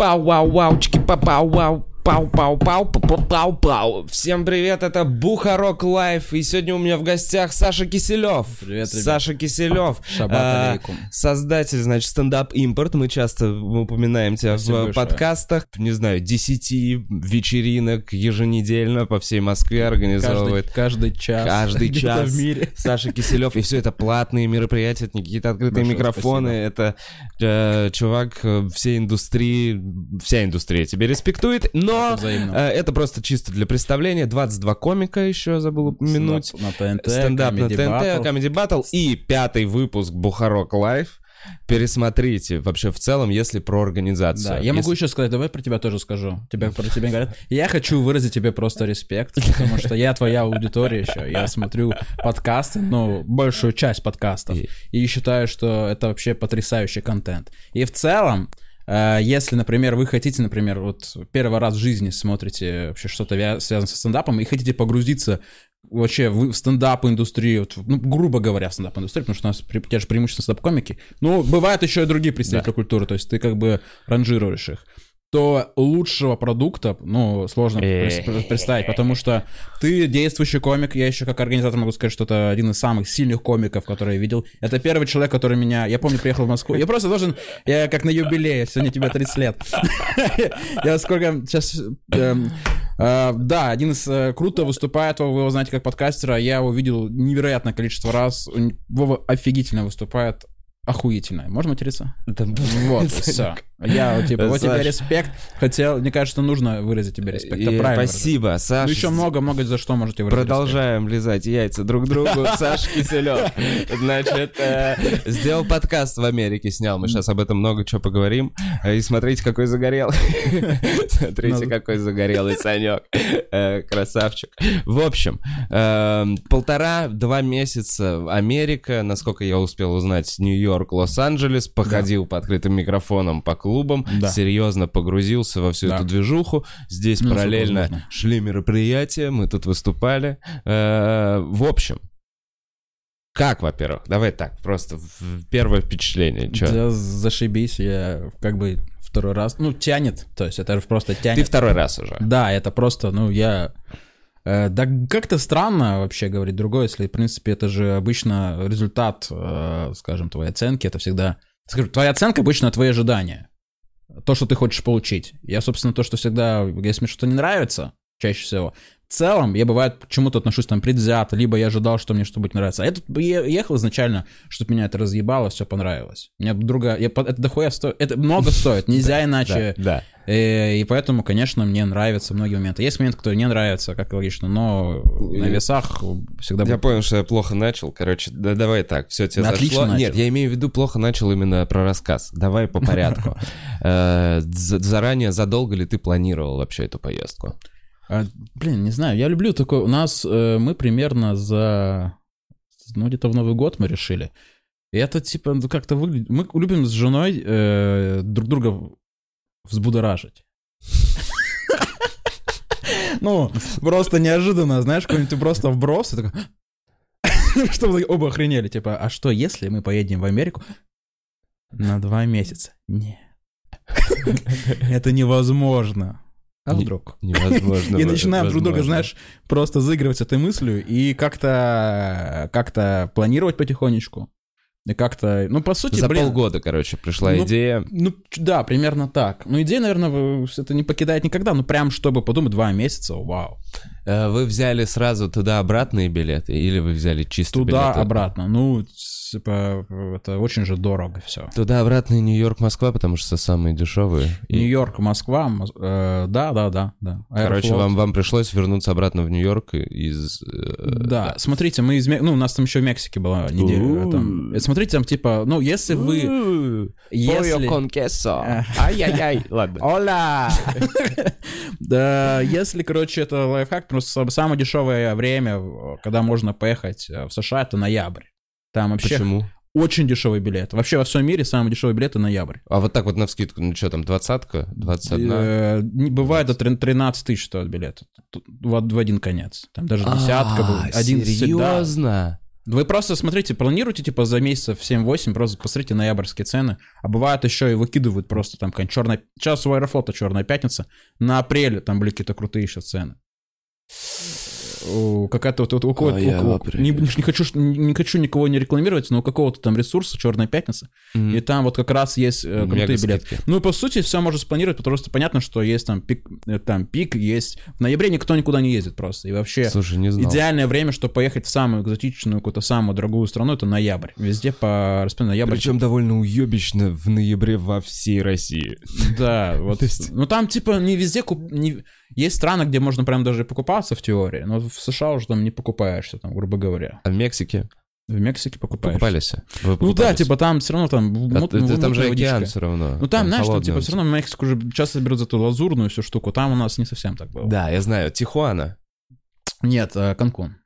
Wow! Wow! Wow! uau, tiki Wow! Wow! Пау-пау-пау-пау-пау-пау. Всем привет, это Бухарог Лайв, и сегодня у меня в гостях Саша Киселев. Привет, ребят. Саша Киселев. А. Создатель, значит, стендап импорт. Мы часто упоминаем тебя Спасибо в большое. подкастах. Не знаю, 10 вечеринок еженедельно по всей Москве организовывает. Каждый, каждый час. Каждый час. в мире. Саша Киселев, и все это платные мероприятия, это не какие-то открытые Большое микрофоны, это э, чувак э, всей индустрии, вся индустрия тебе респектует, но Это взаимно. э, это просто чисто для представления. 22 комика еще забыл упомянуть. На ТНТ, Стендап на ТНТ. Comedy Battle и пятый выпуск Бухарог Лайв. Пересмотрите вообще в целом, если про организацию. Да, я Если- могу еще сказать, давай про тебя тоже скажу. Тебя про тебя говорят. Я хочу выразить тебе просто респект, потому что я твоя аудитория еще. Я смотрю подкасты, ну, большую часть подкастов, И- считаю, что это вообще потрясающий контент. И в целом, если, например, вы хотите, например, вот первый раз в жизни смотрите вообще что-то вя- связанное со стендапом и хотите погрузиться вообще в стендап-индустрию, вот, ну, грубо говоря, в стендап-индустрию, потому что у нас пре- те же преимущественно стендап-комики, но бывают еще и другие представители культуры, то есть ты как бы ранжируешь их то лучшего продукта, ну, сложно представить, потому что ты действующий комик, я еще как организатор могу сказать, что это один из самых сильных комиков, который я видел. Это первый человек, который меня... Я помню, приехал в Москву. Я просто должен... Я как на юбилее, сегодня тебе 30 лет. Я сколько... Сейчас... эм, э, Да, один из э, круто выступает, вы его знаете как подкастера, я его видел невероятное количество раз. Вова офигительно выступает, охуительно. Можно материться? Да, Вот, все. Я типа, вот тебе респект. Хотел, мне кажется, нужно выразить тебе респект. Это правильно. спасибо, выразить. Саша. Ну, еще много-много за что можете выразить Продолжаем лизать яйца друг другу. Саш Киселев. Значит, э, сделал подкаст в Америке, снял. Мы сейчас об этом много чего поговорим. Э, И смотрите, какой загорелый. Смотрите, Ну. какой загорелый Санек. Э, Красавчик. В общем, э, полтора-два месяца Америка, насколько я успел узнать, Нью-Йорк, Лос-Анджелес, походил по открытым микрофонам по клубам, Да. серьезно погрузился во всю Да. эту движуху. Здесь Ну, параллельно шли мероприятия, мы тут выступали. Э, В общем, как, во-первых? Давай так, просто первое впечатление. Чё? Да зашибись, я как бы второй раз, ну, тянет, то есть это просто Ты тянет. второй раз уже. Да, это просто, ну, я... э, да как-то странно вообще говорить другое, если, в принципе, это же обычно результат, э, скажем, твоей оценки, это всегда... Скажу, твоя оценка обычно твои ожидания. То, что ты хочешь получить. Я, собственно, то, что всегда, если мне что-то не нравится, чаще всего, в целом я, бывает, к чему-то отношусь там предвзято, либо я ожидал, что мне что-то будет нравиться. А я тут е- ехал изначально, чтобы меня это разъебало, все понравилось. Мне друга... Я, по- это дохуя стоит, это много стоит, нельзя иначе... Да. Э, И поэтому, конечно, мне нравятся многие моменты. Есть моменты, которые не нравятся, как логично, но на весах всегда Я понял, что я плохо начал. Короче, да давай так, все тебе Отлично зашло. Нет, я имею в виду, плохо начал именно про рассказ. Давай по порядку. Э, за- Заранее, задолго ли ты планировал вообще эту поездку? А, блин, не знаю, я люблю такое. У нас э, мы примерно за... Ну, где-то в Новый год мы решили. И это типа ну, как-то выглядит... Мы любим с женой э, друг друга взбудоражить. Ну, просто неожиданно, знаешь, какой-нибудь просто вброс, и такой... Чтобы оба охренели, типа, а что, если мы поедем в Америку на два месяца? Нет. Это невозможно. А Не- вдруг? Невозможно. И начинаем друг друга, знаешь, просто заигрывать этой мыслью и как-то как-то планировать потихонечку. И как-то, ну, по сути, За блин, полгода, короче, пришла Ну, идея. ну, да, примерно так. Ну, идея, наверное, это не покидает никогда, ну, прям чтобы подумать, два месяца, вау. Э, Вы взяли сразу туда-обратные билеты или вы взяли чисто? Туда-обратно. Ну, типа, это очень же дорого все. Туда-обратно Нью-Йорк-Москва, потому что самые дешевые. И, Нью-Йорк, Москва, Мос- э, да, да, да, да. короче, вам, вам пришлось вернуться обратно в Нью-Йорк из... э, Да, смотрите, мы из ну у нас там еще в Мексике была неделя. там. Смотрите, там типа, ну если вы, если. Э. Ай-яй-яй. Ладно. Оля, да, если, короче, это лайфхак, просто самое дешевое время, когда можно поехать э, в США, это ноябрь. Там вообще Почему? очень дешевый билет. Вообще во всем мире самый дешевый билет это ноябрь. А вот так вот на вскидку, ну что там, двадцатка? Двадцать одна? Э, не бывает до трин- 13 тысяч стоит билет. Тут В, один конец. Там даже десятка. А, Один всегда. серьезно? Вы просто смотрите, планируйте типа за месяцев 7-8, просто посмотрите ноябрьские цены. А бывает еще и выкидывают просто там какая-нибудь черная... Сейчас у Аэрофлота черная пятница. На апреле там были какие-то крутые еще цены. Какая-то вот, вот у кого-то, А у- не, не хочу, не, хочу никого не рекламировать, но у какого-то там ресурса Черная пятница, Мгм. и там вот как раз есть э, крутые билеты. Ну и по сути все можно спланировать, потому что понятно, что есть там пик, э, там пик есть. В ноябре никто никуда не ездит просто, и вообще Слушай, не знал. идеальное время, чтобы поехать в самую экзотичную какую-то самую дорогую страну, это ноябрь. Везде по распределению ноябрь. Причем довольно уебищно в ноябре во всей России. Да, вот. Ну там типа не везде куп... не- есть страны, где можно прям даже покупаться в теории, но в США уже там не покупаешься, там, грубо говоря. А в Мексике В Мексике покупаешься. покупались? Вы Ну да, покупались? типа там все равно там... А мут- ты- ты- там же океан все равно. Ну там, знаешь, там холодный типа все равно Мексику уже часто берут за эту лазурную всю штуку, там у нас не совсем так было. Да, я знаю. Тихуана. Нет, э, Канкун.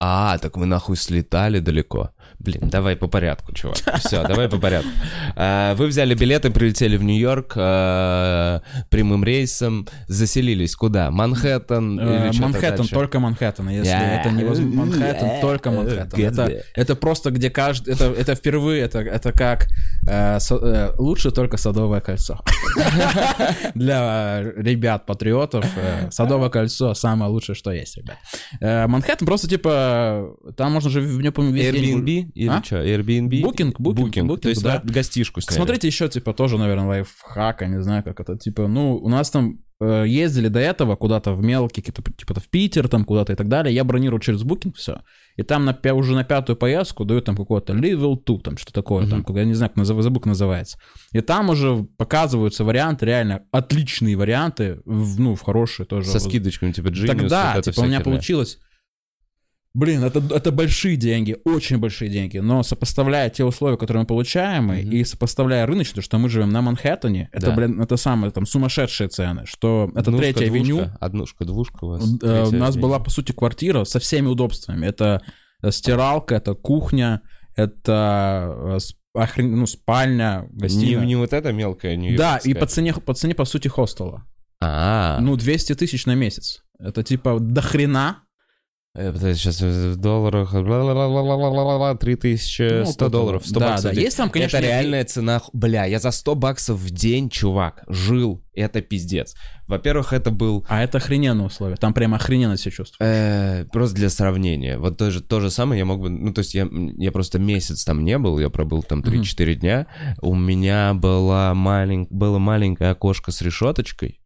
А, так вы нахуй слетали далеко. Блин, давай по порядку, чувак. Все, давай по порядку. А, Вы взяли билеты, прилетели в Нью-Йорк а, прямым рейсом, заселились куда? Манхэттен Э, Манхэттен, только Манхэттен. Если Я- это невозможно, Манхэттен, только Манхэттен. Это, просто где каждый... Это, впервые, это, как э, э, лучше только Садовое кольцо. Для э, ребят-патриотов э, Садовое кольцо самое лучшее, что есть, ребят. Э, Манхэттен просто типа... Там можно же в нем, по-моему, весь Airbnb или А? что? Airbnb? Booking, Booking, Booking, То есть да. гостишку сняли. Смотрите еще, типа, тоже, наверное, лайфхак, я не знаю, как это, типа, ну, у нас там э, ездили до этого куда-то в мелкие, какие-то, типа, в Питер там куда-то и так далее, я бронирую через Booking все, и там на, уже на пятую поездку дают там какой-то level 2, там что такое, там, я не знаю, как назов- забыл, как называется. И там уже показываются варианты, реально отличные варианты, в, ну, в хорошие тоже. Со скидочками, типа Genius, Тогда, вот типа, у меня херня. получилось... Блин, это, это большие деньги, очень большие деньги, но сопоставляя те условия, которые мы получаем, и- Мгм. и сопоставляя рыночную, что мы живем на Манхэттене, это, Да. блин, это самые там сумасшедшие цены, что это Однушка, третья авеню, двушка, Однушка, двушка у вас. э, у нас авеню. была, по сути, квартира со всеми удобствами. Это э, стиралка, это кухня, это э, охрен- ну, спальня, Не, гостиная. не вот это мелкая нью Да, и по цене, по цене, по сути, хостела. А, Ну, 200 тысяч на месяц. Это типа до хрена. Э, сейчас в долларах 3100 Ну, долларов, это. 100 Да, баксов. да, в день. есть там, конечно, Это реальная цена. Бля, я за 100 баксов в день, чувак, жил. Это пиздец. Во-первых, это был А это охрененные условия. Там прям охрененно себя чувствую. э, просто для сравнения. Вот то же, то же самое я мог бы... Ну, то есть я, я просто месяц там не был, я пробыл там 3-4 дня. У меня была малень... было маленькое окошко с решеточкой.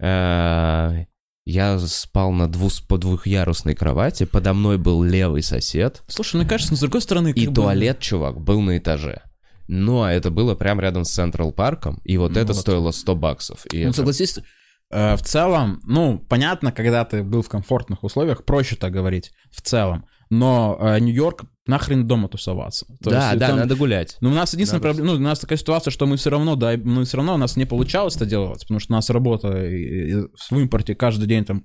Э, Я спал на двус... по двухъярусной кровати. Подо мной был левый сосед. Слушай, мне кажется, с другой стороны... И бы- туалет, чувак, был на этаже. Ну, а это было прям рядом с Централ Парком, и вот Ну это вот. стоило 100 баксов. И Ну, это- согласись, э, в целом, ну, понятно, когда ты был в комфортных условиях, проще так говорить, в целом. Но э, Нью-Йорк нахрен дома тусоваться. То Да, есть, да, там- надо гулять. Ну, у нас единственная Надо- проблема, ну, у нас такая ситуация, что мы все равно, да, мы все равно, у нас не получалось это делать, потому что у нас работа и- и в импорте каждый день там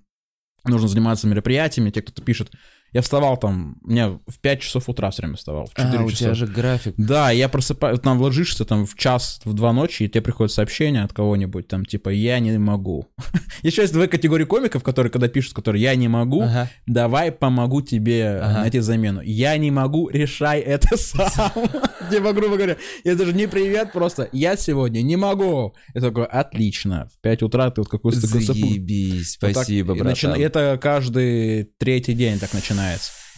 нужно заниматься мероприятиями, те, кто-то пишет. Я вставал там, у меня в 5 часов утра все время вставал, в 4 А, у часа. тебя же график. Да, я просыпаюсь, там ложишься там в час, в два ночи, и тебе приходит сообщение от кого-нибудь, там, типа, я не могу. Еще есть две категории комиков, которые, когда пишут, которые я не могу, Ага. давай помогу тебе Ага. найти замену. Я не могу, решай это сам. Типа, грубо говоря, это же не привет, просто я сегодня не могу. Я такой, отлично, в 5 утра ты вот какой-то Заебись, спасибо, братан. Это каждый третий день так начинается.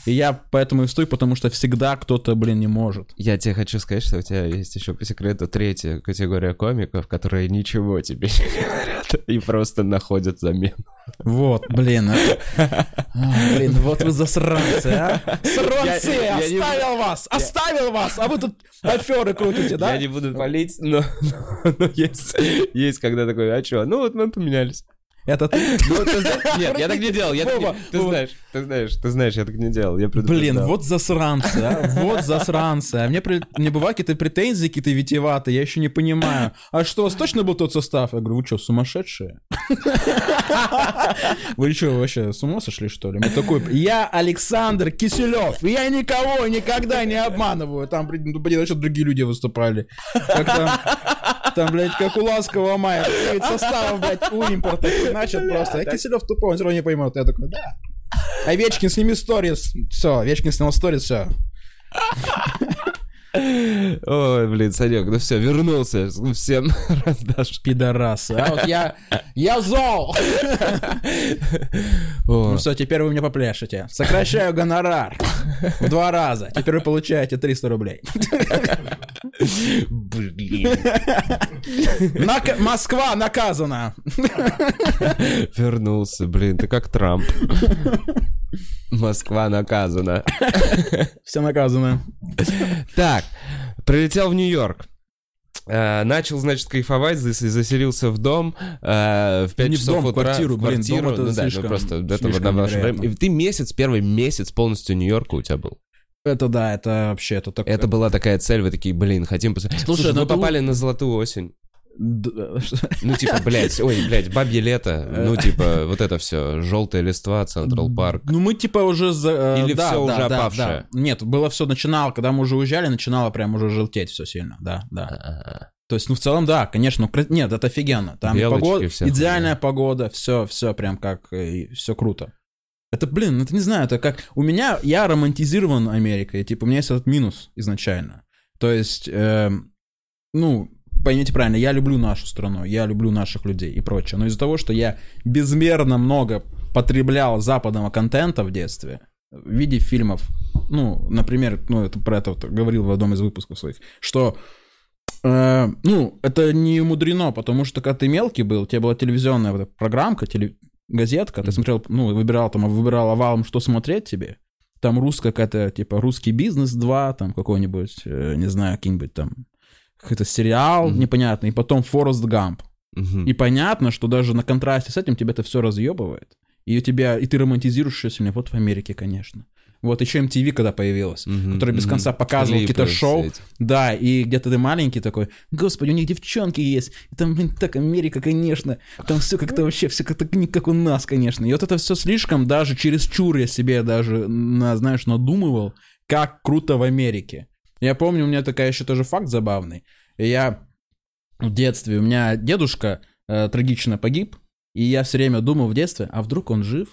И я поэтому и стою, потому что всегда кто-то, блин, не может. Я тебе хочу сказать, что у тебя есть еще по секрету третья категория комиков, которые ничего тебе не говорят и просто находят замену. Вот, блин. это- А, Блин, вот вы засранцы, а. Сранцы, Я- я не оставил вас, оставил вас, а вы тут аферы крутите, да? Я не буду палить, но, но есть, есть когда такой, а что? Ну вот мы поменялись. Это ты? Ну, нет, я так не делал. Ты знаешь, ты знаешь, ты знаешь, я так не делал. Я Блин, вот засранцы, а, вот засранцы. А мне, мне бывают какие-то претензии, какие-то витиеватые, я еще не понимаю. А что, у вас точно был тот состав? Я говорю, вы что, сумасшедшие? Вы что, вообще с ума сошли, что ли? Мы такой, я Александр Киселев, я никого никогда не обманываю. Там, блин, вообще другие люди выступали. Там, блядь, как у Ласкового Мая. Составов, блядь, у импорта. Значит, просто. Я Киселев тупой, он все равно не поймет. Я такой, да. Овечкин, сними сторис. Все, Овечкин снял сторис, все. Ой, блин, Санек, ну все, вернулся. Всем раздашь. Пидорасы. А вот я, я зол. Ну все, теперь вы мне попляшете. Сокращаю гонорар в два раза. Теперь вы получаете 300 рублей. Блин. Москва наказана. Вернулся, блин, ты как Трамп. Москва наказана. Все наказано. Так, прилетел в Нью-Йорк. Э, начал, значит, кайфовать, зас- заселился в дом э, в 5 Не в часов дом, в утра. квартиру, блин, дом это ну да, ну слишком- просто до этого слишком на ваше невероятно. время. И ты месяц, первый месяц полностью Нью-Йорка у тебя был. Это да, это вообще, это так... Это была такая цель, вы такие, блин, хотим... пос- Слушай, ну вы ты попали на золотую осень. Что? Ну, типа, блядь, ой, блядь, бабье лето. Ну, типа, вот это все, желтая листва, Централ Парк. Ну, мы типа уже... за- э, Или да, всё да, уже да, опавшее? да. Нет, было все начинало, когда мы уже уезжали, начинало прям уже желтеть все сильно, да, да. А, То есть, ну, в целом, да, конечно, ну, нет, это офигенно. Там Белочки, погода, идеальная погода, все, все прям как, все круто. Это, блин, это не знаю, это как... У меня, я романтизирован Америкой, типа, у меня есть этот минус изначально. То есть, эм, ну, поймите правильно, я люблю нашу страну, я люблю наших людей и прочее. Но из-за того, что я безмерно много потреблял западного контента в детстве, в виде фильмов, ну, например, ну, это про это вот говорил в одном из выпусков своих, что Э, ну, это не мудрено, потому что когда ты мелкий был, у тебя была телевизионная вот программка, теле- газетка, ты смотрел, ну, выбирал там, выбирал овалом, что смотреть тебе. Там русская какая-то, типа, русский бизнес 2, там какой-нибудь, э, не знаю, какой-нибудь там, какой-то сериал Мгм. непонятный, и потом Форест Гамп. мгм. И понятно, что даже на контрасте с этим тебя это все разъебывает. И у тебя, и ты романтизируешь еще сильнее. Вот в Америке, конечно. Вот еще MTV когда появилась, Мгм, которая без мгм. конца показывала Клипы какие-то шоу. эти. Да, и где-то ты маленький такой, господи, у них девчонки есть, и там, блин, так Америка, конечно, там все как-то вообще, все как-то не как у нас, конечно. И вот это все слишком, даже через чур я себе даже, на, знаешь, надумывал, как круто в Америке. Я помню, у меня такая еще тоже факт забавный. Я в детстве, у меня дедушка э, трагично погиб, и я все время думал в детстве, а вдруг он жив,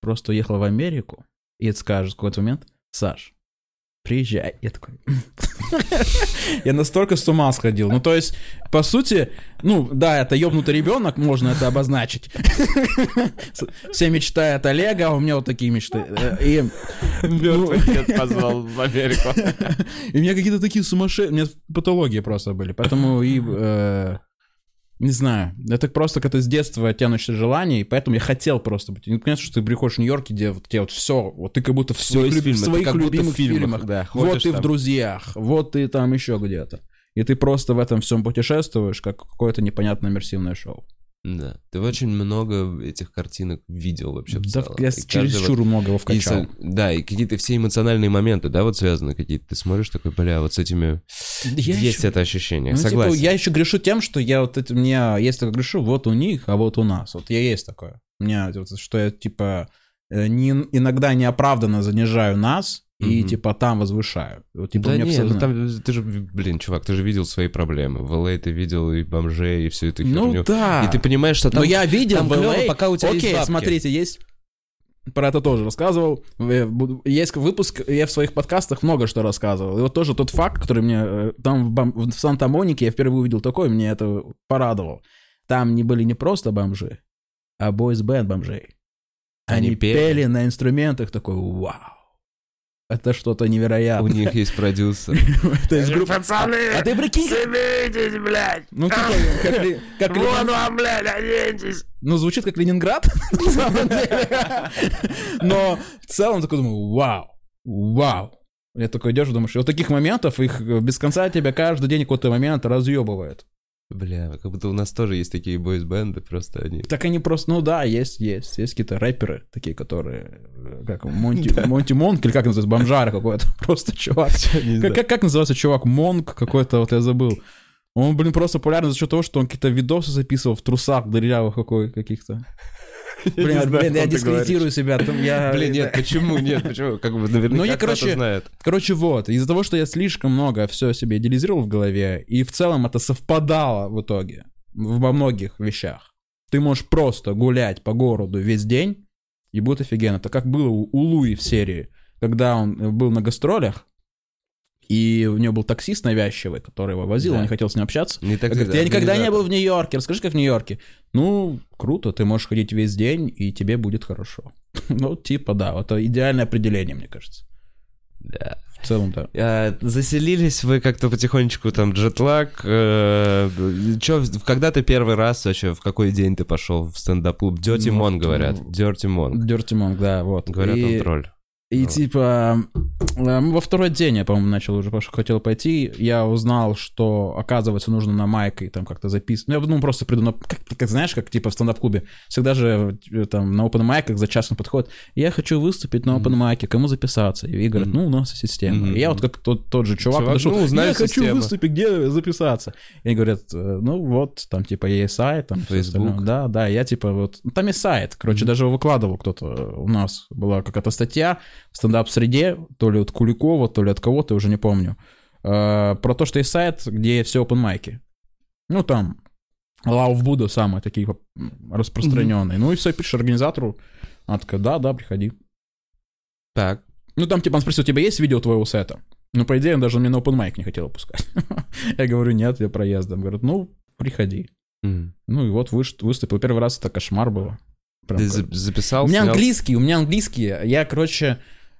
просто уехал в Америку, и скажет в какой-то момент, Саш, приезжай. Я такой... Я настолько с ума сходил. Ну, то есть, по сути, ну, да, это ёбнутый ребенок, можно это обозначить. Все мечтают Олега, а у меня вот такие мечты. Э, И, ну, позвал в Америку. и у меня какие-то такие сумасшедшие... У меня патологии просто были. Поэтому и... не знаю, это просто как-то с детства тянущее желание, и поэтому я хотел просто быть. Ну, понятно, что ты приходишь в Нью-Йорк, где вот тебе вот все, вот ты как будто в Всё своих, фильма, в своих как в любимых фильмах, фильмах. да, вот ты в там. друзьях, вот ты там еще где-то. И ты просто в этом всем путешествуешь, как какое-то непонятное иммерсивное шоу. Да, ты очень много этих картинок видел вообще в Да, целом. я И с- каждый чересчур вот- много его и вкачал. со- да, и какие-то все эмоциональные моменты, да, вот связаны какие-то. Ты смотришь такой, бля, вот с этими... Я есть ещё- это ощущение, Ну, типа, согласен. я еще грешу тем, что я вот это, у меня есть такое грешу, вот у них, а вот у нас. Вот я есть такое. У меня что я, типа, э, не, иногда неоправданно занижаю нас и, Мгм. типа, там возвышаю. Вот, типа, Да нет, ну там, ты же, блин, чувак, ты же видел свои проблемы. В LA ты видел и бомжей, и всю эту Ну херню. да. И ты понимаешь, что там... Но я видел там в LA. пока у тебя есть Окей, бабки. смотрите, есть... Про это тоже рассказывал. Э, Есть выпуск, я в своих подкастах много что рассказывал. И вот тоже тот факт, который мне... э, Там в, бом- в Санта-Монике я впервые увидел такой, мне это порадовал. Там не были не просто бомжи, а бойс-бенд бомжей. Они Они, пели. пели. на инструментах, такой, вау. Это что-то У невероятное. них есть продюсер. Это из группы- Пацаны, А ты прикинь, соберитесь, блядь. ну типа, как, Вот вам, блядь, оденьтесь. Ну, звучит как Ленинград, на самом деле. Но в целом такой думаю, вау, вау. Я такой идешь думаешь, и вот таких моментов, их без конца тебя каждый день какой-то момент разъебывает. Бля, как будто у нас тоже есть такие бойс-бенды, просто они... Так они просто, ну да, есть, есть. Есть какие-то рэперы, такие, которые, э, как Монти, Монти Монк, или как называется, бомжара какой-то, просто чувак. Как, как, как называется чувак? Монк какой-то, вот я забыл. Он, блин, просто популярен за счет того, что он какие-то видосы записывал в трусах дырявых какой, каких-то. Блин, знаю, блин, я дискредитирую себя. там я- Блин, нет, почему, нет, почему? Как бы наверняка Ну, я, короче, знает. Короче, вот, из-за того, что я слишком много все себе идеализировал в голове, и в целом это совпадало в итоге во многих вещах. Ты можешь просто гулять по городу весь день, и будет офигенно. Это как было у, у Луи в серии, когда он был на гастролях, и у него был таксист навязчивый, который его возил, Да. он не хотел с ним общаться. Не так Говорит, я никогда не был в Нью-Йорке, расскажи, как в Нью-Йорке. Ну, круто, ты можешь ходить весь день, и тебе будет хорошо. Ну, типа, да, это идеальное определение, мне кажется. Да. В целом, да. А, заселились вы как-то потихонечку там джетлаг. Э, чё, когда ты первый раз вообще, в какой день ты пошел в стендап-клуб? Dirty Ну, Mon, говорят. Dirty Mon. Dirty Monk, да, вот. Говорят, и, он тролль. И типа э, во второй день я, по-моему, начал уже пош- хотел пойти. Я узнал, что оказывается нужно на майк и там как-то записывать. Ну, я думаю, просто приду на как, как знаешь, как типа в стендап-клубе. Всегда же э, там на open майках за час он подходит. Я хочу выступить на open майке, кому записаться? И говорят, ну, у нас система. Мгм. И я вот как тот, тот же чувак, Чувак, подошел, ну, узнали я хочу выступить, где записаться? И говорят, э, ну вот, там типа есть сайт, там Facebook. Да, да, я типа вот, ну, там есть сайт, короче, даже его выкладывал кто-то у нас, была какая-то статья в стендап-среде, то ли от Куликова, то ли от кого-то, уже не помню, э, про то, что есть сайт, где все open майки. Ну, там, Love Buddha самые такие распространенные. Ну и все, пишешь организатору, она такая, да, да, приходи. Так. Ну, там, типа, он спросил, у тебя есть видео твоего сета? Ну, по идее, он даже меня на open mic не хотел пускать. Я говорю, нет, я проездом. Говорят, ну, приходи. Мгм. Ну и вот выступил. Первый раз это кошмар было. Прям Ты как- за- записал? У меня снял? английский, у меня английский. Я, короче,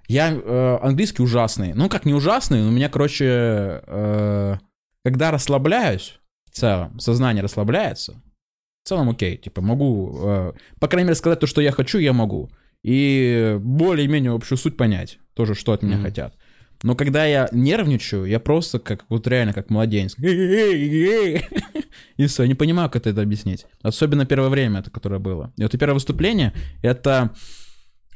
я э, английский ужасный. Ну, как не ужасный, но у меня, короче, э, когда расслабляюсь, в целом, сознание расслабляется, в целом окей, типа могу, э, по крайней мере, сказать то, что я хочу, я могу. И более-менее общую суть понять, тоже, что от меня Мгм. хотят. Но когда я нервничаю, я просто как, вот реально как младенец. И все, не понимаю, как это объяснить. Особенно первое время, это которое было. И вот и первое выступление, это...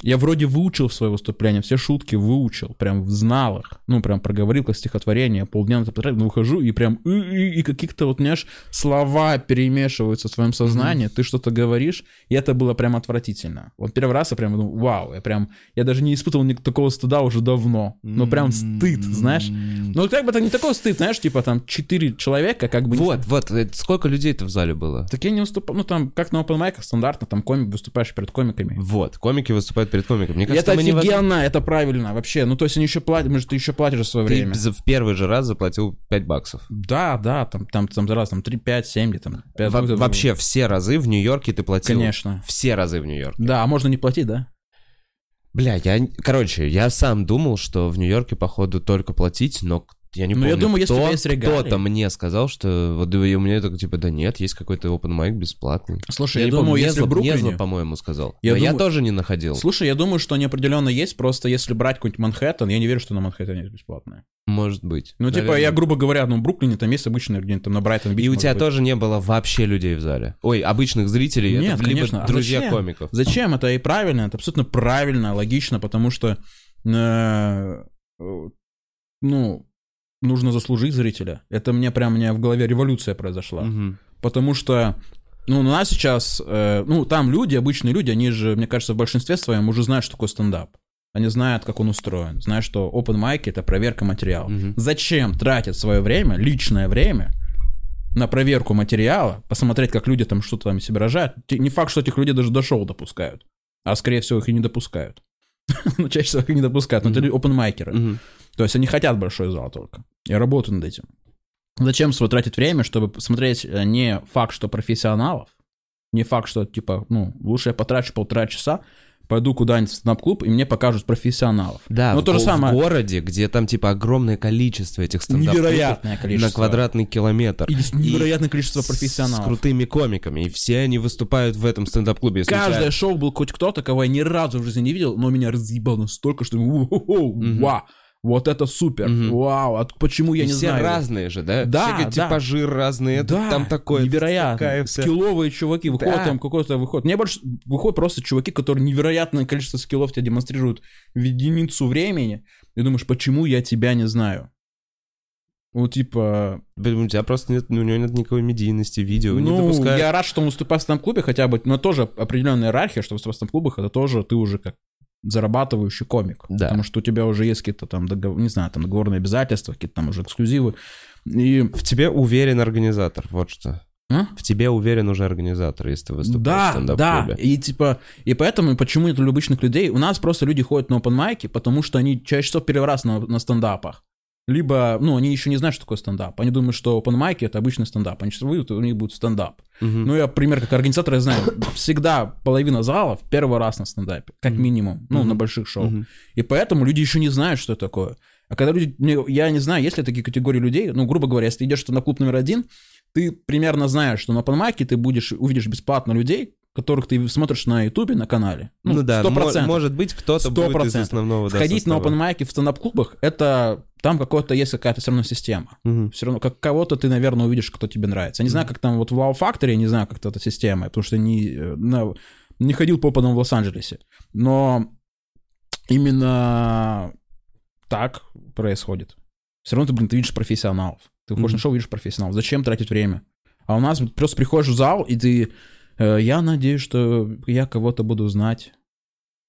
Я вроде выучил свое выступление, все шутки выучил, прям знал их. Ну, прям проговорил как стихотворение, полдня на это потратил, но выхожу и прям... И, и- и каких-то вот, знаешь, слова перемешиваются в твоем сознании, ты что-то говоришь, и это было прям отвратительно. Вот первый раз я прям, ну, вау, я прям... Я даже не испытывал такого стыда уже давно. Ну, прям стыд, знаешь. Ну, как бы это не такой стыд, знаешь, типа там четыре человека, как бы... Вот, вот, э, сколько людей-то в зале было? так я не выступал, ну там, как на open mic стандартно, там комик, выступаешь перед комиками. Вот, комики выступают перед комиком. Мне кажется, это офигенно, это правильно, вообще. Ну, то есть они еще платят, может, ты еще платишь за свое Ты время. за- в первый же раз заплатил 5 баксов. Да, да, там, там, там за раз, там 3, 5, 7, где там. 5, Во- вообще все разы в Нью-Йорке ты платил. Конечно. Все разы в Нью-Йорке. Да, а можно не платить, да? Бля, я... Короче, я сам думал, что в Нью-Йорке, походу, только платить, но я не Ну, помню, я думаю, если у кто, тебя есть регалии. кто-то мне сказал, что вот и у меня так, типа, да нет, есть какой-то open mic бесплатный. Слушай, я, я, думаю, помню, если в Незло- Бруклине... Незло, по-моему, сказал. Я но я думаю- тоже не находил. Слушай, я думаю, что они определенно есть, просто если брать какой-нибудь Манхэттен, я не верю, что на Манхэттене есть бесплатное. Может быть. Ну, типа, Наверное. я, грубо говоря, ну, в Бруклине там есть обычно где-нибудь там на Брайтон И у тебя тоже не было вообще людей в зале? Ой, обычных зрителей? Нет, это либо конечно. А друзья зачем? комиков. Зачем? Это и правильно, это абсолютно правильно, логично, потому что, э, э, ну, нужно заслужить зрителя. Это мне прям, у меня в голове революция произошла. Мгм. Потому что, ну, у нас сейчас, э, ну, там люди, обычные люди, они же, мне кажется, в большинстве своем уже знают, что такое стендап. Они знают, как он устроен. Знают, что open mic — это проверка материала. Мгм. Зачем тратить свое время, личное время, на проверку материала, посмотреть, как люди там что-то там себе рожают. Не факт, что этих людей даже до шоу допускают. А скорее всего их и не допускают. Ну, чаще всего их не допускают. Но это опенмайкеры. То есть они хотят большой зал только. Я работаю над этим. Зачем свое тратить время, чтобы посмотреть э, не факт, что профессионалов, не факт, что, типа, ну, лучше я потрачу полтора часа, пойду куда-нибудь в стендап-клуб, и мне покажут профессионалов. Да, Ну, в, то же го- в самое. городе, где там, типа, огромное количество этих стендап Невероятное количество. на квадратный километр. И невероятное количество с- профессионалов. С крутыми комиками. И все они выступают в этом стендап-клубе. Каждое шоу был хоть кто-то, кого я ни разу в жизни не видел, но меня разъебал настолько, что «У-ху-ху, Мгм. вау, вот это супер, Мгм. вау, а почему я И не все знаю? разные же, да? Да, Всякие да. типажи разные. Да, там такое. невероятно. такая Скилловые чуваки выходят Да. там какой-то выход. Мне больше выходят просто чуваки, которые невероятное количество скиллов тебе демонстрируют в единицу времени. И думаешь, почему я тебя не знаю? Ну, типа, У тебя просто нет, ну, у него нет никакой медийности, видео не ну, допускают. я рад, что он выступает в стендап-клубе хотя бы, но тоже определенная иерархия, что выступать в стендап-клубах, это тоже ты уже как зарабатывающий комик. Да. Потому что у тебя уже есть какие-то там, договор, не знаю, там договорные обязательства, какие-то там уже эксклюзивы. И В тебе уверен организатор, вот что. А? В тебе уверен уже организатор, если ты выступаешь в Да, да, стендап-клубе. и типа, и поэтому, почему нет обычных людей, у нас просто люди ходят на open майки, потому что они чаще всего первый раз на, на стендапах. Либо, ну, они еще не знают, что такое стендап. Они думают, что open майки это обычный стендап. Они сейчас выйдут, и у них будет стендап. Мгм. Ну, я, пример, как организатор, я знаю, всегда половина залов первый раз на стендапе, как минимум, ну, Мгм. на больших шоу. Мгм. И поэтому люди еще не знают, что это такое. А когда люди, я не знаю, есть ли такие категории людей, ну, грубо говоря, если ты идешь на клуб номер один, ты примерно знаешь, что на панмайке ты будешь, увидишь бесплатно людей, которых ты смотришь на ютубе, на канале. Ну, да, сто мо- процентов. может быть, кто-то будет из 100%. основного да, Ходить на состава. опенмайки в стендап-клубах, это там какое-то есть какая-то все равно система. Мгм. Все равно, как кого-то ты, наверное, увидишь, кто тебе нравится. Я не знаю, как там вот в Wow Factory, я не знаю, как эта система, потому что не, на- не ходил по опытам в Лос-Анджелесе. Но именно так происходит. Все равно ты, блин, ты видишь профессионалов. Ты выходишь Мгм. на шоу, видишь профессионалов. Зачем тратить время? А у нас просто приходишь в зал, и ты... э, я надеюсь, что я кого-то буду знать.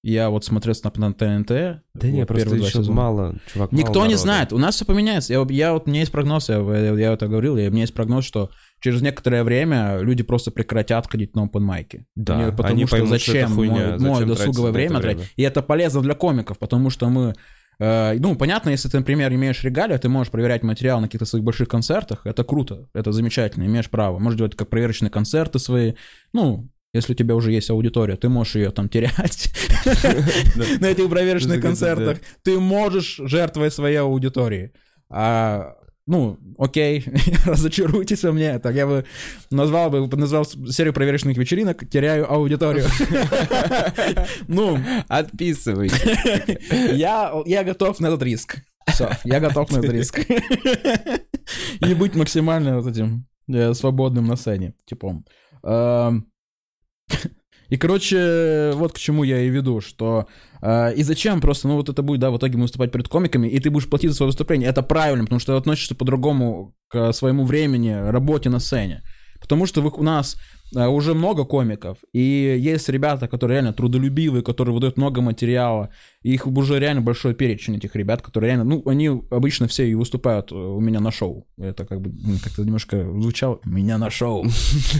Я вот смотрел на, на ТНТ. Да вот не, просто еще сезона. мало, чувак, мало Никто не народу. знает. У нас все поменяется. Я, я вот, у меня есть прогноз, я, я, я это говорил, я, у меня есть прогноз, что через некоторое время люди просто прекратят ходить на open майки. Да, потому они что поймут, что это зачем хуйня, мой, зачем мое досуговое время время. тратить. И это полезно для комиков, потому что мы... э, ну, понятно, если ты, например, имеешь регалию, ты можешь проверять материал на каких-то своих больших концертах, это круто, это замечательно, имеешь право. Можешь делать как проверочные концерты свои, ну, если у тебя уже есть аудитория, ты можешь ее там терять на этих проверочных концертах. Ты можешь жертвовать своей аудиторией. А, ну, окей, разочаруйтесь во мне. Так я бы назвал бы назвал серию проверочных вечеринок «Теряю аудиторию». Ну, Отписывай. я, я готов на этот риск. Все, я готов на этот риск. И быть максимально вот этим э, свободным на сцене, типом. Эм, И, короче, вот к чему я и веду, что и зачем просто, ну вот это будет, да, в итоге выступать перед комиками, и ты будешь платить за свое выступление. Это правильно, потому что ты относишься по-другому к своему времени, работе на сцене. Потому что вы- у нас э, уже много комиков, и есть ребята, которые реально трудолюбивые, которые выдают много материала, и их уже реально большой перечень этих ребят, которые реально, ну, они обычно все и выступают э, у меня на шоу. Это как бы как-то немножко звучало, меня на шоу.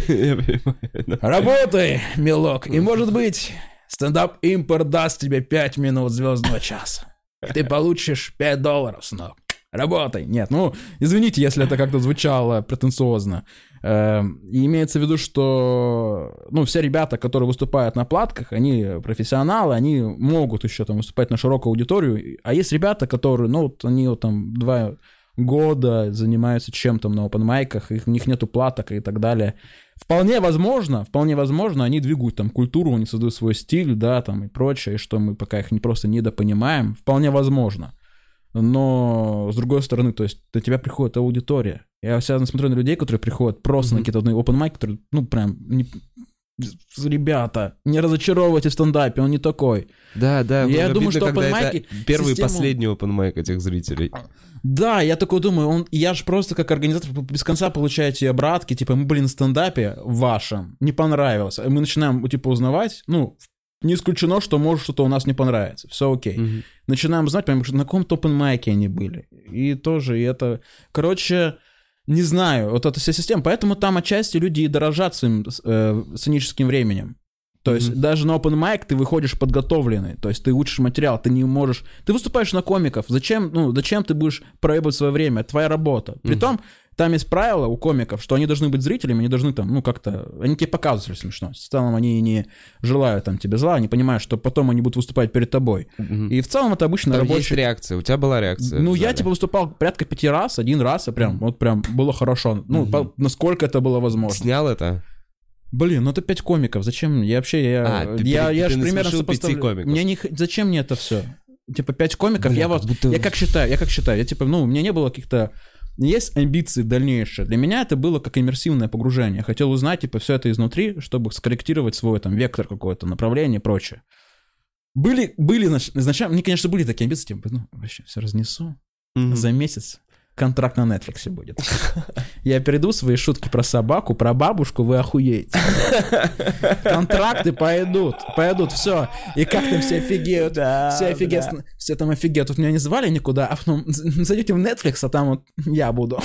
Работай, милок, и может быть, стендап импорт даст тебе 5 минут звездного часа. И ты получишь 5 долларов, сынок. Работай. Нет, ну, извините, если это как-то звучало претенциозно. Эм, и имеется в виду, что, ну, все ребята, которые выступают на платках, они профессионалы, они могут еще там выступать на широкую аудиторию. А есть ребята, которые, ну, вот они вот там два года занимаются чем-то на опенмайках, их, у них нету платок и так далее. Вполне возможно, вполне возможно, они двигают там культуру, они создают свой стиль, да, там и прочее, и что мы пока их не просто недопонимаем. Вполне возможно. Но, с другой стороны, то есть до тебя приходит аудитория. Я всегда смотрю на людей, которые приходят просто на какие-то open mic, которые, ну, прям, не- ребята, не разочаровывайте в стендапе, он не такой. Да, да. Я думаю, обидно, что когда это Первый и последний open mic этих зрителей. Да, я такой думаю, он, я же просто как организатор без конца получаете обратки, типа, мы были на стендапе вашем, не понравилось. Мы начинаем, типа, узнавать, ну, не исключено, что может что-то у нас не понравится, все окей. Мгм. Начинаем узнать, понимаем, что на каком-то open майке они были. И тоже, и это, короче, не знаю, вот эта вся система, поэтому там отчасти люди и дорожат своим э, сценическим временем. То есть Мгм. даже на open mic ты выходишь подготовленный, то есть ты учишь материал, ты не можешь... Ты выступаешь на комиков, зачем, ну, зачем ты будешь проебать свое время? Это твоя работа. Притом, там есть правило у комиков, что они должны быть зрителями, они должны там, ну, как-то... Они тебе показывают, если смешно. В целом они не желают там тебе зла, они понимают, что потом они будут выступать перед тобой. Мгм. И в целом это обычно Там есть реакция. У тебя была реакция? Ну, я типа выступал порядка пяти раз, один раз, и прям, вот прям было хорошо. Ну, Мгм. по- насколько это было возможно. Снял это? Блин, ну это пять комиков, зачем? Я вообще, я, А, ты я, при- я ты ж примерно сопоставляю. комиков. Мне не, зачем мне это все? Типа пять комиков, Бля, я вот, будто- я как считаю, я как считаю, я типа, ну, у меня не было каких-то, есть амбиции дальнейшие. Для меня это было как иммерсивное погружение. Я хотел узнать, типа, все это изнутри, чтобы скорректировать свой там вектор какой-то, направление и прочее. Были, были, нач- изначально, мне, конечно, были такие амбиции, типа, ну, вообще все разнесу Мгм. за месяц. Контракт на Netflix будет. Я перейду свои шутки про собаку, про бабушку, вы охуеете. Контракты пойдут, пойдут, все. И как там все офигеют, все офигеют, все там офигеют. Тут меня не звали никуда, а потом зайдете в Netflix, а там вот я буду.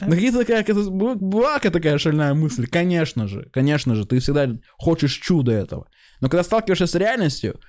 Ну, какие такая, была такая шальная мысль, конечно же, конечно же, ты всегда хочешь чуда этого. Но когда сталкиваешься с реальностью,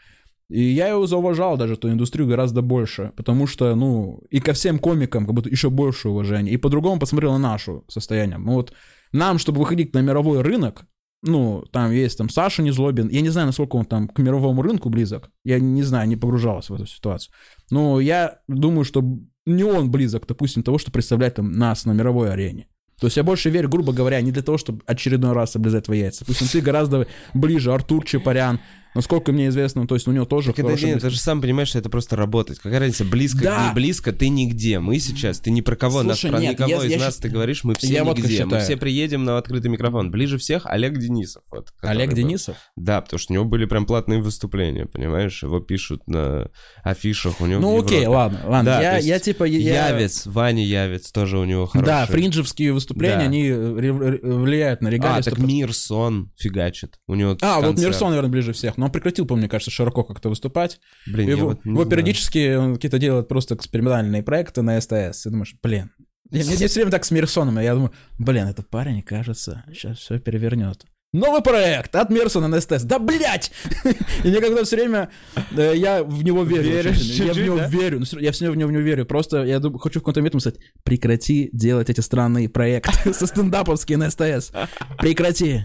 и я его зауважал даже, эту индустрию гораздо больше, потому что, ну, и ко всем комикам как будто еще больше уважения, и по-другому посмотрел на наше состояние. Ну вот нам, чтобы выходить на мировой рынок, ну, там есть там Саша Незлобин, я не знаю, насколько он там к мировому рынку близок, я не знаю, не погружался в эту ситуацию, но я думаю, что не он близок, допустим, того, что представляет там нас на мировой арене. То есть я больше верю, грубо говоря, не для того, чтобы очередной раз облизать твои яйца. Пусть ты гораздо ближе, Артур Чапарян, Насколько мне известно, то есть у него тоже так это, нет, ты же сам понимаешь, что это просто работать. Какая разница, близко, да. не близко, ты нигде. Мы сейчас, ты ни про кого, Слушай, нас, нет, про никого я, из я нас счит... ты говоришь, мы все я нигде. Вот мы все приедем на открытый микрофон. Ближе всех Олег Денисов. Вот, Олег Денисов? Да, потому что у него были прям платные выступления, понимаешь? Его пишут на афишах. У него ну окей, ладно, ладно. Да, я, я типа... Я... Явец, Ваня Явец тоже у него хороший. Да, фринджевские выступления, да. они влияют на регалии. А, так Мирсон фигачит. У него А, вот Мирсон, наверное, ближе всех. Но он прекратил, помню, кажется, кажется, широко как-то выступать. Блин, его, вот его периодически он какие-то делает просто экспериментальные проекты на СТС. И думаешь, блин. Я, я, я все время так с Мирсоном, я думаю, блин, этот парень, кажется, сейчас все перевернет. Новый проект от Мерсона на СТС. Да, блядь! И никогда все время э, я в него верю. Веришь, я в него да? верю. Я все в него не верю. Просто я думаю, хочу в каком-то момент сказать, прекрати делать эти странные проекты со стендаповские на СТС. Прекрати.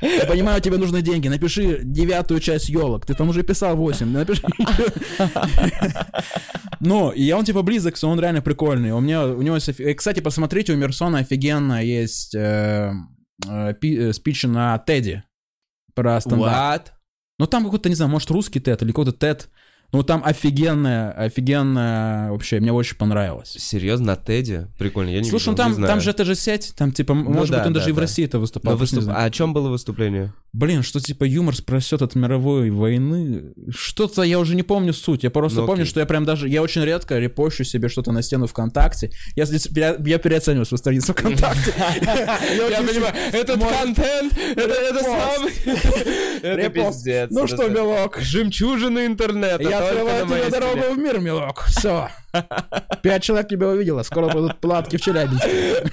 Я понимаю, тебе нужны деньги. Напиши девятую часть елок. Ты там уже писал 8. Напиши. Ну, и он типа близок, он реально прикольный. У меня, у него, кстати, посмотрите, у Мерсона офигенно есть э, э, э, спич на Теди про. What? Ну там какой-то, не знаю, может русский Тед или какой-то Тед. Ну, там офигенная, офигенная, вообще, мне очень понравилось. Серьезно, на Теди? Прикольно, я не Слушай, ну там, не знаю. там же это же сеть, там, типа, ну, может да, быть, он да, даже да. и в России это выступал. Выступ... А о чем было выступление? Блин, что типа юмор спросет от мировой войны. Что-то я уже не помню суть. Я просто ну, помню, окей. что я прям даже. Я очень редко репощу себе что-то на стену ВКонтакте. Я, я переоцениваю свою страницу ВКонтакте. Я понимаю, этот контент, это самый. Это пиздец. Ну что, милок? Жемчужины интернета. Открываю тебе дорогу в мир, милок. Все. Пять человек тебя увидело, скоро будут платки в Челябинске.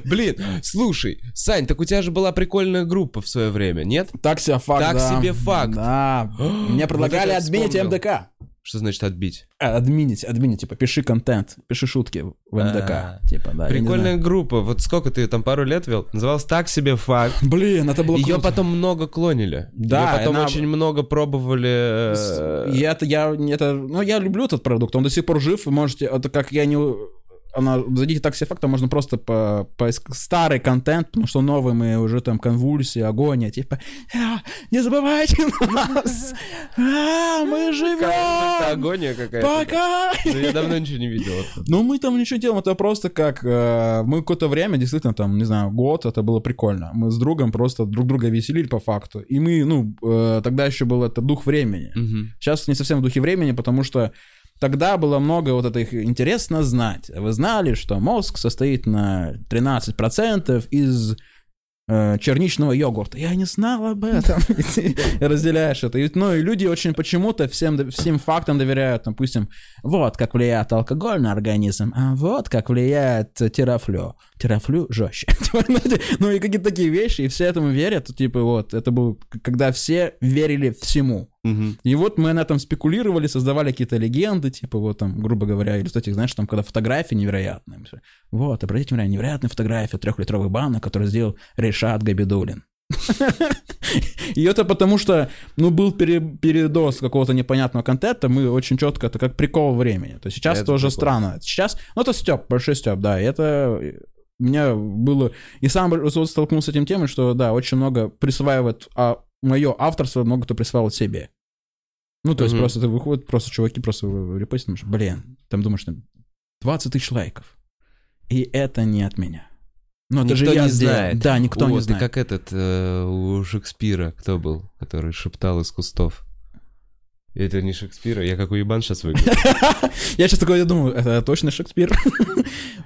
Блин, слушай, Сань, так у тебя же была прикольная группа в свое время, нет? Так себе факт, Так себе факт. Да. Мне предлагали отменить МДК. Что значит отбить? А, админить, админить, типа, пиши контент, пиши шутки в МДК, А-а-а. типа, да. Прикольная группа, вот сколько ты там пару лет вел? Называлась «Так себе факт». Блин, это было Ее круто. потом много клонили. Да. Ее потом она... очень много пробовали... Э, я, это, я, это, ну, я люблю этот продукт, он до сих пор жив, вы можете, это как я не она, зайдите такси факта, можно просто по, по старый контент, потому что новый мы уже там конвульсии, агония, типа, а, не забывайте нас, а, мы живем. Это агония какая-то. Пока. Да я давно ничего не видел. Ну мы там ничего не делаем, это просто как, э, мы какое-то время, действительно, там, не знаю, год, это было прикольно. Мы с другом просто друг друга веселили по факту. И мы, ну, э, тогда еще был это дух времени. Сейчас не совсем в духе времени, потому что Тогда было много вот этих интересно знать. Вы знали, что мозг состоит на 13% из э, черничного йогурта. Я не знал об этом. И ты разделяешь это. И, ну и люди очень почему-то всем, всем фактам доверяют. Допустим, вот как влияет алкоголь на организм, а вот как влияет терафлю. Терафлю жестче. ну и какие-то такие вещи, и все этому верят. Типа вот, это был, когда все верили всему. И вот мы на этом спекулировали, создавали какие-то легенды, типа вот там, грубо говоря, или, кстати, знаешь, там, когда фотографии невероятные. Вот, обратите внимание, невероятная фотография трехлитровых банок, которую сделал Решат Габидулин. И это потому что, ну, был пере, передоз какого-то непонятного контента, мы очень четко, это как прикол времени. То есть сейчас это тоже прикол. странно. Сейчас, ну, это степ, большой степ, да, и это у меня было... И сам вот столкнулся с этим темой, что, да, очень много присваивает, а мое авторство много кто присваивает себе. Ну, то есть просто это выходит, просто чуваки просто репостят, думаешь, блин, там думаешь, 20 тысяч лайков. И это не от меня. Ну, это никто же я не сделал. знает. Да, никто не знает. Как этот э, у Шекспира, кто был, который шептал из кустов. Это не Шекспира, я как уебан сейчас выгляжу. Я сейчас такой думаю, это точно Шекспир?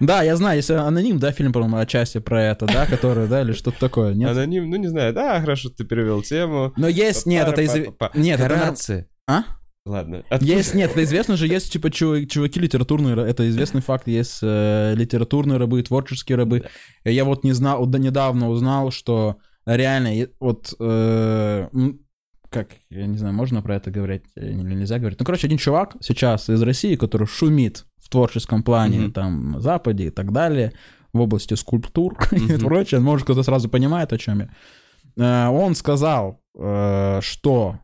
Да, я знаю, если аноним, да, фильм, по-моему, отчасти про это, да, который, да, или что-то такое, нет? Аноним, ну не знаю, да, хорошо, ты перевел тему. Но есть, нет, это из... Нет, это... А? Ладно. Есть, нет, это известно же, есть, типа, чува- чуваки литературные, ра- это известный факт, есть э, литературные рабы, творческие рабы. Я вот не знал, вот недавно узнал, что реально, вот, э, как, я не знаю, можно про это говорить или нельзя говорить. Ну, короче, один чувак сейчас из России, который шумит в творческом плане, Мгм. там, на Западе и так далее, в области скульптур и Мгм. прочее, может, кто-то сразу понимает, о чем я. Э, Он сказал, э, что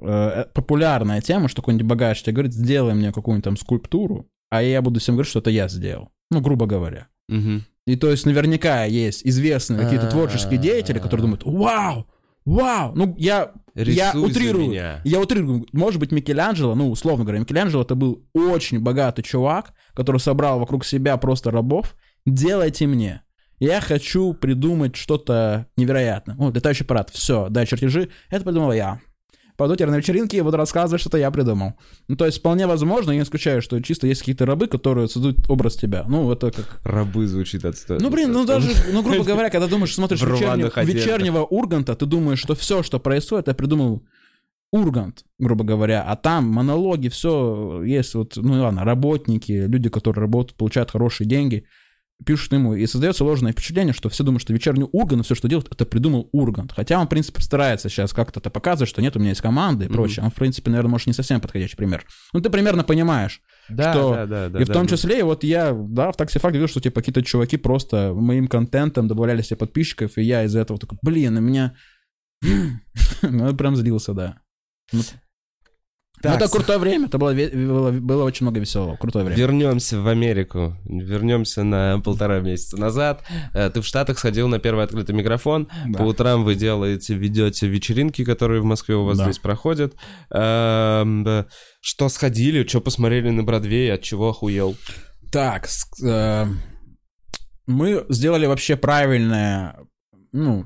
э, популярная тема, что какой-нибудь богач тебе говорит, сделай мне какую-нибудь там скульптуру, а я буду всем говорить, что это я сделал. Ну, грубо говоря. И то есть наверняка есть известные какие-то творческие деятели, которые думают, вау, вау, ну я, я Рисуй утрирую, меня. я утрирую, может быть, Микеланджело, ну, условно говоря, Микеланджело это был очень богатый чувак, который собрал вокруг себя просто рабов, делайте мне. Я хочу придумать что-то невероятное. О, летающий аппарат, все, дай чертежи, это придумал я. Пойду теперь на вечеринки и буду рассказывать, что-то я придумал. Ну, то есть, вполне возможно, я не исключаю, что чисто есть какие-то рабы, которые создают образ тебя. Ну, это как Рабы звучит отстой. ну, блин, ну даже, ну, грубо говоря, когда думаешь, смотришь вечернего, вечернего Урганта, ты думаешь, что все, что происходит, я придумал Ургант, грубо говоря, а там монологи, все есть, вот, ну ладно, работники, люди, которые работают, получают хорошие деньги, пишут ему, и создается ложное впечатление, что все думают, что вечерний Ургант, все, что делает, это придумал Ургант. Хотя он, в принципе, старается сейчас как-то это показывать, что нет, у меня есть команда и Мгм. прочее. Он, в принципе, наверное, может, не совсем подходящий пример. Ну, ты примерно понимаешь, да, что- да, да, да, и в да, том да. числе, вот я, да, в таксифак видел, что типа какие-то чуваки просто моим контентом добавляли себе подписчиков, и я из-за этого такой, блин, у меня... Ну, прям злился, да. Ну, ну, Так, это крутое время, это было, было, было очень много веселого, крутое время. Вернемся в Америку. Вернемся на полтора месяца назад. Э, Ты в Штатах сходил на первый открытый микрофон. Да. По утрам вы делаете, ведете вечеринки, которые в Москве у вас Да. здесь проходят. Эм. Что сходили, что посмотрели на Бродвее, от чего охуел? Так, э, мы сделали вообще правильное, ну,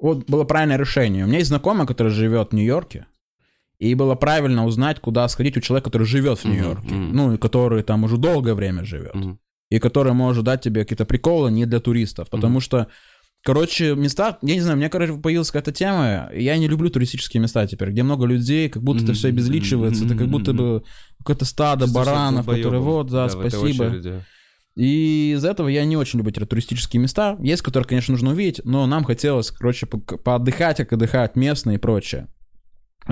вот было правильное решение. У меня есть знакомый, который живет в Нью-Йорке, и было правильно узнать, куда сходить у человека, который живет в Нью-Йорке, мгм. ну, и который там уже долгое время живет. Мгм. и который может дать тебе какие-то приколы не для туристов. Потому что, короче, места, я не знаю, у меня, короче, появилась какая-то тема, я не люблю туристические места теперь, где много людей, как будто это все обезличивается, это как будто бы какое-то стадо себя баранов, которые вот, да, этой спасибо. И из-за этого я не очень люблю туристические места. Есть, которые, конечно, нужно увидеть, но нам хотелось, короче, по- поотдыхать, как отдыхают местные и прочее.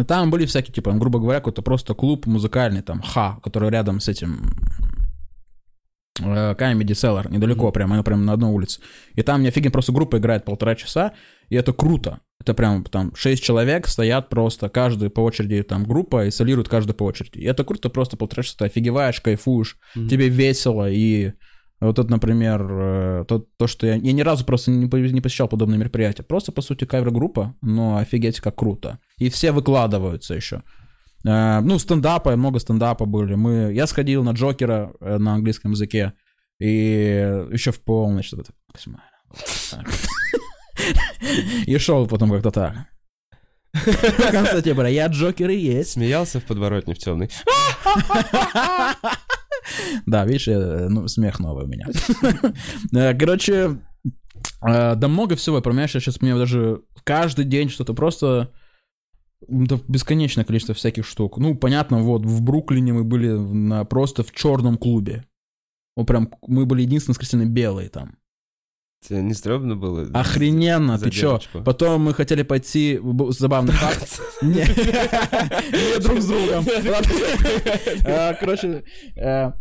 Там были всякие, типа, грубо говоря, какой-то просто клуб музыкальный, там, Ха, который рядом с этим э, Comedy Cellar, недалеко прям, они прям на одной улице. И там офигенно просто группа играет полтора часа, и это круто. Это прям там шесть человек стоят просто, каждый по очереди там группа, и солирует каждый по очереди. И это круто, просто полтора часа ты офигеваешь, кайфуешь, Мгм. тебе весело, и вот это, например, э, то, то что я, я ни разу просто не, не посещал подобные мероприятия. Просто, по сути, кавер-группа, но офигеть как круто. И все выкладываются еще. Э, ну, стендапа, много стендапа были. Мы, я сходил на Джокера э, на английском языке, и еще в полночь что-то. И шел потом как-то так. В конце типа, я Джокер и есть. Смеялся в подворотне в темный. Да, видишь, ну, смех новый у меня. Э, Короче, э, да много всего, понимаешь, я сейчас мне даже каждый день что-то просто да, бесконечное количество всяких штук. Ну, понятно, вот в Бруклине мы были на, просто в черном клубе. Вот прям мы были единственные воскресенье белые там. Тебе не стрёмно было? Охрененно, ты чё? Потом мы хотели пойти, в- забавный факт. Не друг с другом. Э, Короче, э,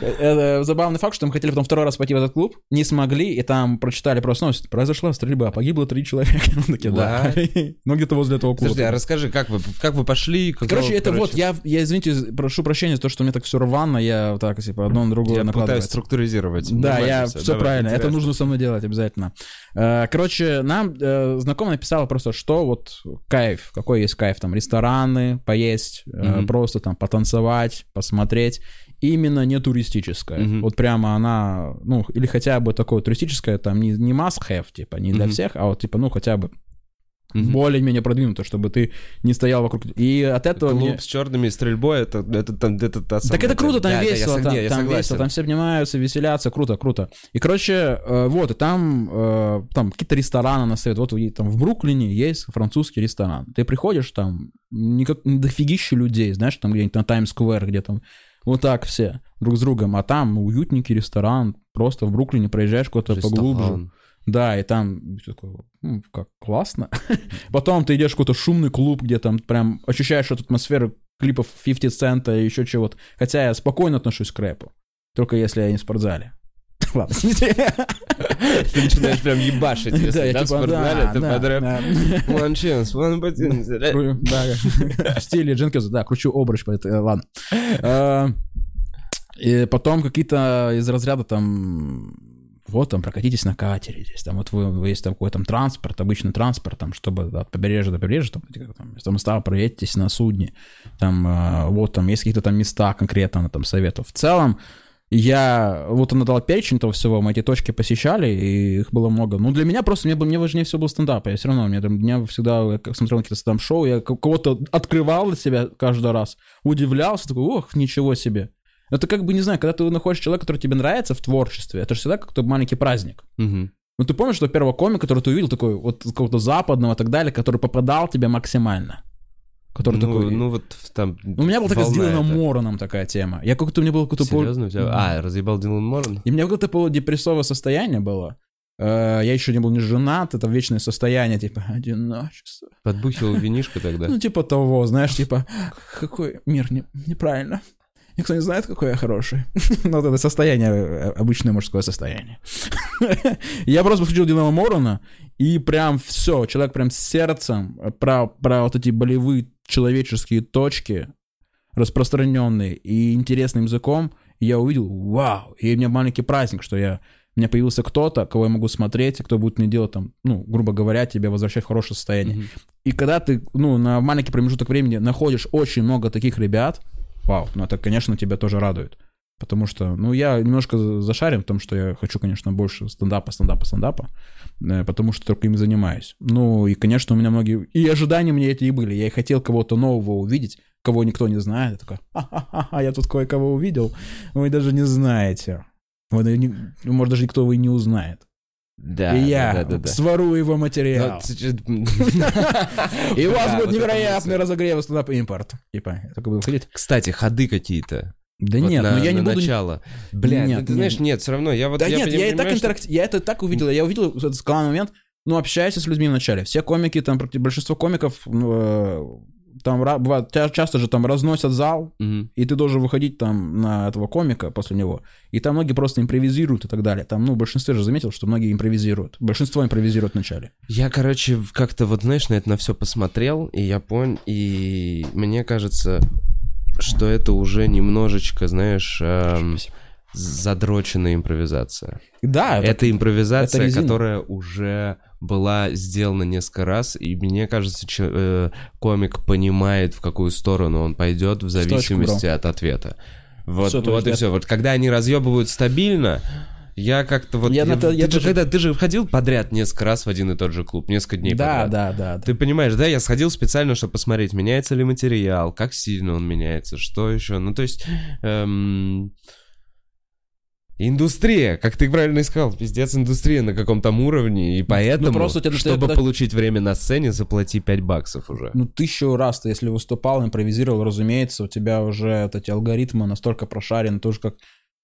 э, забавный факт, что мы хотели потом второй раз пойти в этот клуб, не смогли, и там прочитали просто новость, произошла стрельба, погибло три человека. Такие, да. Ну, где-то возле этого клуба. Подожди, а расскажи, как вы, как вы пошли? Короче, это вот, я, я, извините, прошу прощения за то, что мне так все рвано, я вот так, типа, одно на другое Я пытаюсь структуризировать. Да, я всё, все правильно. Это нужно со мной делать обязательно. Э, Короче, нам э, знакомая написала просто, что вот кайф, какой есть кайф, там рестораны, поесть, Мгм. просто там потанцевать, посмотреть. Именно не туристическое. Мгм. Вот прямо она, ну, или хотя бы такое туристическое, там не, не must have, типа, не для Мгм. всех, а вот типа, ну, хотя бы Мгм. более-менее продвинуто, чтобы ты не стоял вокруг. И от этого Клуб мне... с черными стрельбой, это, это, там, это та Так самая это круто, там Да, да, я весело, там, я там согласен. весело, там все обнимаются, веселятся, круто, круто. И, короче, э, вот, и там, э, там какие-то рестораны на совет. Вот там в Бруклине есть французский ресторан. Ты приходишь, там никак, дофигища людей, знаешь, там где-нибудь на Таймс-сквер, где там вот так все друг с другом, а там уютненький ресторан, просто в Бруклине проезжаешь куда-то поглубже. Да, и там такое, «М, как классно. Потом ты идешь в какой-то шумный клуб, где там прям ощущаешь эту атмосферу клипов 50 цента и еще чего-то. Хотя я спокойно отношусь к рэпу. Только если я не в спортзале. Ладно. Ты начинаешь прям ебашить, если Да, в типа, спортзале, ты под рэп. One chance, one opportunity. Да, в стиле Дженкинса, да, кручу обруч, э, ладно. Э, И потом какие-то из разряда там, вот там прокатитесь на катере здесь, там вот вы, вы есть такой там транспорт, обычный транспорт, там, чтобы от побережья до побережья, там, там, с моста проедетесь на судне, там, э, вот там есть какие-то там места конкретно, там советов. В целом, я, вот она дала перечень того всего, мы эти точки посещали, и их было много. Ну, для меня просто, мне, мне важнее всего был стендап, я все равно, мне, там- меня всегда, я как смотрел какие-то стендап-шоу, я ко- кого-то открывал для себя каждый раз, удивлялся, такой, ох, ничего себе. Это как бы, не знаю, когда ты находишь человека, который тебе нравится в творчестве, это же всегда как-то маленький праздник. Мгм. Ну, ты помнишь, что первого комика, который ты увидел, такой, вот какого-то западного и так далее, который попадал тебе максимально? Который Ну, такой... ну вот там... у меня была такая с Диланом. Мороном такая тема. Я как-то, у меня было какое-то... пол- Серьезно? У тебя- А, разъебал Дилан Моран? И у меня какое-то полудепрессовое состояние было. Э, Я еще не был не женат, это вечное состояние, типа, одиночество. Подбухивал винишко тогда? Ну, типа того, знаешь, типа, какой мир не- неправильно. Никто не знает, какой я хороший. Ну, вот это состояние, э, обычное мужское состояние. Я просто включил Дилана Морона, и прям все, человек прям с сердцем про, про вот эти болевые человеческие точки, распространенные и интересным языком, и я увидел, вау, и у меня маленький праздник, что я у меня появился кто-то, кого я могу смотреть, кто будет мне делать там, ну, грубо говоря, тебя возвращать в хорошее состояние. Мгм. И когда ты, ну, на маленький промежуток времени находишь очень много таких ребят, вау, ну это, конечно, тебя тоже радует. Потому что, ну, я немножко зашарен в том, что я хочу, конечно, больше стендапа, стендапа, стендапа, э, потому что только им занимаюсь. Ну, и, конечно, у меня многие... И ожидания мне эти и были. Я и хотел кого-то нового увидеть, кого никто не знает. Я такой, ха-ха-ха, я тут кое-кого увидел, вы даже не знаете. Вы, может, даже никто и не узнает. Да, и я да, да, да. сворую его Но материал. сейчас- И у вас будет невероятный разогрев стендап импорт. Типа, только буду ходить. Кстати, ходы какие-то. Да Вот нет, на- ну я не на буду... начало. Бля, Нет, ну ты нет. знаешь, нет, все равно, я вот... Да я нет, я и так понимаю, что- интеракт... Я это так увидел. Я увидел этот скалный момент, ну, общайся с людьми вначале. Все комики, там, большинство комиков, ну, э, там, бывает, ча- часто же там разносят зал, Мгм. и ты должен выходить там на этого комика после него. И там многие просто импровизируют и так далее. Там, ну, в большинстве же заметил, что многие импровизируют. Большинство импровизирует вначале. Я, короче, как-то вот, знаешь, на это на все посмотрел, и я понял, и мне кажется, что это уже немножечко, знаешь, эм, задроченная импровизация. Да, это, Это импровизация, это резина. которая уже была сделана несколько раз, и мне кажется, че- э, комик понимает, в какую сторону он пойдет в точку, зависимости от ответа. Вот, то вот и все. Вот когда они разъебывают стабильно, я как-то вот... Я я- то- я ты, же, тоже- когда, ты же ходил подряд несколько раз в один и тот же клуб, несколько дней да, подряд. да, да, да. Ты понимаешь, да, я сходил специально, чтобы посмотреть, меняется ли материал, как сильно он меняется, что еще. Ну, то есть... эм, Индустрия, как ты правильно сказал, пиздец, индустрия на каком-то уровне, и поэтому, Ну, просто у тебя- чтобы когда- получить время на сцене, заплати 5 баксов уже. Ну, тысячу раз ты, если выступал, импровизировал, разумеется, у тебя уже вот эти алгоритмы настолько прошарены, тоже как,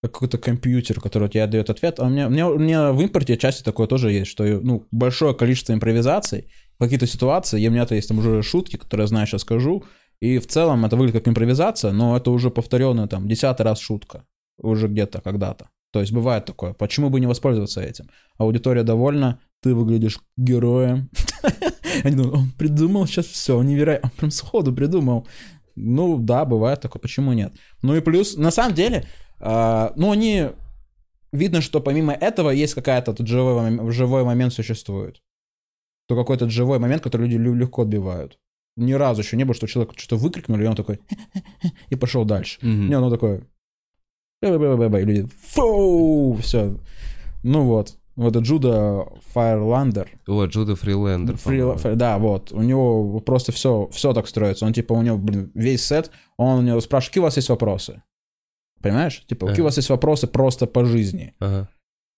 как какой-то компьютер, который тебе дает ответ. А у меня, у меня, у меня в импорте части такое тоже есть, что ну, большое количество импровизаций, какие-то ситуации, и у меня-то есть там уже шутки, которые я знаю, сейчас скажу, и в целом это выглядит как импровизация, но это уже повторенная там десятый раз шутка, уже где-то, когда-то. То есть бывает такое. Почему бы не воспользоваться этим? Аудитория довольна, ты выглядишь героем. Они думают, он придумал сейчас все, невероятно. Он прям сходу придумал. Ну да, бывает такое, почему нет? Ну и плюс, на самом деле, а, ну они... Видно, что помимо этого есть какая-то тут живой, мом- живой момент существует. То какой-то живой момент, который люди лю- легко отбивают. Ни разу еще не было, что человек что-то выкрикнул, и он такой и пошел дальше. Не, оно такое... И люди... Фу! Все. Ну вот. Вот это Джуда Файрландер. О, Джуда Фрилендер. Фри- по-моему. фри- да, вот. У него просто все, все так строится. Он типа, у него, блин, весь сет, он у него спрашивает, какие у вас есть вопросы? Понимаешь? Типа, какие у Ага. вас есть вопросы просто по жизни? Ага.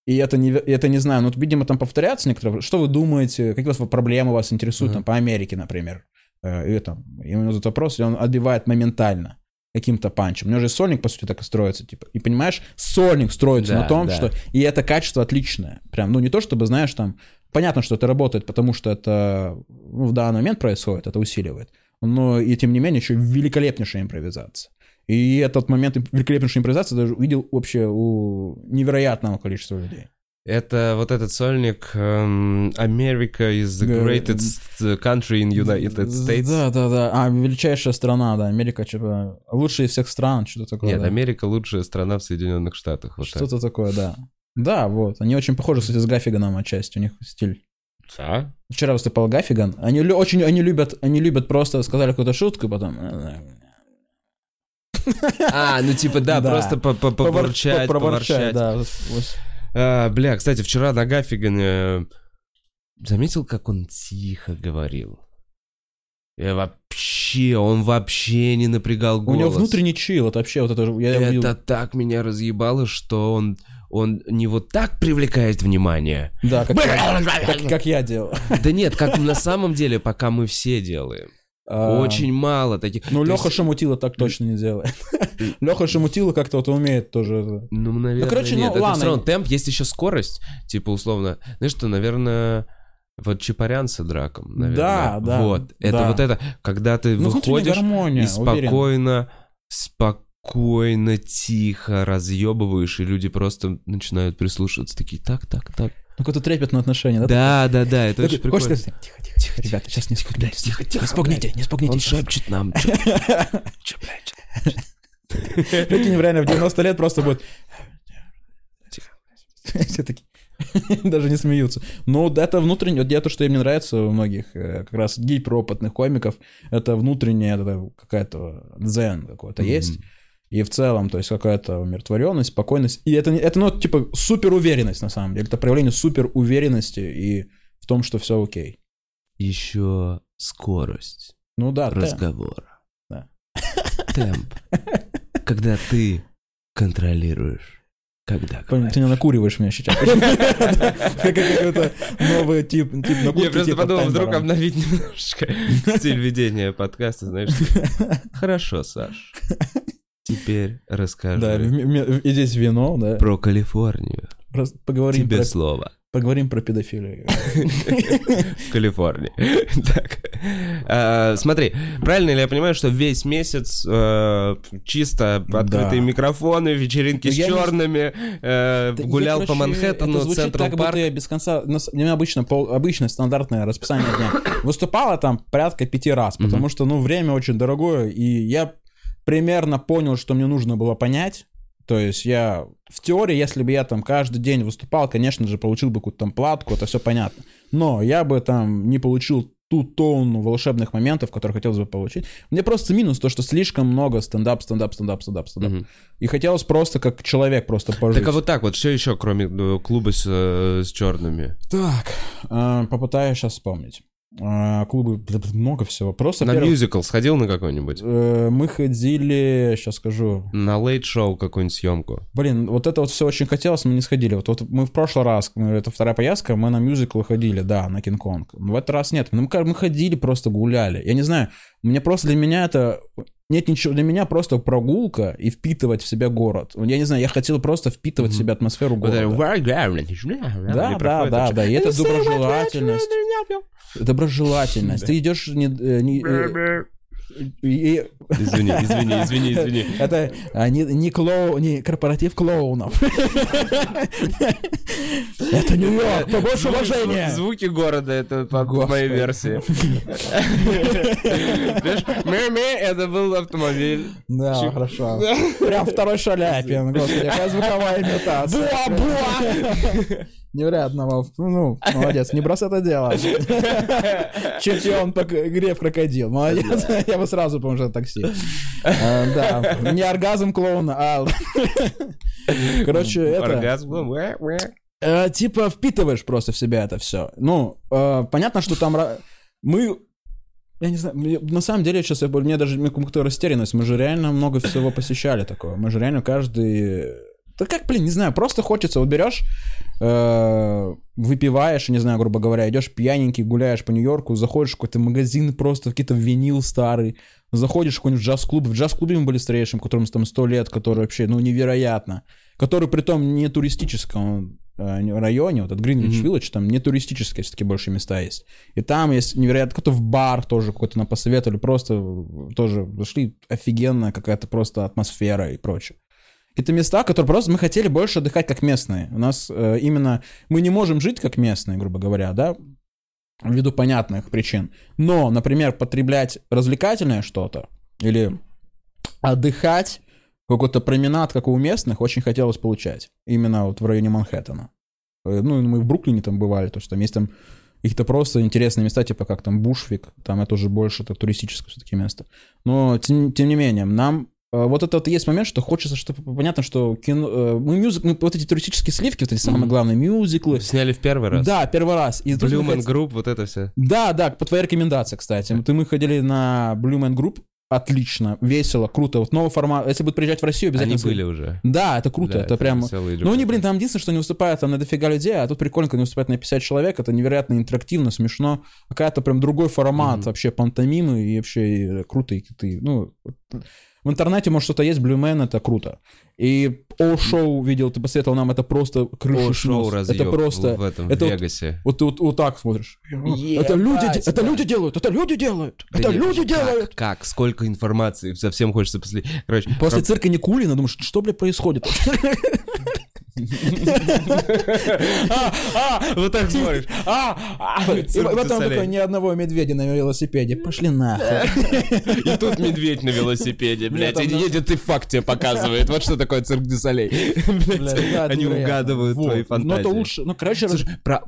И это не, это не знаю, ну, видимо, там повторяться некоторые. Что вы думаете, какие у вас проблемы вас интересуют, Ага. там, по Америке, например? Э, И, там, у него задают вопрос, и он отбивает моментально каким-то панчем. У него же сольник, по сути, так и строится, типа. И понимаешь, сольник строится Да, на том, да. что... И это качество отличное. Прям, ну, не то, чтобы, знаешь, там... Понятно, что это работает, потому что это ну, в данный момент происходит, это усиливает. Но и тем не менее еще великолепнейшая импровизация. И этот момент великолепнейшей импровизации даже увидел вообще у невероятного количества людей. Это вот этот сольник эм, America is the greatest country in United States. Да, да, да. А, величайшая страна, да. Америка, типа, лучшая из всех стран, что-то такое. Нет, да. Америка лучшая страна в Соединенных Штатах. Вот так. Что-то такое, да. Да, вот. Они очень похожи, кстати, с Гаффиганом отчасти. У них стиль. Да? Вчера выступал Гаффиган. Они лю- очень, они любят, они любят просто сказали какую-то шутку, и потом... А, ну типа да, Да. просто по- по- поворчать, поворчать. А, бля, кстати, вчера на Гаффигане э, заметил, как он тихо говорил. Я вообще, он вообще не напрягал У голос. него внутренний чил, это вообще вот это... Я Это увидел- так меня разъебало, что он, он не вот так привлекает внимание. Да, как, как, как я делал. Да нет, как на самом деле, пока мы все делаем. А, Очень мало таких. Ну, Леха есть, Шамутила так точно не делает. Леха Шамутила как-то вот умеет тоже. это. Ну, наверное, короче, ну, нет. Это ладно. всё равно темп, есть еще скорость. Типа, условно, знаешь что, наверное, вот Чапарян с драком, наверное. Да, да, Вот. Это да. вот это, когда ты Ну, выходишь гармония, и спокойно, спокойно, тихо разъебываешь, и люди просто начинают прислушиваться, такие, так, так, так. Ну, какое-то трепетное отношение, да? Да, да, да, это очень прикольно. Тихо, тихо, тихо, ребята, сейчас не спугните. Тихо, тихо, Не спугните, не спугните. Он шепчет нам. чё, блядь, Прикинь, реально в 90 лет просто будет... Все такие... Даже не смеются. Но вот это внутреннее, вот я то, что мне нравится у многих э, как раз гей-пропотных комиков, это внутренняя какая-то дзен какой-то есть. И в целом, то есть какая-то умиротворенность, спокойность. И это, не- это ну, типа, супер уверенность на самом деле. Это проявление супер уверенности и в том, что все окей. Еще скорость Ну да, темп. разговора. Да. Темп. Когда ты контролируешь, когда Понял. Ты не накуриваешь меня сейчас. Как какой-то новый тип, тип накурки, Я просто типа подумал, вдруг обновить немножко стиль ведения подкаста, знаешь. Хорошо, Саш. Теперь Да, расскажи в- и здесь вино, да. про Калифорнию. Раз- Поговорим Тебе про, слово. поговорим про педофилию. В Калифорнии. Так. А, Смотри, правильно ли я понимаю, что весь месяц э, чисто открытые Да. микрофоны, вечеринки с черными, э, Да гулял по Манхэттену, будто Парк. я без конца... У меня обычно, обычное стандартное расписание дня. Выступала там порядка пяти раз, потому что, ну, время очень дорогое, и я примерно понял, что мне нужно было понять. То есть я в теории, если бы я там каждый день выступал, конечно же, получил бы какую-то там платку, это все понятно. Но я бы там не получил ту тонну волшебных моментов, которые хотелось бы получить. Мне просто минус то, что слишком много стендап, стендап, стендап, стендап, стендап. Мгм. И хотелось просто как человек просто пожить. Так а вот так вот, что еще, кроме э, клуба с, э, с черными? Так, э, попытаюсь сейчас вспомнить. Э, Клубы, много всего. Просто, На мюзикл сходил на какой-нибудь? э, мы ходили, сейчас скажу, На лейт-шоу какую-нибудь съемку? блин, вот это вот все очень хотелось, мы не сходили. Вот, вот мы в прошлый раз, это вторая поездка, мы на мюзикл ходили, да, на Кинг-Конг. В этот раз нет. Ну, Мы, мы ходили, просто гуляли. Я не знаю, мне просто для меня это... Нет ничего, для меня просто прогулка и впитывать в себя город. Я не знаю, я хотел просто впитывать в себя атмосферу города. Да, Да, да, да, да, и это доброжелательность. Доброжелательность. Ты идешь не, э, не, э, и- Извини, извини, извини, извини. это а, не, не клоу, не корпоратив клоунов. Это Нью-Йорк, побольше уважения. звук- Звуки города, это по моей версии. Мэ-мэ, это был автомобиль. Да, хорошо. Прям второй Шаляпин, господи, какая звуковая имитация. Невероятно, Вов. ну, молодец, не брось это дело. Чемпион по к- игре в крокодил, молодец. Я бы сразу помню, такси. А, Да, не оргазм клоуна, а... Короче, это... Оргазм. Э, типа впитываешь просто в себя это все. Ну, э, понятно, что там мы, я не знаю, на самом деле сейчас я, мне даже какую-то растерянность. Мы же реально много всего посещали такого. Мы же реально каждый, да как, блин, не знаю, просто хочется. Вот берешь, э, выпиваешь, не знаю, грубо говоря, идешь пьяненький, гуляешь по Нью-Йорку, заходишь в какой-то магазин просто какие-то винил старый, заходишь в какой-нибудь джаз-клуб. В джаз-клубе мы были старейшим, которому там 100 лет, который вообще, ну, невероятно. Который, при том, не туристическом э, районе, вот этот Гринвич. Виллидж, там не туристические все-таки больше места есть. И там есть невероятно, какой-то в бар тоже какой-то нам посоветовали, просто э, тоже зашли, офигенная какая-то просто атмосфера и прочее. Это места, которые просто мы хотели больше отдыхать как местные. У нас э, именно мы не можем жить как местные, грубо говоря, да, ввиду понятных причин. Но, например, потреблять развлекательное что-то или отдыхать, какой-то променад, как у местных, очень хотелось получать. Именно вот в районе Манхэттена. Э, Ну, мы в Бруклине там бывали, то что там есть там каких-то просто интересные места, типа как там Бушвик, там это уже больше это туристическое все-таки место. Но, тем, тем не менее, нам вот это вот есть момент, что хочется, что понятно, что кино, э, мы мюзик, мы вот эти туристические сливки, вот эти самые главные мюзиклы. Сняли в первый раз. Да, первый раз. И Man хот- Group, вот это все. да, да, по твоей рекомендации, кстати. Ты, мы ходили на Blue Man Group, отлично, весело, круто. Вот новый формат. Если будут приезжать в Россию, обязательно... Они были уже. Да, это круто, Да, это прям... веселые Ну, они, блин, там единственное, что не выступают там на дофига людей, а тут прикольно, когда они выступают на 50 человек, это невероятно интерактивно, смешно. Какая-то прям другой формат Мгм. вообще пантомимы и вообще и круто. И ты, ну, в интернете, может, что-то есть, Blue Man, это круто. И О-шоу видел, ты посоветовал нам, это просто крыша шоу Это просто... в этом, это в вот- Вегасе. Вот ты вот, вот так смотришь. это люди, де- это люди делают, это люди делают, это Да нет, люди как, делают. Как? Сколько информации? Совсем хочется после... Короче, После про- цирка Никулина думаешь, что, блядь, происходит? А, а, вот так смотришь. А, а, и потом такой ни одного медведя на велосипеде. Пошли нахуй. И тут медведь на велосипеде, блядь, и едет и факт тебе показывает. Вот что такое цирк Дю Солей. Они угадывают твои Ну, фантазии. это лучше. Ну, короче, про,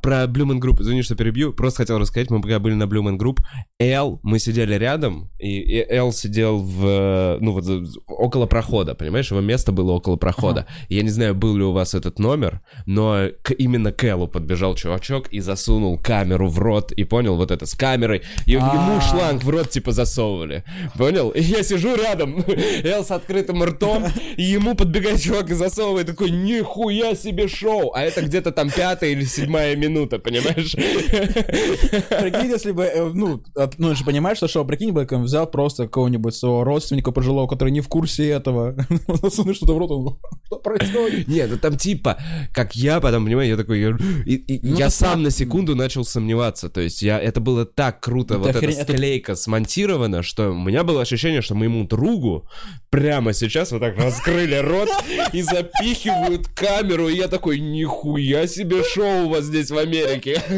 Man Group, извини, что перебью, просто хотел рассказать, мы пока были на Man Group, Эл, мы сидели рядом, и, Эл сидел в, ну вот, около прохода, понимаешь, его место было около прохода. И Я не знаю, был ли у вас этот номер, но к- именно к Элу подбежал чувачок и засунул камеру в рот, и понял, вот это с камерой, и ему А. шланг в рот типа засовывали, понял? И я сижу рядом, Эл с открытым ртом, и ему подбегает чувак и засовывает такой, нихуя себе шоу, а это где-то там пятая или седьмая минута, понимаешь? прикинь, если бы, э, ну, ну, ты же понимаешь, что шоу, прикинь, он взял просто какого-нибудь своего родственника пожилого, который не в курсе этого, засунул что-то в рот, он, что происходит? Не, ну там типа, как я потом, понимаю, я такой, я, и- и Ну, я это сам так. на секунду начал сомневаться, то есть я, это было так круто, Это вот хрень- эта это- склейка смонтирована, что у меня было ощущение, что моему другу прямо сейчас вот так раскрыли рот и запихивают камеру, и я такой, нихуя себе шоу у вас здесь в Америке.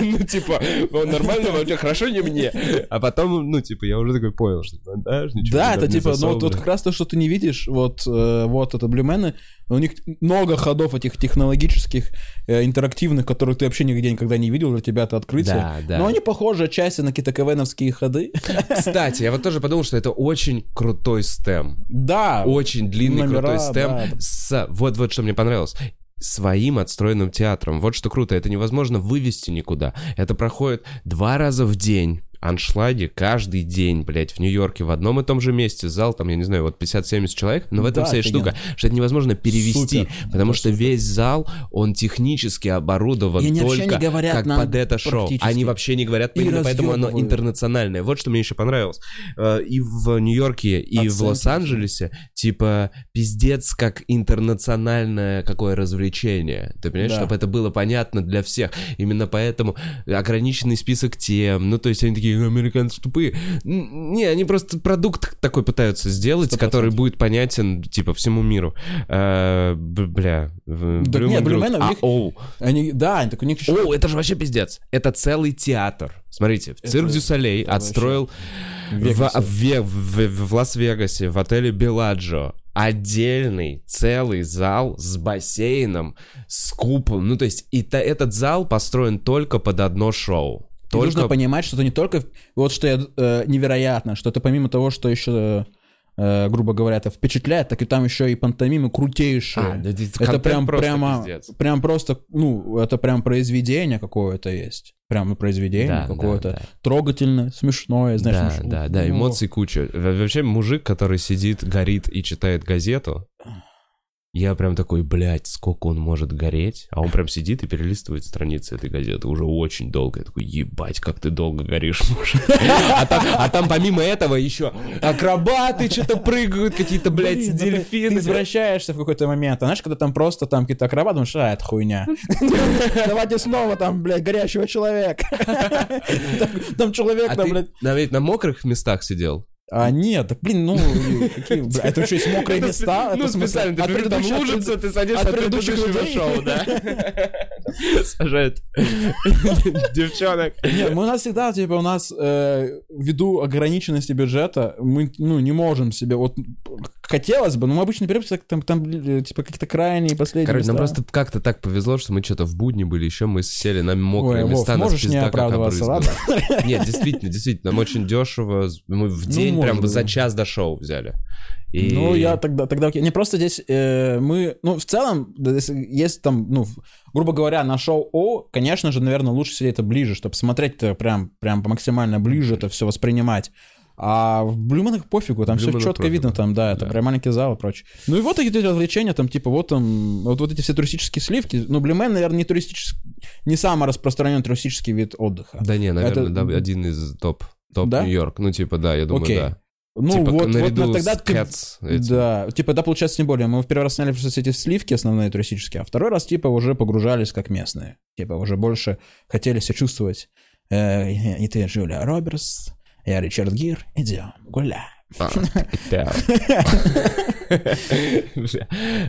Ну, типа, он нормально вообще, хорошо не мне. А потом, ну, типа, я уже такой понял, что монтаж, ничего Да, это типа, ну вот, как раз то, что ты не видишь, вот, э, вот это блюмены, у них много ходов этих технологических, э, интерактивных, которых ты вообще нигде никогда не видел, для тебя это открытие. Да, да. Но они похожи отчасти на какие-то КВНовские ходы. Кстати, я вот тоже подумал, что это очень крутой стем. Да. Очень длинный Номера, крутой стем. да. С... Вот, вот что мне понравилось. Своим отстроенным театром. Вот что круто. Это невозможно вывести никуда. Это проходит два раза в день. Аншлаги каждый день, блядь, в Нью-Йорке в одном и том же месте. Зал там, я не знаю, вот 50-70 человек. Но в этом Да, вся офигенно. штука, что это невозможно перевести. Супер. Потому что весь зал, он технически оборудован И они только не говорят как под это шоу. Они вообще не говорят, И именно поэтому оно интернациональное. Вот что мне еще понравилось. Э, И в Нью-Йорке, и в Оценки. Лос-Анджелесе, типа, пиздец, как интернациональное какое развлечение. Ты понимаешь, Да. чтобы это было понятно для всех. Именно поэтому ограниченный список тем. Ну, то есть они такие, «Ну, американцы тупые. Не, они просто продукт такой пытаются сделать, Сто который процентов. будет понятен, типа, всему миру. Б- Бля. Да Blue не, Man Blue Group. Man у А, них- оу. Они, да, они так у них еще... О, это же вообще пиздец. Это целый театр. Смотрите, в Цирк Дю Солей отстроил В в, в- в Лас-Вегасе, в отеле Беладжо, отдельный целый зал с бассейном, с куполом. Ну, то есть, и та- этот зал построен только под одно шоу. И нужно Только понимать, что это не только... Вот что я, э, невероятно, что это помимо того, что еще э, грубо говоря, это впечатляет, так и там еще и пантомимы крутейшие. А, да, это прям, просто прямо, пиздец. прям просто, ну, это прям произведение какое-то есть. Прям произведение Да, какое-то да, да. трогательное, смешное, знаешь. да, ну, да, да, ну, эмоций куча. Во- Вообще, мужик, который сидит, горит и читает газету, я прям такой, блядь, сколько он может гореть? А он прям сидит и перелистывает страницы этой газеты уже очень долго. Я такой, ебать, как ты долго горишь, мужик. А там, а там помимо этого еще акробаты что-то прыгают, какие-то, блядь, ну дельфины. Ты извращаешься в какой-то момент. А знаешь, когда там просто там какие-то акробаты, думаешь, а, это хуйня. Давайте снова там, блядь, горящего человека. Там- человек, А там, блядь. на мокрых местах сидел? А нет, так, блин, ну, какие, бля, это еще есть мокрые места. Ну, специально, ты говоришь, там лужица, ты садишься от предыдущих предыдущего шоу, да. Сажают девчонок. Нет, мы у нас всегда, типа, у нас э, ввиду ограниченности бюджета, мы, ну, не можем себе, вот, хотелось бы, но мы обычно берем, там, там, э, типа, какие-то крайние последние Короче, нам просто как-то так повезло, что мы что-то в будни были, еще мы сели на мокрые места, нас можешь не пизда как оправдываться, обрызгало. Нет, действительно, действительно, нам очень дешево, мы в Ну, день прям быть. за час до шоу взяли. И- Ну, я тогда, тогда окей. Не, просто здесь э, мы, ну, в целом, есть там, ну, грубо говоря, на шоу О, конечно же, наверное, лучше сидеть это ближе, чтобы смотреть это прям, прям максимально ближе это все воспринимать. А в Блюменах пофигу, там все четко пофигу. видно, там, да, это Да. прям маленький зал и прочее. Ну и вот такие эти развлечения, там, типа, вот там, вот, вот эти все туристические сливки. Ну, Блюмен, наверное, не туристический, не самый распространенный туристический вид отдыха. Да не, наверное, Это- да, один из топ. Топ Да? Нью-Йорк. Ну, типа, да, я думаю, Окей. да. Ну, типа, вот, вот наряду на- тогда с ты- этим. Да, типа, да, получается, тем более, мы в первый раз сняли все эти сливки основные туристические, а второй раз, типа, уже погружались как местные. Типа, уже больше хотели себя чувствовать. Э, и, ты, Джулия Робертс, я Ричард Гир, идем, гуляй.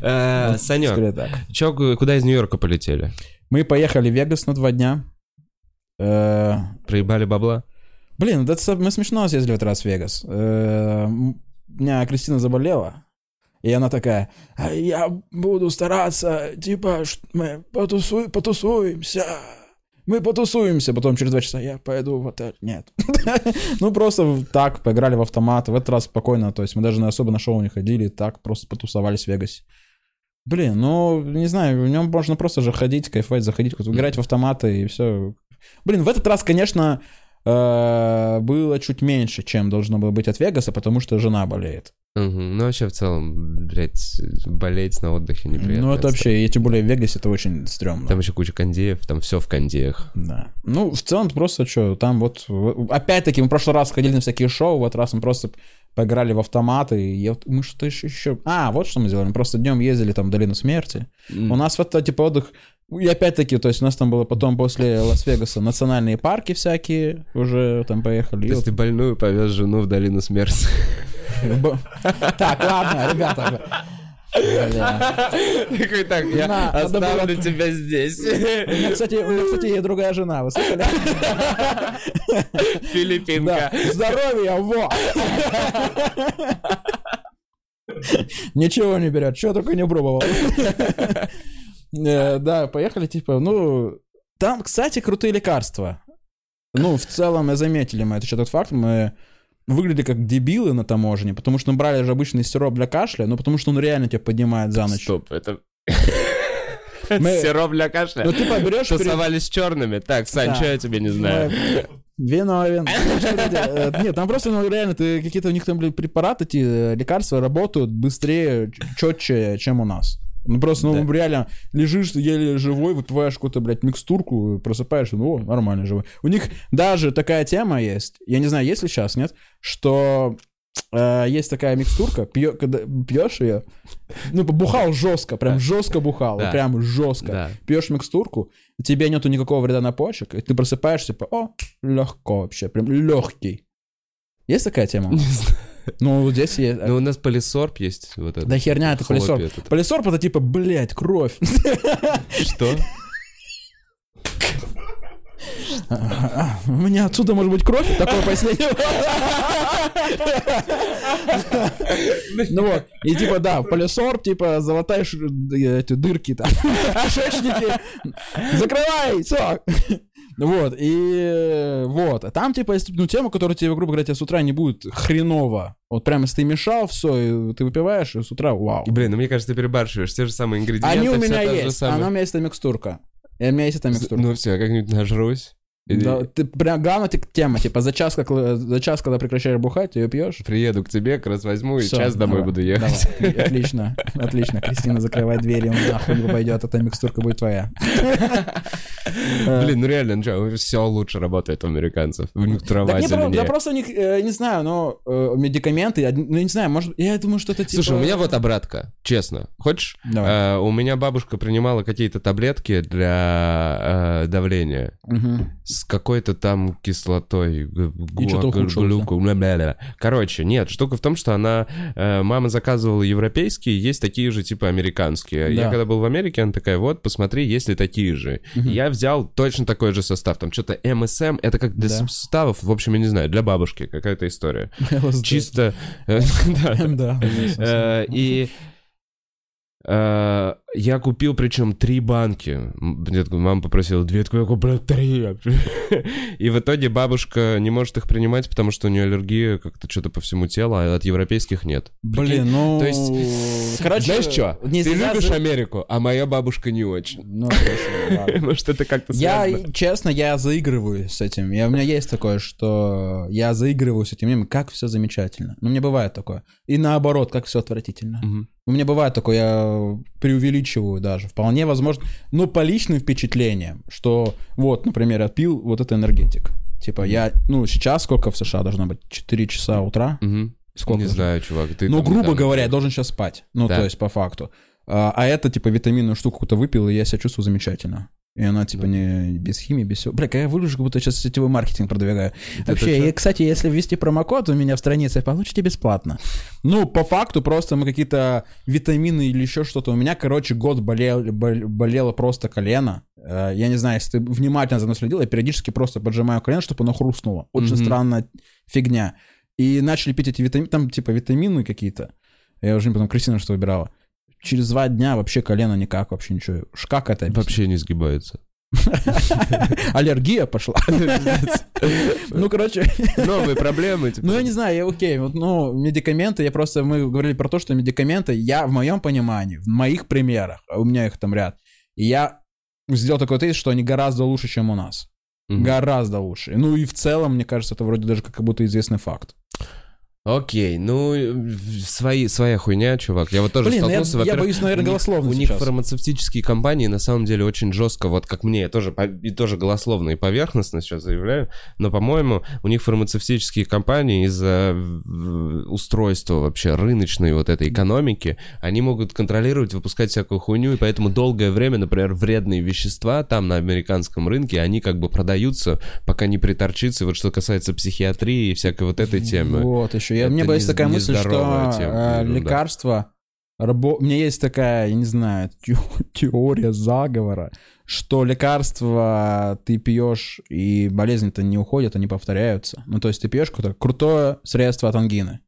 Э, Санек, так. чё, куда из Нью-Йорка полетели? Мы поехали в Вегас на два дня. Э, Проебали бабла? Блин, это мы смешно съездили в этот раз в Вегас. Э, У меня Кристина заболела, и она такая, «А я буду стараться, типа, мы потусу- потусуемся. Мы потусуемся, потом через два часа я пойду в отель. Нет. Ну, просто так, поиграли в автомат. В этот раз спокойно, то есть мы даже особо на шоу не ходили, так просто потусовались в Вегасе. Блин, ну, не знаю, в нем можно просто же ходить, кайфовать, заходить, играть в автоматы и все. Блин, в этот раз, конечно, э, было чуть меньше, чем должно было быть от Вегаса, потому что жена болеет. Мгм. Ну, вообще, в целом, блядь, болеть на отдыхе неприятно. ну, это вообще, и тем более в Вегасе это очень стрёмно. Там еще куча кондеев, там все в кондеях. Да. Ну, в целом, просто что, там вот... Опять-таки, мы в прошлый раз ходили на всякие шоу, в этот раз мы просто поиграли в автоматы, и я вот- мы что еще... еще... А, вот что мы сделали. Мы просто днем ездили там в Долину Смерти. У нас вот типа, отдых... И опять-таки, то есть у нас там было потом после Лас-Вегаса национальные парки всякие, уже там поехали. То есть ты больную повез жену в долину смерти. Так, ладно, ребята. Такой, так, я оставлю тебя здесь. Кстати, у меня, кстати, есть другая жена, вы слышали? Филиппинка. Здоровья, во! Ничего не берет, что только не пробовал. Э, Да, поехали, типа, ну... Там, кстати, крутые лекарства. Ну, в целом, мы заметили мы это еще тот факт, мы выглядели как дебилы на таможне, потому что мы брали же обычный сироп для кашля, но потому что он реально тебя поднимает за ночь. Стоп, это... Мы- Сироп для кашля. Ну, ты поберешь... перед- Тусовались с черными. Так, Сань, Да. что я тебе не знаю? Виновен. Что делаешь? Э, Нет, там просто, ну, реально, ты какие-то у них там блин, препараты, эти э, лекарства работают быстрее, четче, чем у нас. Ну, просто, ну, Да. реально, лежишь еле живой, выпиваешь какую-то, блядь, микстурку, просыпаешься, ну, о, нормально живой. У них даже такая тема есть, я не знаю, есть ли сейчас, нет, что э, есть такая микстурка, пьё- когда пьешь ее, ну, бухал жестко, прям жестко бухал, Да. прям жестко Да. пьешь микстурку, тебе нету никакого вреда на почек, и ты просыпаешься, типа, о, легко вообще, прям легкий. Есть такая тема? Ну, вот здесь есть. Ну, у нас полисорб есть. Вот этот. Да херня, это полисорб. этот. Полисорб это типа, блядь, кровь. Что? У меня отсюда может быть кровь, такое пояснение. Ну вот, и типа, да, полисорб, типа, залатаешь э, эти дырки там, в кишечнике, закрывай, все. Вот, и э, вот. А там, типа, есть, ну, тема, которая тебе, грубо говоря, тебе с утра не будет хреново. Вот прямо если ты мешал, все, ты выпиваешь, и с утра вау. И, блин, ну мне кажется, ты перебарщиваешь. Те же самые ингредиенты. Они у меня есть. самая. Она у меня есть, эта микстурка. И у меня есть эта микстурка. Ну все, как-нибудь нажрусь. Да, ты прям ти- тема, типа, за час, как, за час, когда прекращаешь бухать, ты ее пьешь. Приеду к тебе, как раз возьму и Всё, час домой давай, буду ехать. давай. Отлично, отлично. Кристина, закрывай двери, он нахуй не пойдет, эта микстурка будет твоя. Блин, ну реально, ну все лучше работает у американцев. В нектровазе про- мне. да просто у них, э, не знаю, но э, медикаменты, ну, не знаю, может, я думаю, что это типа... Слушай, у меня вот обратка, честно. Хочешь? Э, у меня бабушка принимала какие-то таблетки для давления. С какой-то там кислотой. гуа-. Короче, нет, штука в том, что она... э, мама заказывала европейские, есть такие же, типа, американские. Я Да. когда был в Америке, она такая, вот, посмотри, есть ли такие же. Мгм. Я взял точно такой же состав. Там что-то МСМ, это как для Да. составов, в общем, я не знаю, для бабушки какая-то история. Чисто... э, да. Э, И я купил, причем, три банки. Мама попросила две, такой, я куплю три. И в итоге бабушка не может их принимать, потому что у нее аллергия как-то что-то по всему телу, а от европейских нет. Блин, ну... То есть, короче... Знаешь что? Ты любишь Америку, а моя бабушка не очень. Ну, ладно. Может, это как-то Я, честно, я заигрываю с этим. Я, у меня есть такое, что я заигрываю с этим, как все замечательно. Ну, мне бывает такое. И наоборот, как все отвратительно. У меня бывает такое, я преувеличиваю даже. Вполне возможно. Но по личным впечатлениям, что вот, например, я пил вот это энергетик. Типа я, ну, сейчас сколько в США должно быть? 4 часа утра? Мгм. Сколько Не же? знаю, чувак. ты Ну, там грубо недавно- говоря, я должен сейчас спать. Ну, Да. то есть, по факту. А, а это, типа, витаминную штуку какую-то выпил, и я себя чувствую замечательно. И она, типа, не без химии, без всего. Бля, я выгляжу, как будто сейчас сетевой маркетинг продвигаю. Вообще, чё? и, кстати, если ввести промокод у меня в странице, получите бесплатно. Ну, по факту, просто мы какие-то витамины или еще что-то. У меня, короче, год болел, бол- болело просто колено. Э, Я не знаю, если ты внимательно за мной следил, я периодически просто поджимаю колено, чтобы оно хрустнуло. Очень Мгм. странная фигня. И начали пить эти витамины, там типа витамины какие-то. Я уже не потом Кристина что выбирала. Через два дня вообще колено никак, вообще ничего. Ш- Как это? объяснить? Вообще не сгибается. Аллергия пошла. Ну, короче, Новые проблемы. типа. ну я не знаю, я окей. Вот, ну, медикаменты, я просто, мы говорили про то, что медикаменты, я в моем понимании, в моих примерах, а у меня их там ряд, я сделал такой тезис, что они гораздо лучше, чем у нас. Гораздо лучше. Ну и в целом, мне кажется, это вроде даже как будто известный факт. Окей, ну, э, свои, своя хуйня, чувак. Я вот тоже Блин, ну я, столкнулся, я во-первых, боюсь, наверное, у них- голословно У них фармацевтические компании на самом деле очень жестко, вот как мне, я тоже, и тоже голословно и поверхностно сейчас заявляю, но, по-моему, у них фармацевтические компании из-за в- устройства вообще рыночной вот этой экономики, они могут контролировать, выпускать всякую хуйню, и поэтому долгое время, например, вредные вещества там на американском рынке, они как бы продаются, пока не приторчится, и вот что касается психиатрии и всякой вот этой темы. Вот, еще. Я, Это мне боюсь не- такая мысль, что нездоровая тема, э, ну да. лекарства... рабо- У меня есть такая, я не знаю, те- теория заговора, что лекарства ты пьешь, и болезни-то не уходят, они повторяются. Ну, то есть ты пьешь какое-то крутое средство от ангины.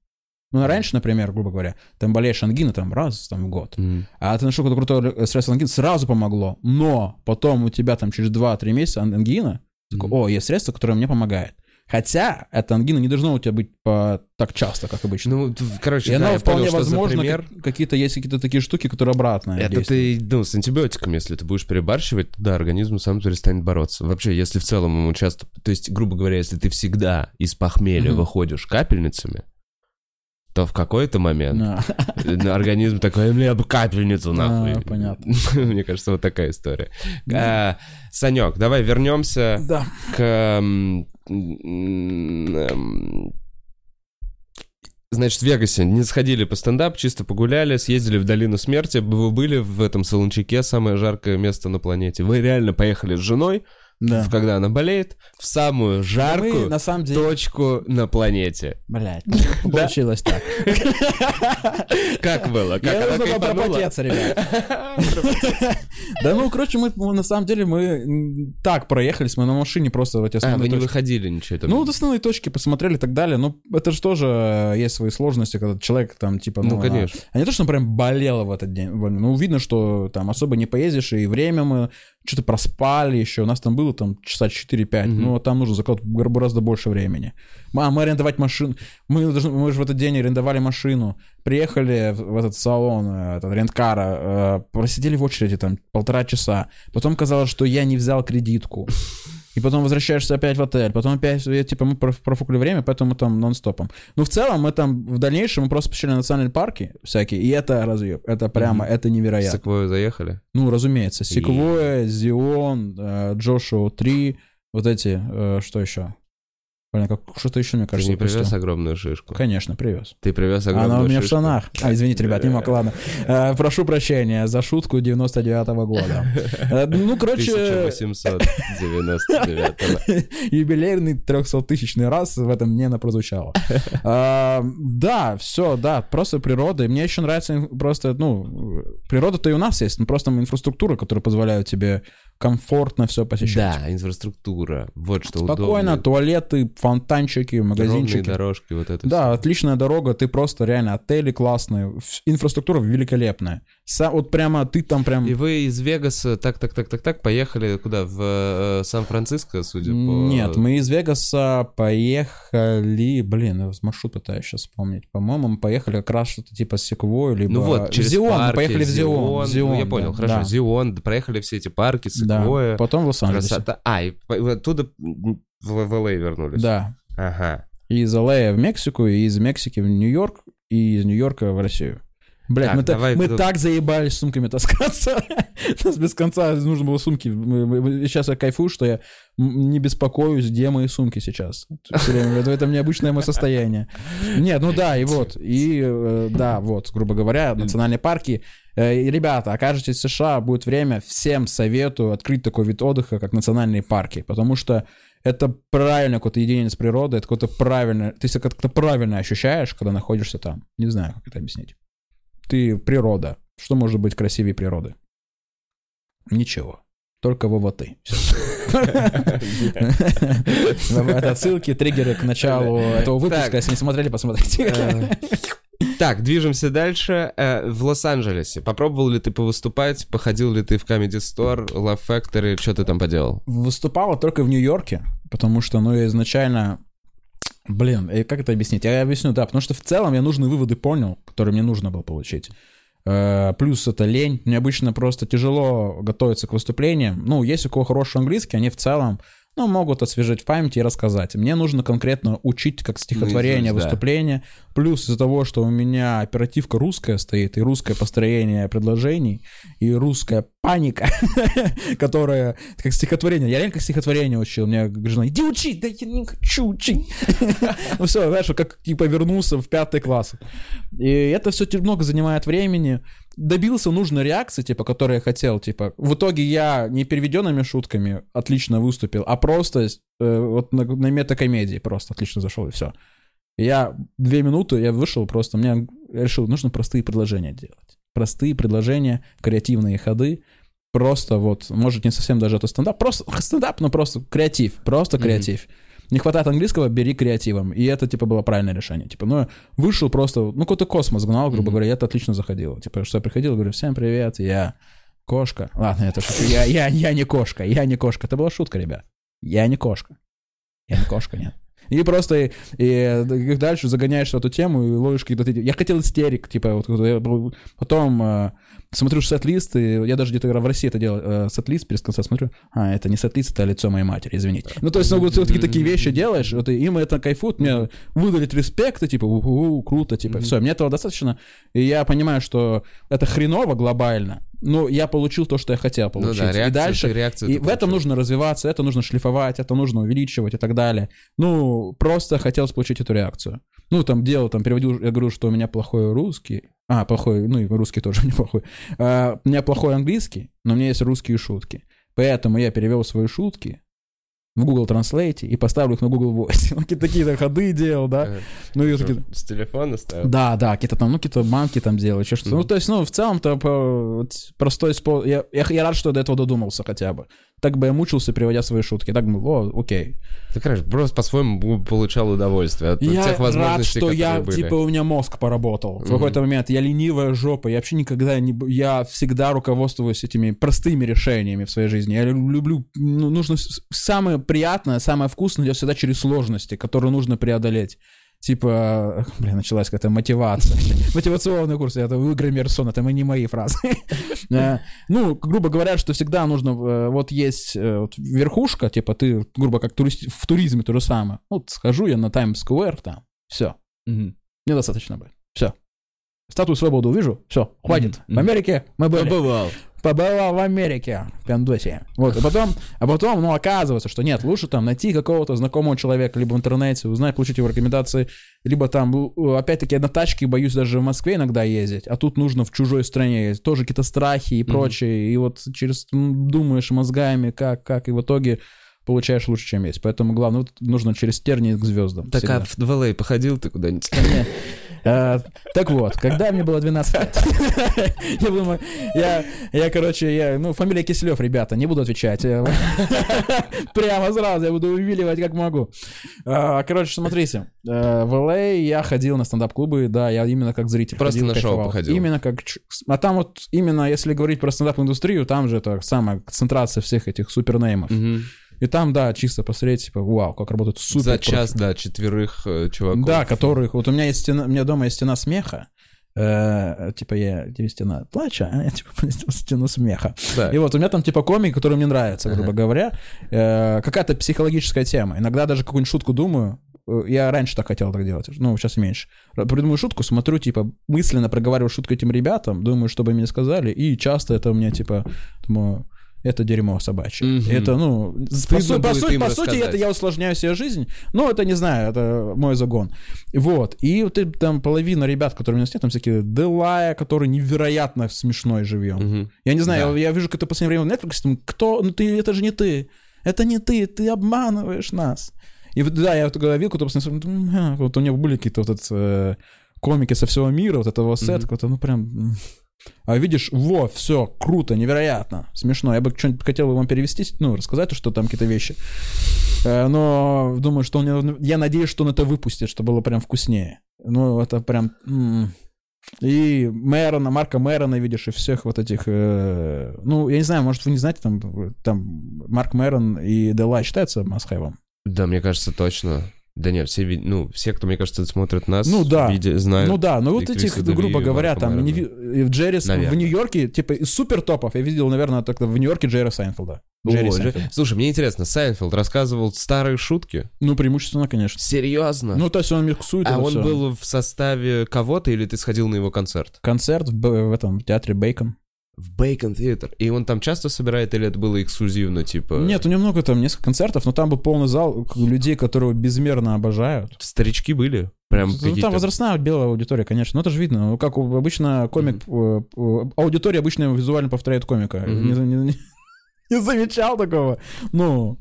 Ну, раньше, например, грубо говоря, там болеешь ангиной там раз там, в год, Мгм. а ты нашел какое-то крутое средство ангины, сразу помогло, но потом у тебя там через 2-3 месяца ан- ангина, такой, Мгм. о, есть средство, которое мне помогает. Хотя эта ангина не должна у тебя быть по... так часто, как обычно. Ну, короче, И да, оно я вполне понял, возможно, пример. как- какие-то есть какие-то такие штуки, которые обратно Это действуют. ты, ну, с антибиотиками, если ты будешь перебарщивать, да, организм сам перестанет бороться. Вообще, если в целом ему часто... То есть, грубо говоря, если ты всегда из похмелья Мгм. выходишь капельницами, то в какой-то момент э, организм такой, мне бы капельницу нахуй. А, понятно. Мне кажется, вот такая история. А, Санек, давай вернемся Да. к... эм, Значит, в Вегасе не сходили по стендап, чисто погуляли, съездили в Долину Смерти. Вы были в этом Солончаке, самое жаркое место на планете. Вы реально поехали с женой, Да. когда она болеет, в самую Мы, жаркую на самом деле... точку на планете. Блядь, получилось так. Как было? Как Я она нужно кайфанула? пропотеться, ребят. Да ну, короче, мы мы, на самом деле мы так проехались, мы на машине просто в эти А, основные не точки. выходили ничего там? Ну, вот основные точки посмотрели и так далее. Ну, это же тоже э, есть свои сложности, когда человек там, типа, ну, Ну, конечно. А, не то, что он прям болел в этот день. Ну, видно, что там особо не поездишь, и время мы что-то проспали еще. У нас там было там часа 4-5. Мгм. Ну, а там нужно закладывать гор- гораздо больше времени. А мы арендовать машину. Мы, должны- мы же в этот день арендовали машину. Приехали в, в этот салон, э, этот ренткара, э, просидели в очереди там полтора часа. Потом казалось, что я не взял кредитку. И потом возвращаешься опять в отель. Потом опять, э, типа, мы проф- профукали время, поэтому мы там нон-стопом. Ну, в целом, мы там в дальнейшем мы просто посещали национальные парки всякие, и это разъеб. Это прямо, Мгм. это невероятно. Секвою заехали? Ну, разумеется. Секвоя, Зион, э, Джошуа 3, вот эти, э, что еще? Блин, как, что-то еще, мне Ты кажется, не привез упустил. огромную шишку? Конечно, привез. Ты привез огромную Она у меня в шишку? штанах. А, извините, ребят, не мог, ладно. Э, Прошу прощения за шутку 99-го года. Э, Ну, короче, 1899 юбилейный 300-тысячный раз в этом мне она прозвучала. А, Да, все, да, просто природа. И мне еще нравится просто, ну, природа-то и у нас есть, но просто инфраструктура, которая позволяет тебе комфортно все посещать. Да, инфраструктура. Вот что Спокойно, удобно. туалеты, фонтанчики, Ровные магазинчики. дорожки, вот это Да, отличная дорога, ты просто реально отели классные, инфраструктура великолепная. Са- вот прямо ты там прям... И вы из Вегаса так, так, так, так, так поехали куда? В э, Сан-Франциско, судя по... Нет, мы из Вегаса поехали, блин, я маршрут пытаюсь сейчас вспомнить. По-моему, мы поехали как раз что-то типа Секвой, либо Ну вот, через Зион, мы парки, поехали в Зион. ну, Зион, я понял, да, хорошо. да, Зион, проехали все эти парки, да. Секвоя. Потом в Лос-Анджелесе. Красота. А, и оттуда в, в LA вернулись. Да. Ага. Из Л.А. в Мексику, и из Мексики в Нью-Йорк, и из Нью-Йорка в Россию. Блять, Так, мы, давай мы так заебались сумками таскаться. Нас без конца нужно было сумки. Сейчас я кайфую, что я не беспокоюсь, где мои сумки сейчас. Время. Это, это необычное мое состояние. Нет, ну да, и вот. И э, да, вот, грубо говоря, национальные парки. Э, И, ребята, окажетесь в США, будет время, всем советую открыть такой вид отдыха, как национальные парки. Потому что это правильно какое-то единение с природой, это какое-то правильное... Ты себя как-то правильно ощущаешь, когда находишься там. Не знаю, как это объяснить. Ты природа. Что может быть красивее природы? Ничего. Только ВВТ. Это ссылки, триггеры к началу этого выпуска. Если не смотрели, посмотрите. Э, Так, движемся дальше. Э, В Лос-Анджелесе попробовал ли ты повыступать? Походил ли ты в Comedy Store, Love Factory? Что ты там поделал? Выступала только в Нью-Йорке, потому что, ну, я изначально... Блин, э, как это объяснить? Я объясню, да, потому что в целом я нужные выводы понял, которые мне нужно было получить. Э, Плюс это лень. Мне обычно просто тяжело готовиться к выступлениям. Ну, есть у кого хороший английский, они в целом, ну, могут освежить в памяти и рассказать. Мне нужно конкретно учить как стихотворение, да. выступление. Плюс из-за того, что у меня оперативка русская стоит, и русское построение предложений, и русская паника, которая как стихотворение. Я реально как стихотворение учил. Мне жена, иди учи, да я не хочу учить. Ну все, знаешь, как типа вернулся в пятый класс. И это все много занимает времени. Добился нужной реакции, типа, которую я хотел, типа. В итоге я не переведенными шутками отлично выступил, а просто э, вот на, на метакомедии просто отлично зашел, и все. Я две минуты, я вышел просто, мне решил, нужно простые предложения делать. Простые предложения, креативные ходы. Просто вот, может, не совсем даже это стендап, просто стендап, но просто креатив, просто креатив. Не хватает английского, бери креативом. И это, типа, было правильное решение. Типа, ну, вышел просто, ну, какой-то космос гнал, грубо Мгм. говоря, и это отлично заходило. Типа, что я приходил, говорю, всем привет, я кошка. Ладно, это шучу. Я, я, я не кошка, я не кошка. Это была шутка, ребят. Я не кошка. Я не кошка, нет. И просто и, и дальше загоняешь эту тему и ловишь какие-то... Я хотел истерик, типа, вот, я потом э, смотрю сет-лист, и я даже где-то в России это делал, э, сет-лист, перед конца смотрю, а, это не сет-лист, это лицо моей матери, извините. Ну, то есть, ну, вот такие такие вещи делаешь, вот, и им это кайфует, мне выдалить респект, и, типа, у круто, типа, все, мне этого достаточно, и я понимаю, что это хреново глобально, но я получил то, что я хотел Ну получить. да, и реакцию, дальше ты- реакцию и в этом получил. нужно развиваться, это нужно шлифовать, это нужно увеличивать и так далее. Ну, просто хотелось получить эту реакцию. Ну, там делал, там переводил, я говорю, что у меня плохой русский. А, плохой, ну и русский тоже неплохой. А, у меня плохой английский, но у меня есть русские шутки. Поэтому я перевел свои шутки в Google Translate и поставлю их на Google Voice. Он какие-то такие ходы делал, да. Ну, и что, такие, С телефона ставил? да, да, какие-то там, ну, какие-то банки там делать, еще что-то. Ну, то есть, ну, в целом-то простой способ. Я, я, я рад, что я до этого додумался хотя бы. Так бы я мучился, переводя свои шутки. Так бы, о, окей. Ты, конечно, просто по-своему получал удовольствие от Я тех рад, возможностей, что я, были. типа, у меня мозг поработал. В какой-то момент я ленивая жопа, я вообще никогда не... Я всегда руководствуюсь этими простыми решениями в своей жизни. Я лю- люблю... ну, нужно... Самое приятное, самое вкусное идет всегда через сложности, которые нужно преодолеть. Типа, блин, началась какая-то мотивация. Мотивационный курс, это у Игоря Мерсона, это не мои фразы. Э, Ну, грубо говоря, что всегда нужно, э, вот есть э, верхушка, типа ты, грубо как в туризме то же самое. Вот схожу я на Таймс-сквер там, все, недостаточно будет, все. Статую свободы увижу, все, хватит. В Америке мы были. Побывал. Побывал в Америке, в Пиндосе. Вот, и потом, а потом, ну, оказывается, что нет, лучше там найти какого-то знакомого человека, либо в интернете, узнать, получить его рекомендации, либо там, э, опять-таки, на тачке боюсь даже в Москве иногда ездить, а тут нужно в чужой стране ездить, тоже какие-то страхи и прочее, и вот через, думаешь мозгами, как, как, и в итоге получаешь лучше, чем есть. Поэтому главное, вот нужно через тернии к звездам. Так, всегда. а в в LA походил ты куда-нибудь? Э, Так вот, когда мне было 12 лет, я думаю, я, я, короче, я, ну, фамилия Киселев, ребята, не буду отвечать. Я- Прямо сразу я буду увиливать как могу. А, Короче, смотрите, э, в LA я ходил на стендап-клубы, да, я именно как зритель Просто на шоу походил. Именно как... А там вот, именно если говорить про стендап-индустрию, там же это самая концентрация всех этих супернеймов. И там, да, чисто посмотреть, типа, вау, как работают супер За час, да, четверых э, чуваков. да, которых... Вот у меня есть стена... У меня дома есть стена смеха. Э, типа я типа, стена плача, а я типа стену смеха. Да. И вот у меня там типа комик, который мне нравится, грубо Ага. говоря. Э, какая-то психологическая тема. Иногда даже какую-нибудь шутку думаю. Э, Я раньше так хотел так делать, ну, сейчас меньше. Придумаю шутку, смотрю, типа, мысленно проговариваю шутку этим ребятам, думаю, чтобы мне сказали, и часто это мне, типа, думаю, это дерьмо собачье. Мгм. Это, ну, по, Стыдно су- по им по сути, это я усложняю себе жизнь. Ну, это не знаю, это мой загон. Вот. И вот там половина ребят, которые у меня сидят, там всякие Делая, который невероятно смешной живьем. Мгм. Я не знаю, Да. я, я вижу, как это в последнее время на Netflix, там, кто, ну ты, это же не ты. Это не ты, ты обманываешь нас. И вот, да, я вот когда видел, кто посмотрел, думаю, «А». вот у него были какие-то вот этот, э, комики со всего мира, вот этого сета, Мгм. какой-то, ну прям... А видишь, во, все, круто, невероятно, смешно. Я бы что-нибудь хотел вам перевести, ну, рассказать, что там какие-то вещи. Э, Но думаю, что он... Я надеюсь, что он это выпустит, что было прям вкуснее. Ну, это прям... м. И Мэрона, Марка Мэрона видишь, и всех вот этих... э, ну, я не знаю, может, вы не знаете, там, там Марк Мэрон и Делай считаются масхайвом? Да, мне кажется, точно. Да нет, все, ну, все, кто, мне кажется, смотрят нас, Ну да. видя- знают. Ну да, ну вот этих, Криса грубо говоря, там не в Джеррис в. Нью-Йорке, типа из супер топов, я видел, наверное, только в Нью-Йорке Джерри Сайнфилда. Джерри О, Сайнфилд. Слушай, мне интересно, Сайнфилд рассказывал старые шутки? Ну, преимущественно, конечно. Серьезно? Ну, то есть он миксует а он всё. был в составе кого-то или ты сходил на его концерт? Концерт в, в этом театре Beacon. В Theater. И он там часто собирает или это было эксклюзивно, типа... Нет, у него много там, несколько концертов, но там был полный зал людей, которые его безмерно обожают. Старички были? Прям Ну, там возрастная белая аудитория, конечно. Но это же видно. Ну, Как обычно комик... э, Аудитория обычно визуально повторяет комика. Мгм. Не, не- не- замечал такого. Ну,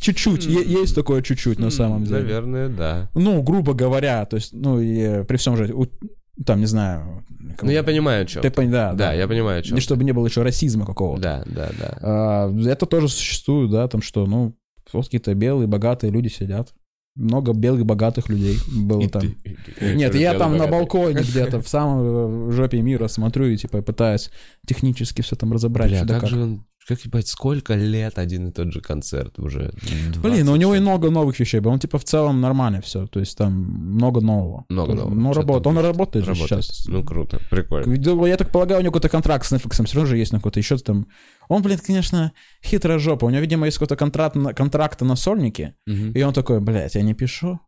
чуть-чуть. е- Есть такое чуть-чуть на М, самом деле. Наверное, да. Ну, грубо говоря, то есть, ну, и при всем же... у- Там, не знаю... Ну, я понимаю, о чем. Ты пон- да, Да, я понимаю, о чем. И чтобы не было еще расизма какого-то. Да, да, да. А, это тоже существует, да, там что, ну, вот какие-то белые, богатые люди сидят. Много белых, богатых людей было там. Нет, я там на балконе где-то в самой э, жопе мира смотрю и типа пытаюсь технически все там разобрать. Бля, что да как как. же он... Как, ебать, сколько лет один и тот же концерт уже? Блин, ну у 20 него и много новых вещей было. Он типа в целом нормально все. То есть там много нового. Много нового. Ну, работает. Он работает же Работает. сейчас. Ну, круто, прикольно. Да, Я так полагаю, у него какой-то контракт с Netflix все равно же есть на какой-то еще там. Он, блин, конечно, хитрая жопа. У него, видимо, есть какой-то контракт на, контракт на сольнике. Мгм. И он такой, блядь, я не пишу.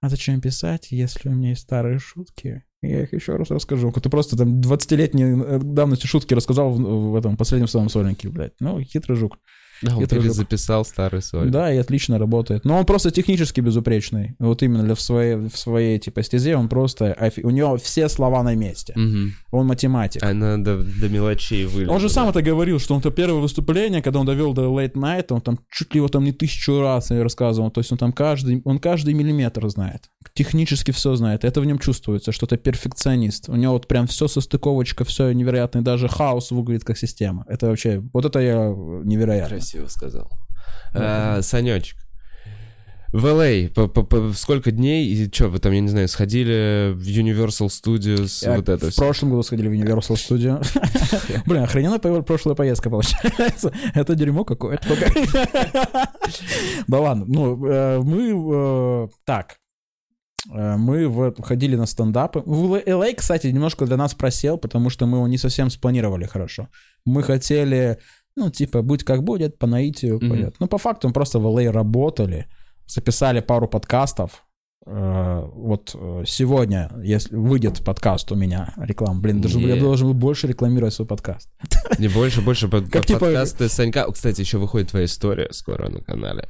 А зачем писать, если у меня есть старые шутки? Я их еще раз расскажу. Ты просто там 20-летней давности шутки рассказал в, в этом последнем своем сольнике, блядь. Ну, хитрый жук. Да, он Это перезаписал старый соль. Да, и отлично работает. Но он просто технически безупречный. Вот именно для в своей, в своей типа стезе он просто... У него все слова на месте. Мгм. Он математик. Она до, до мелочей вылезла. Он же сам это говорил, что он то первое выступление, когда он довел до Late Night, он там чуть ли его там не тысячу раз рассказывал. То есть он там каждый, он каждый миллиметр знает. технически все знает. Это в нем чувствуется, что это перфекционист. У него вот прям все состыковочка, все невероятно, и даже хаос выглядит как система. Это вообще, вот это я невероятно. Красиво сказал. А, Санечек, в LA по, по- по- сколько дней и что вы там, я не знаю, сходили в Universal Studios, Я вот это в всё? прошлом году сходили в Universal Studio. Блин, охрененная прошлая поездка получается. Это дерьмо какое-то. Да ладно, ну, э, мы... э, Так, Э, мы в- ходили на стендапы. В LA, кстати, немножко для нас просел, потому что мы его не совсем спланировали хорошо. Мы хотели, ну, типа, будь как будет, по наитию Мгм. пойдет. Ну, по факту мы просто в LA работали, записали пару подкастов. Э, Вот э, сегодня, если выйдет подкаст у меня, реклама, блин, даже я должен был больше рекламировать свой подкаст. Не больше, больше под, Как типа- подкасты Санька. О, Кстати, еще выходит твоя история скоро на канале.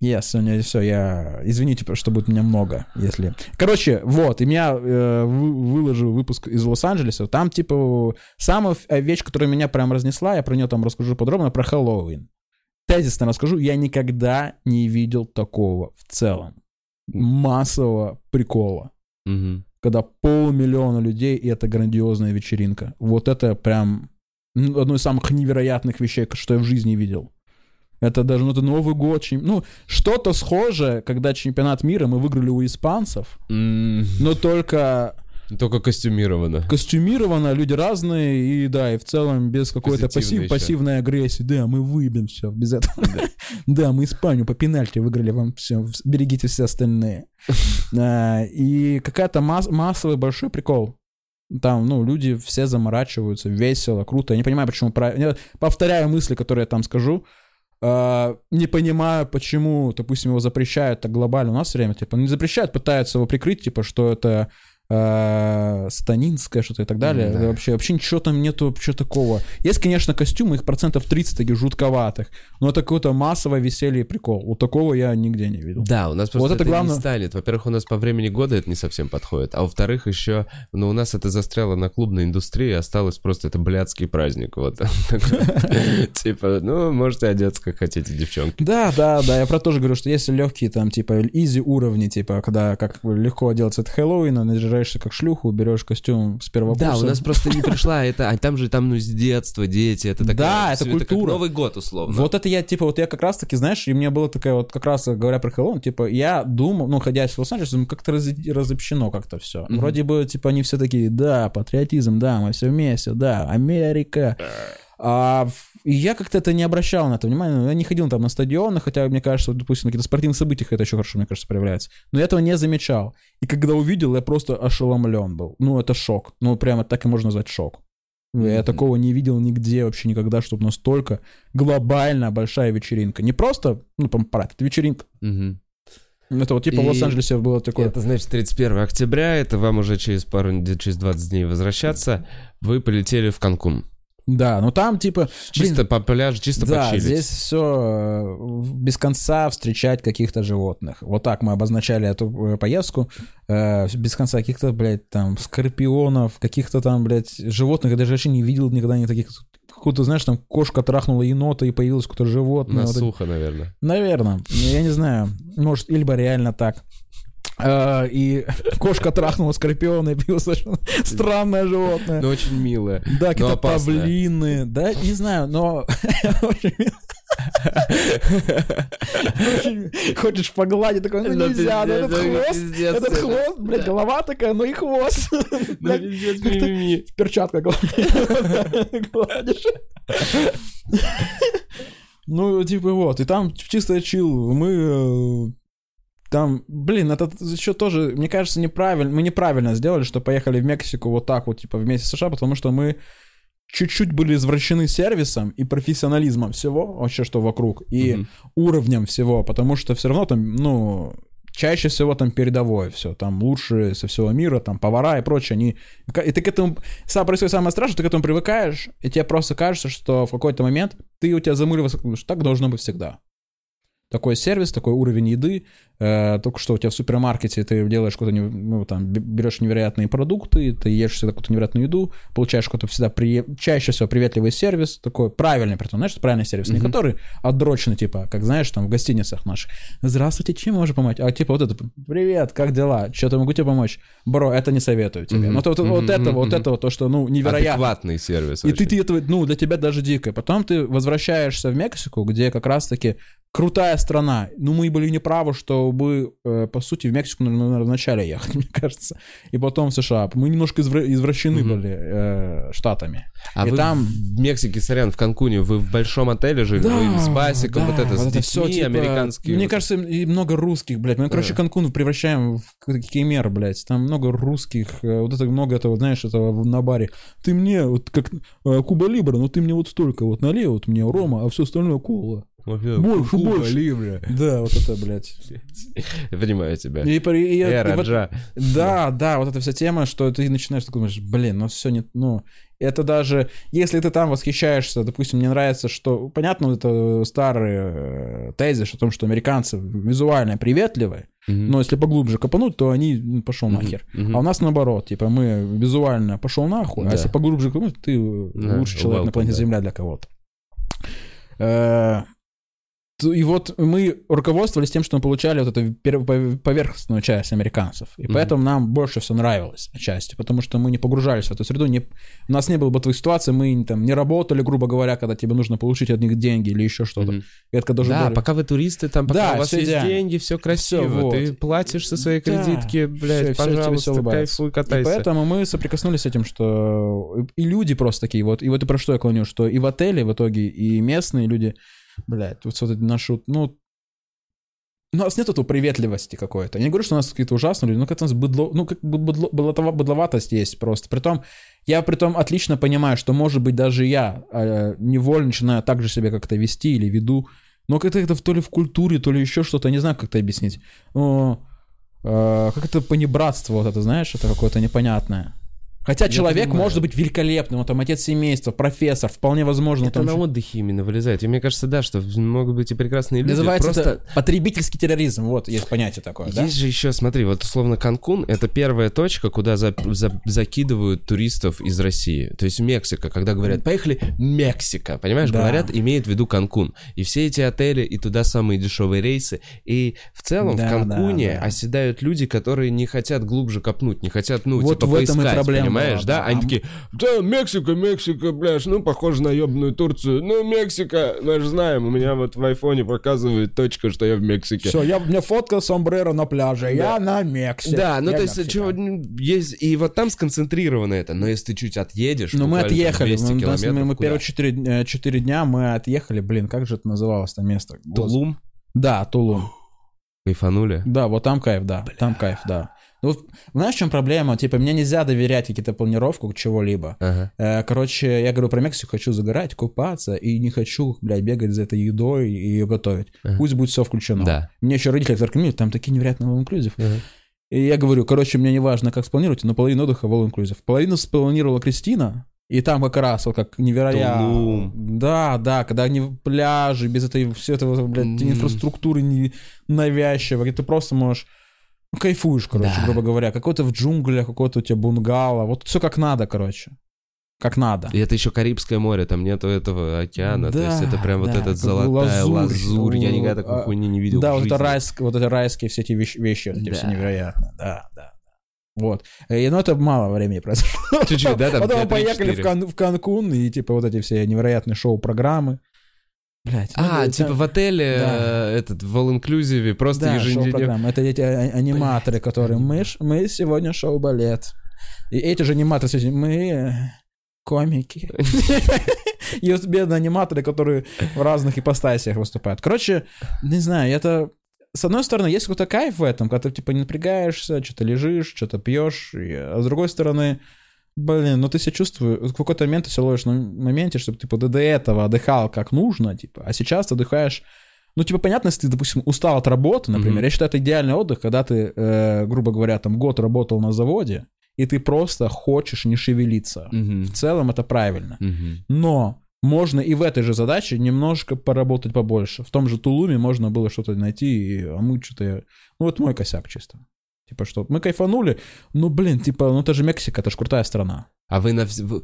Yes, у меня все, я... Извините, что будет у меня много, если... Короче, вот, и меня э, вы- выложу выпуск из Лос-Анджелеса, там, типа, самая э, вещь, которая меня прям разнесла, я про нее там расскажу подробно, про Хэллоуин. Тезисно расскажу, я никогда не видел такого в целом. Массового прикола. Мгм. Когда полмиллиона людей, и это грандиозная вечеринка. Вот это прям одно из самых невероятных вещей, что я в жизни видел. Это даже, ну, это Новый год. чем- Ну, что-то схожее, когда чемпионат мира мы выиграли у испанцев, М, но только Только костюмировано. костюмировано, люди разные, и да, и в целом без какой-то пассив- еще. пассивной агрессии. Да, мы выбьем все без этого. Да, мы Испанию по пенальти выиграли, вам все, берегите все остальные. И какая-то масс- массовый большой прикол. Там, ну, люди все заморачиваются, весело, круто. Я не понимаю, почему... Повторяю мысли, которые я там скажу. А, Не понимаю, почему, допустим, его запрещают так глобально у нас время. Типа, не запрещают, пытаются его прикрыть, типа, что это э, сатанинское что-то и так далее. Да. Вообще, вообще ничего там нету вообще такого. Есть, конечно, костюмы, их процентов 30 таких жутковатых, но это какое-то массовое веселье и прикол. Вот такого я нигде не видел. Да, у нас просто Вот это это, главное. не станет. Во-первых, у нас по времени года это не совсем подходит, а во-вторых, еще, ну, у нас это застряло на клубной индустрии, осталось просто это блядский праздник, вот. Типа, ну, можете одеться как хотите, девчонки. Да, да, да, я про то тоже говорю, что если легкие там, типа, изи уровни, типа, когда как легко оделаться от Хэллоуина, наряжаешься как шлюху, берешь костюм с первого Да, курса. у нас просто не пришла это, а там же там, ну, с детства дети, это такая... Да, это культура. Новый год, условно. Вот это я, типа, вот я как раз-таки, знаешь, и мне было такая вот, как раз говоря про Хэллоуин, типа, я думал, ну, ходя в Лос-Анджелес, думаю, как-то раз- разобщено как-то все. Вроде бы, типа, они все такие, да, патриотизм, да, мы все вместе, да, Америка. А в- и я как-то это не обращал на это внимание. Я не ходил там на стадионы, хотя, мне кажется, вот, допустим, на каких-то спортивных событиях это еще хорошо, мне кажется, проявляется. Но я этого не замечал. И когда увидел, я просто ошеломлен был. Ну, это шок. Ну, прямо так и можно назвать шок. Я Мгм. такого не видел нигде вообще никогда, чтобы настолько глобально большая вечеринка. Не просто, ну, там, парад, это вечеринка. Мгм. Это вот типа в И Лос-Анджелесе было такое. Это значит 31 октября, это вам уже через пару через 20 дней возвращаться. Вы полетели в Канкун. Да, ну там типа... Чисто блин, по пляжу, чисто да, почилить. здесь все без конца встречать каких-то животных. Вот так мы обозначали эту э, поездку. Э, без конца каких-то, блядь, там, скорпионов, каких-то там, блядь, животных. Я даже вообще не видел никогда ни таких... Какую-то, знаешь, там кошка трахнула енота и появилось какое-то животное. На Вот сухо, наверное. Наверное. Я не знаю. Может, либо реально так. А, И кошка трахнула скорпиона, и появилось совершенно странное животное. Но очень милое. Да, какие-то павлины. Да, не знаю, но... Хочешь погладить, такой, ну Ну, нельзя, ну этот ну, хвост, этот это- хвост, блядь, голова такая, ну и хвост. Ну, гладишь. гладишь. Ну, типа вот, и там чисто чил. Мы э, там, блин, это еще тоже, мне кажется, неправильно. Мы неправильно сделали, что поехали в Мексику вот так вот, типа, вместе с США, потому что мы чуть-чуть были извращены сервисом и профессионализмом всего, вообще, что вокруг, и Мгм. уровнем всего, потому что все равно там, ну, чаще всего там передовое все, там лучшие со всего мира, там повара и прочее, они... И ты к этому... Сам происходит самое страшное, ты к этому привыкаешь, и тебе просто кажется, что в какой-то момент ты у тебя замыливается, что так должно быть всегда. Такой сервис, такой уровень еды, э, только что у тебя в супермаркете ты делаешь какую-то, ну, там, берешь невероятные продукты, ты ешь всегда какую-то невероятную еду, получаешь какой-то всегда, при... чаще всего приветливый сервис, такой правильный, притом, знаешь, правильный сервис, не который отдроченный, типа, как, знаешь, там, в гостиницах наших. Здравствуйте, чем можно помочь? А, типа, вот это, привет, как дела? Что-то могу тебе помочь? Бро, это не советую тебе. Мгм. Ну, то- вот, мгм, вот мгм. это вот то, что, ну, невероятно. Адекватный сервис. И ты, ты этого, ну, для тебя даже дико. Потом ты возвращаешься в Мексику, где как раз-таки крутая страна. Ну, мы были неправы, чтобы, э, по сути, в Мексику, наверное, вначале ехать, мне кажется. И потом в США. Мы немножко извра- извращены Мгм. были э, штатами. А и вы там- в Мексике, сорян, в Канкуне, вы в большом отеле жили? вы с басиком, да, вот это, с детьми, всё, типа, американские. Мне вот кажется, и много русских, блядь. Мы, короче, Да. Канкун превращаем в кеймер, блядь. Там много русских, э, вот это много этого, знаешь, этого на баре. Ты мне, вот как э, Куба Либра, но ты мне вот столько вот налей, вот мне рома, а все остальное кола. Вообще, Больше, больше. Либра. Да, вот это, блядь. Я понимаю тебя. И, при- и- Э, и вот- да, да, вот эта вся тема, что ты начинаешь такой думаешь, блин, ну все не, ну, это даже, если ты там восхищаешься, допустим, мне нравится, что, понятно, это старый э, тезис о том, что американцы визуально приветливые, Мгм. но если поглубже копануть, то они, ну, пошел Мгм, нахер. мгм. А у нас наоборот, типа, мы визуально пошел нахуй, Да. а если поглубже копануть, ты Да, лучший человек на welcome, планете да. Земля для кого-то. И вот мы руководствовались тем, что мы получали вот эту поверхностную часть американцев. И Мгм. поэтому нам больше все нравилось отчасти, потому что мы не погружались в эту среду. Не, у нас не было бы твоей ситуации, мы там не работали, грубо говоря, когда тебе нужно получить от них деньги или еще что-то. И это Да, более- пока вы туристы, там, пока Да, у вас есть идеально. деньги, все красиво. Всё, вот. Ты платишь со своей Да, кредитки, блядь, всё пожалуйста, улыбается. кайфуй, И катайся. поэтому мы соприкоснулись с этим, что и люди просто такие вот, и вот и про что я клоню, что и в отеле в итоге, и местные люди, блядь, вот, вот эти наши, ну, у нас нет этого приветливости какой-то. Я не говорю, что у нас какие-то ужасные люди, но как-то у нас быдло, ну, как бы быдло, быдлотова- быдловатость есть просто. Притом, я притом отлично понимаю, что, может быть, даже я э, невольно начинаю так же себя как-то вести или веду, но как-то это то ли в культуре, то ли еще что-то, не знаю, как это объяснить. Но, э, как это понебратство вот это, знаешь, это какое-то непонятное. Хотя человек понимаю. может быть великолепным, он там отец семейства, профессор, вполне возможно. Это там на еще- отдыхе именно вылезает. И мне кажется, да, что могут быть и прекрасные люди. Называется просто... это потребительский терроризм, вот есть понятие такое, да? Есть же еще, смотри, вот условно Канкун — это первая точка, куда за- за- закидывают туристов из России. То есть Мексика, когда говорят «поехали Мексика», понимаешь, Да. говорят, имеют в виду Канкун. И все эти отели, и туда самые дешевые рейсы. И в целом Да, в Канкуне да, да. оседают люди, которые не хотят глубже копнуть, не хотят, ну, Вот типа в этом и проблема понимаешь, да? да. Они А такие «Да, Мексика, Мексика, бляш, ну, похоже на ебаную Турцию. Ну, Мексика, мы же знаем, у меня вот в айфоне показывает точка, что я в Мексике». Все, я, меня фотка сомбреро на пляже, я на Мексике. Да, ну Я то есть, Мексика. чего, есть, и вот там сконцентрировано это, но если ты чуть отъедешь, Ну, мы отъехали, 200 мы, первые четыре, э, четыре дня мы отъехали, блин, как же это называлось там место? Тулум, Да, Тулум. кайфанули. Да, вот там кайф, да, там кайф, да. Ну, вот, знаешь, в чем проблема? Типа, мне нельзя доверять какие-то планировку чего-либо. Ага. Э, Короче, я говорю про Мексику, хочу загорать, купаться, и не хочу, блядь, бегать за этой едой и ее готовить. Ага. Пусть будет все включено. Да. Мне еще родители рекомендуют, там такие невероятные inclusive. Ага. И я говорю, короче, мне не важно, как спланируете, но половину отдыха в inclusive. Половину спланировала Кристина, и там как раз вот как невероятно. Тулум. Да, да, когда они в пляжи, без этой все этого, блядь, инфраструктуры не навязчивой, где ты просто можешь кайфуешь, короче, Да. грубо говоря. Какой-то в джунглях, какой-то у тебя бунгало. Вот все как надо, короче. Как надо. И это еще Карибское море, там нету этого океана, то есть Да, это прям вот да, эта как золотая лазурь. лазурь, я никогда такой А, хуйни не видел Да, вот это райск, вот это райские все эти вещи, вещи вот эти Да. все невероятно. Да, да. Вот. И, ну, это мало времени произошло. Чуть-чуть, да, там Потом мы поехали в, 3-4. Кан- в Канкун, и типа вот эти все невероятные шоу-программы. Блять. А, типа в отеле, Да. этот, в all-inclusive, просто да, еженедельно. Это эти а- аниматоры, которые мы, ж- мы сегодня шоу-балет. И эти же аниматоры, кстати, мы э, комики. Вот бедные аниматоры, которые в разных ипостасиях выступают. Короче, не знаю, это... С одной стороны, есть какой-то кайф в этом, когда ты, типа, не напрягаешься, что-то лежишь, что-то пьешь, и- а с другой стороны, блин, ну ты себя чувствуешь, в какой-то момент ты себя ловишь на моменте, чтобы, типа, ты до этого отдыхал как нужно, типа, а сейчас ты отдыхаешь ну, типа, понятно, если ты, допустим, устал от работы, например, Мгм. я считаю, это идеальный отдых, когда ты, э, грубо говоря, там год работал на заводе, и ты просто хочешь не шевелиться. Мгм. В целом это правильно. Мгм. Но можно и в этой же задаче немножко поработать побольше. В том же Тулуме можно было что-то найти, и, а мы что-то... Ну, вот мой косяк чисто. Типа что, мы кайфанули, ну, блин, типа, ну, это же Мексика, это же крутая страна. А вы на в,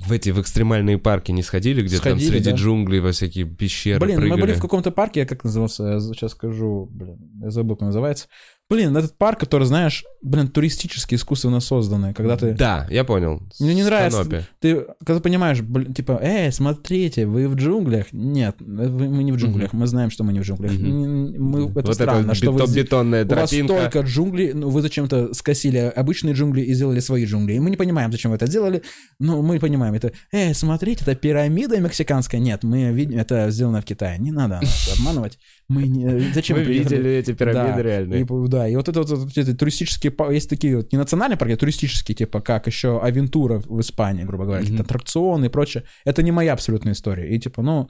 в эти в экстремальные парки не сходили, где там Сходили, среди да. джунглей во всякие пещеры Блин, прыгали? мы были в каком-то парке, я как назывался, я сейчас скажу, блин, я забыл, как называется. Блин, этот парк, который, знаешь, блин, туристически искусственно созданный, когда ты... Да, я понял. Мне не нравится. Канопи. Ты, когда понимаешь, блин, типа, эй, смотрите, вы в джунглях? Нет, вы- мы не в джунглях, мы знаем, что мы не в джунглях. Не- Мы, это вот странно, эта что вы... бетон- бетонная У вас тропинка. столько джунглей, ну вы зачем-то скосили обычные джунгли и сделали свои джунгли. И мы не понимаем, зачем вы это сделали, но мы понимаем, это, эй, смотрите, это пирамида мексиканская. Нет, мы видим, это сделано в Китае. Не надо нас обманывать. Мы не... Зачем Мы видели эти пирамиды Да, реальные. И, да, и вот это вот, вот эти туристические, есть такие вот, не национальные парки, а туристические, типа, как еще Авентура в Испании, грубо говоря, какие-то аттракционы и прочее. Это не моя абсолютная история. И типа, ну,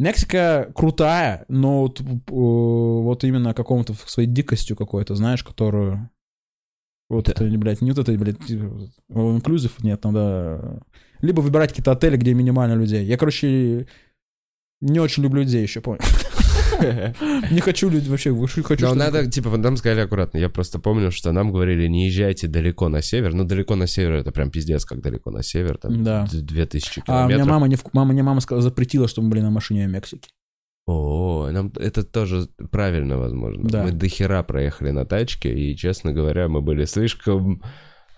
Мексика крутая, но вот, э, вот именно какому-то своей дикостью какой-то, знаешь, которую... Вот Да. это, блядь, не вот это, блядь, инклюзив, нет, надо... Либо выбирать какие-то отели, где минимально людей. Я, короче, не очень люблю людей еще, понял? Не хочу людей вообще, хочу, Но надо, типа, нам сказали аккуратно. Я просто помню, что нам говорили, не езжайте далеко на север. Ну, далеко на север, это прям пиздец, как далеко на север. Там Да. д- 2000 А у меня километров. мама не в... мама, мне мама сказала, запретила, чтобы мы были на машине в Мексике. О, нам это тоже правильно, возможно. Да. Мы до хера проехали на тачке, и, честно говоря, мы были слишком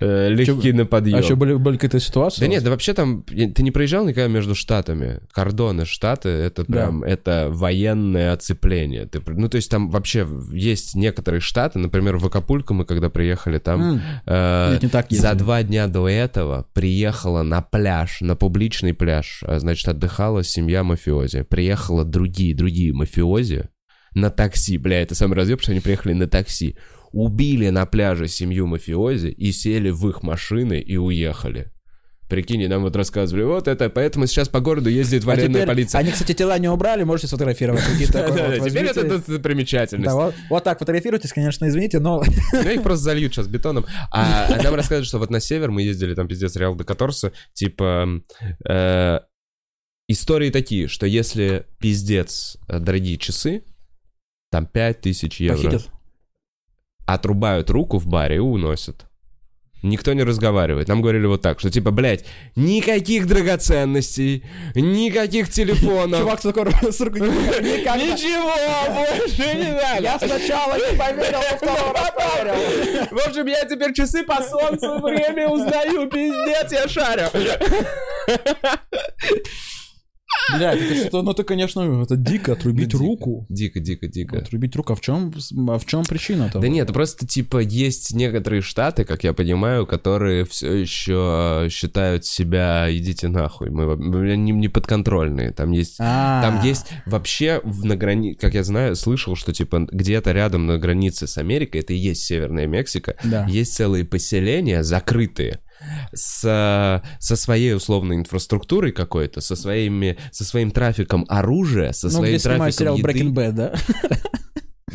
э, легки на подъем. А еще были, были какие-то ситуации? Да нет, да вообще там, ты не проезжал никогда между штатами. Кордоны штаты, это Да. прям, это военное оцепление. Ты, ну, то есть там вообще есть некоторые штаты, например, в Акапулько мы когда приехали, там М, э, Нет, не так за два дня до этого приехала на пляж, на публичный пляж, а, значит, отдыхала семья мафиози. Приехала другие, другие мафиози на такси, бля, это самый разъеб, что они приехали на такси. Убили на пляже семью мафиози и сели в их машины и уехали. Прикинь, нам вот рассказывали, вот это, поэтому сейчас по городу ездит А военная теперь- полиция. Они, кстати, тела не убрали, можете сфотографировать. Теперь это достопримечательность. Да, вот, так фотографируйтесь, конечно, извините, но... Ну, их просто зальют сейчас бетоном. А, а нам рассказывают, что вот на север мы ездили, там пиздец, Реал де Каторсе, типа... э, истории такие, что если пиздец э, дорогие часы, там 5000 евро, Похитят. Отрубают руку в баре и уносят. Никто не разговаривает. Нам говорили вот так, что типа, блядь, никаких драгоценностей, никаких телефонов. Чувак с такой с рукой. Ничего больше не надо. Я сначала не поверил, а потом поверил. В общем, я теперь часы по солнцу время узнаю, пиздец, я шарю. Блядь, это что, ну ты, конечно, это дико, отрубить руку. Дико, дико, дико. Отрубить руку, а в чем, а в чем причина этого? Да нет, просто типа есть некоторые штаты, как я понимаю, которые все еще считают себя идите нахуй, мы, не, не подконтрольные. Там есть, А, там есть вообще в- на грани, как я знаю, слышал, что типа где-то рядом на границе с Америкой, это и есть Северная Мексика, есть целые поселения закрытые с, со своей условной инфраструктурой какой-то, со своими, со своим трафиком оружия, со Ну, своим снимают сериал трафиком Breaking еды. Bad, да?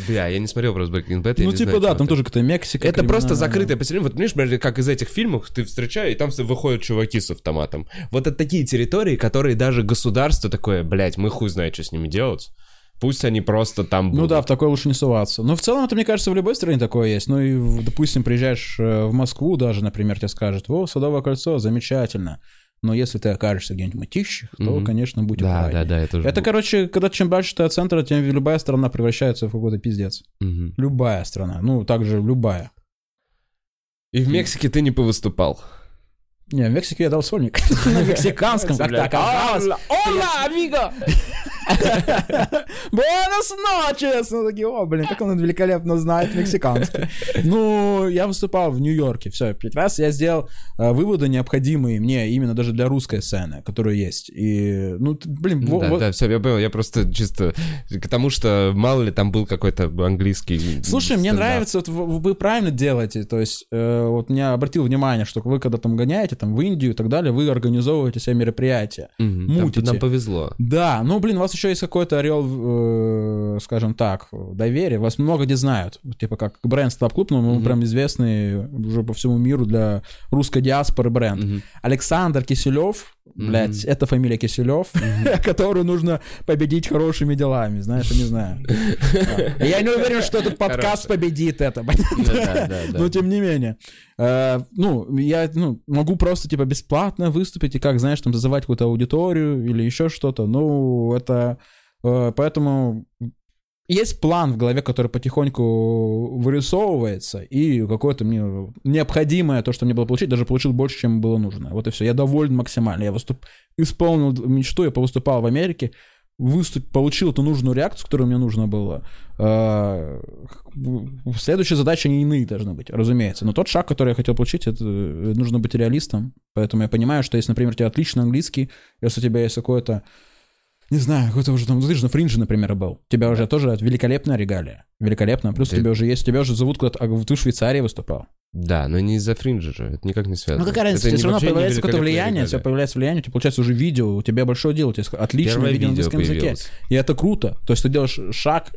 Бля, я не смотрел просто Breaking Bad, Ну, типа, знаю, да, там это. тоже какая-то Мексика. Это просто криминальная. закрытое поселение. Вот понимаешь, как из этих фильмов ты встречаешь, и там выходят чуваки с автоматом. Вот это такие территории, которые даже государство такое, блядь, мы хуй знает, что с ними делать. Пусть они просто там будут. Ну да, в такое лучше не суваться. Но в целом, это, мне кажется, в любой стране такое есть. Ну и, допустим, приезжаешь э, в Москву даже, например, тебе скажут, о, Садовое кольцо, замечательно. Но если ты окажешься где-нибудь в Мытищах, то, Мгм. конечно, будь Да, аккуратнее. да, да, это уже... Это, короче, когда чем дальше ты от центра, тем любая страна превращается в какой-то пиздец. Мгм. Любая страна. Ну, также любая. И в Мексике ты не повыступал. Не, в Мексике я дал сольник. На мексиканском, как-то оказалось. Ола, амиго! Буэнос ночес! Ну, такие, о, блин, как он великолепно знает мексиканский. Ну, я выступал в Нью-Йорке, все, пять раз я сделал э, выводы необходимые мне именно даже для русской сцены, которая есть. И, ну, блин, да, да, все, я понял, я просто чисто к тому, что мало ли там был какой-то английский Слушай, мне нравится, вот вы, правильно делаете, то есть, э, вот меня обратил внимание, что вы когда там гоняете, там, в Индию и так далее, вы организовываете себе мероприятия. Мутите. Нам повезло. Да, ну, блин, вас еще есть какой-то орел, э, скажем так, доверия. Вас много где знают. Типа как бренд Стаб Клуб, но мы Мгм. прям известный уже по всему миру для русской диаспоры бренд. Мгм. Александр Киселев, блядь, это фамилия Киселев, которую нужно победить хорошими делами, знаешь, я не знаю. Я не уверен, что этот подкаст победит это, да. но тем не менее. Э, Ну, я ну, могу просто, типа, бесплатно выступить и как, знаешь, там, зазывать какую-то аудиторию или еще что-то. Ну, это... э, Поэтому есть план в голове, который потихоньку вырисовывается, и какое-то мне необходимое, то, что мне было получить, даже получил больше, чем было нужно. Вот и все. Я доволен максимально. Я выступ... исполнил мечту, я повыступал в Америке, выступ... получил эту нужную реакцию, которую мне нужно было. Э, Следующие задачи, они иные должны быть, разумеется. Но тот шаг, который я хотел получить, это нужно быть реалистом. Поэтому я понимаю, что если, например, у тебя отличный английский, если у тебя есть какое-то не знаю, какой-то уже там, ну, ты же на фринже, например, был. Тебя уже тоже великолепная регалия. Великолепно. Плюс Ты- у тебя уже есть, тебя уже зовут куда-то, а ты в Швейцарии выступал. Да, но не из-за фринджа же, это никак не связано. Ну какая разница, Это все равно появляется какое-то влияние, у тебя появляется влияние, у тебя получается уже видео, у тебя большое дело, у тебя отличное Первое видео на английском языке. И это круто. То есть ты делаешь шаг.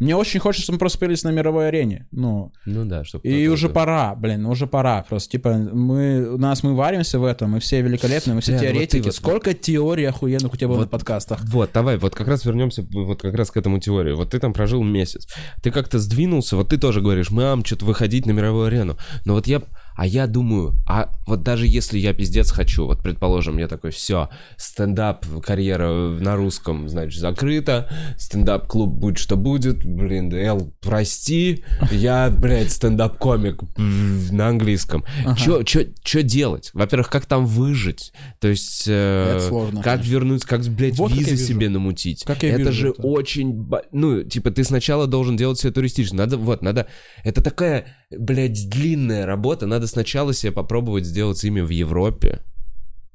Мне очень хочется, чтобы мы просто появились на мировой арене. Ну, Ну да, чтобы и уже пора, блин, уже пора. Просто, типа, мы, у нас, мы варимся в этом, мы все великолепные, мы все Да, вот ты теоретики. вот- Сколько теорий охуенных у тебя было Вот. на подкастах? Вот, давай, вот как раз вернемся вот как раз к этому теории. Вот ты там прожил месяц. Ты как-то сдвинулся, вот ты тоже говоришь, мам, что-то выходить на мировую арену. Но вот я, а я думаю, а вот даже если я пиздец хочу, вот предположим, я такой, все, стендап, карьера на русском, значит, закрыта, стендап-клуб будет что будет, блин, Эл, прости, я, блядь, стендап-комик м, на английском. Чё, чё, чё делать? Во-первых, как там выжить? То есть, э, Это сложно, как конечно. вернуть, как, блядь, Вот визы себе намутить. Как я это вижу же это. очень, ну, типа, ты сначала должен делать все туристично. Надо, вот, надо, это такая, блядь, длинная работа. Надо сначала себе попробовать сделать имя в Европе.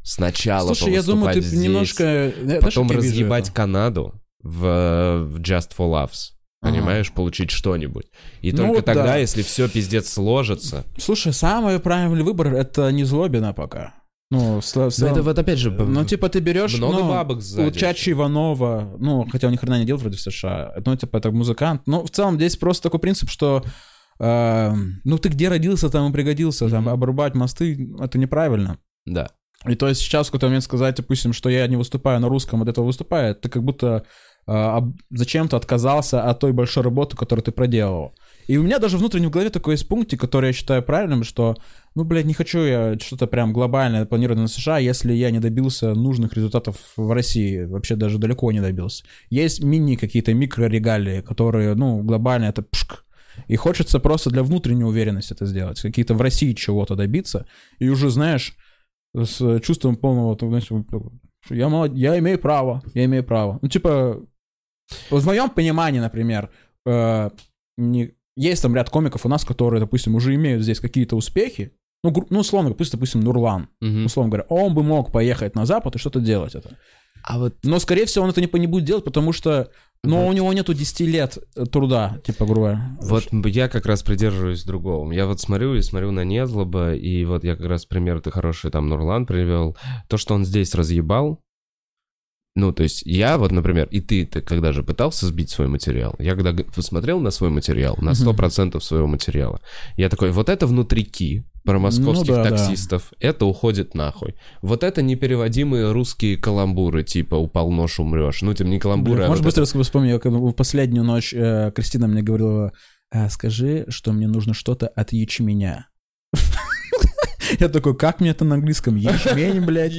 Сначала Слушай, я думаю, ты здесь, немножко... э, потом разъебать? Канаду в, в Just for Loves. Ага. Понимаешь, получить что-нибудь. И Ну только тогда, да. если все пиздец сложится. Слушай, самый правильный выбор — это не Злобина пока. Ну, с- в Ну, целом- это вот опять же... Ну, типа, ты берешь, много ну, бабок сзади. у Чачи Иванова, ну, хотя он ни хрена не делал вроде в США, ну, типа, это музыкант. Ну, в целом, здесь просто такой принцип, что, э, ну, ты где родился, там и пригодился, там, обрубать мосты, это неправильно. Да. И то есть сейчас в какой-то момент сказать, допустим, что я не выступаю на русском, от этого выступаю, ты как будто э, зачем-то отказался от той большой работы, которую ты проделал. И у меня даже внутренне в голове такой есть пунктик, который я считаю правильным, что, ну, блядь, не хочу я что-то прям глобальное планировать на США, если я не добился нужных результатов в России, вообще даже далеко не добился. Есть мини какие-то микрорегалии, которые, ну, глобально это пшк. И хочется просто для внутренней уверенности это сделать, какие-то в России чего-то добиться, и уже, знаешь, с чувством полного, вот, что я, молод... я имею право, я имею право. Ну, типа, в моем понимании, например, э, не- есть там ряд комиков у нас, которые, допустим, уже имеют здесь какие-то успехи, ну, гру- ну условно, пусть, допустим, Нурлан, Мгм. условно говоря, он бы мог поехать на Запад и что-то делать это. А вот Но, скорее всего, он это не, не будет делать, потому что, ну, Вот. у него нету 10 лет э, труда, типа, грубо говоря. Вот я как раз придерживаюсь другого. Я вот смотрю и смотрю на Незлоба, и вот я как раз пример ты хороший там Нурлан привел. То, что он здесь разъебал, ну, то есть я вот, например, и ты, ты когда же пытался сбить свой материал, я когда посмотрел на свой материал, на 100% своего материала, я такой, вот это внутрики про московских Ну да, да. таксистов, это уходит нахуй. Вот это непереводимые русские каламбуры, типа «упал нож, умрешь». Ну, тем не каламбуры, а Может, вот быстро вспомню, я в последнюю ночь э, Кристина мне говорила, «А, скажи, что мне нужно что-то от ячменя. Я такой, как мне это на английском? Ячмень, блядь.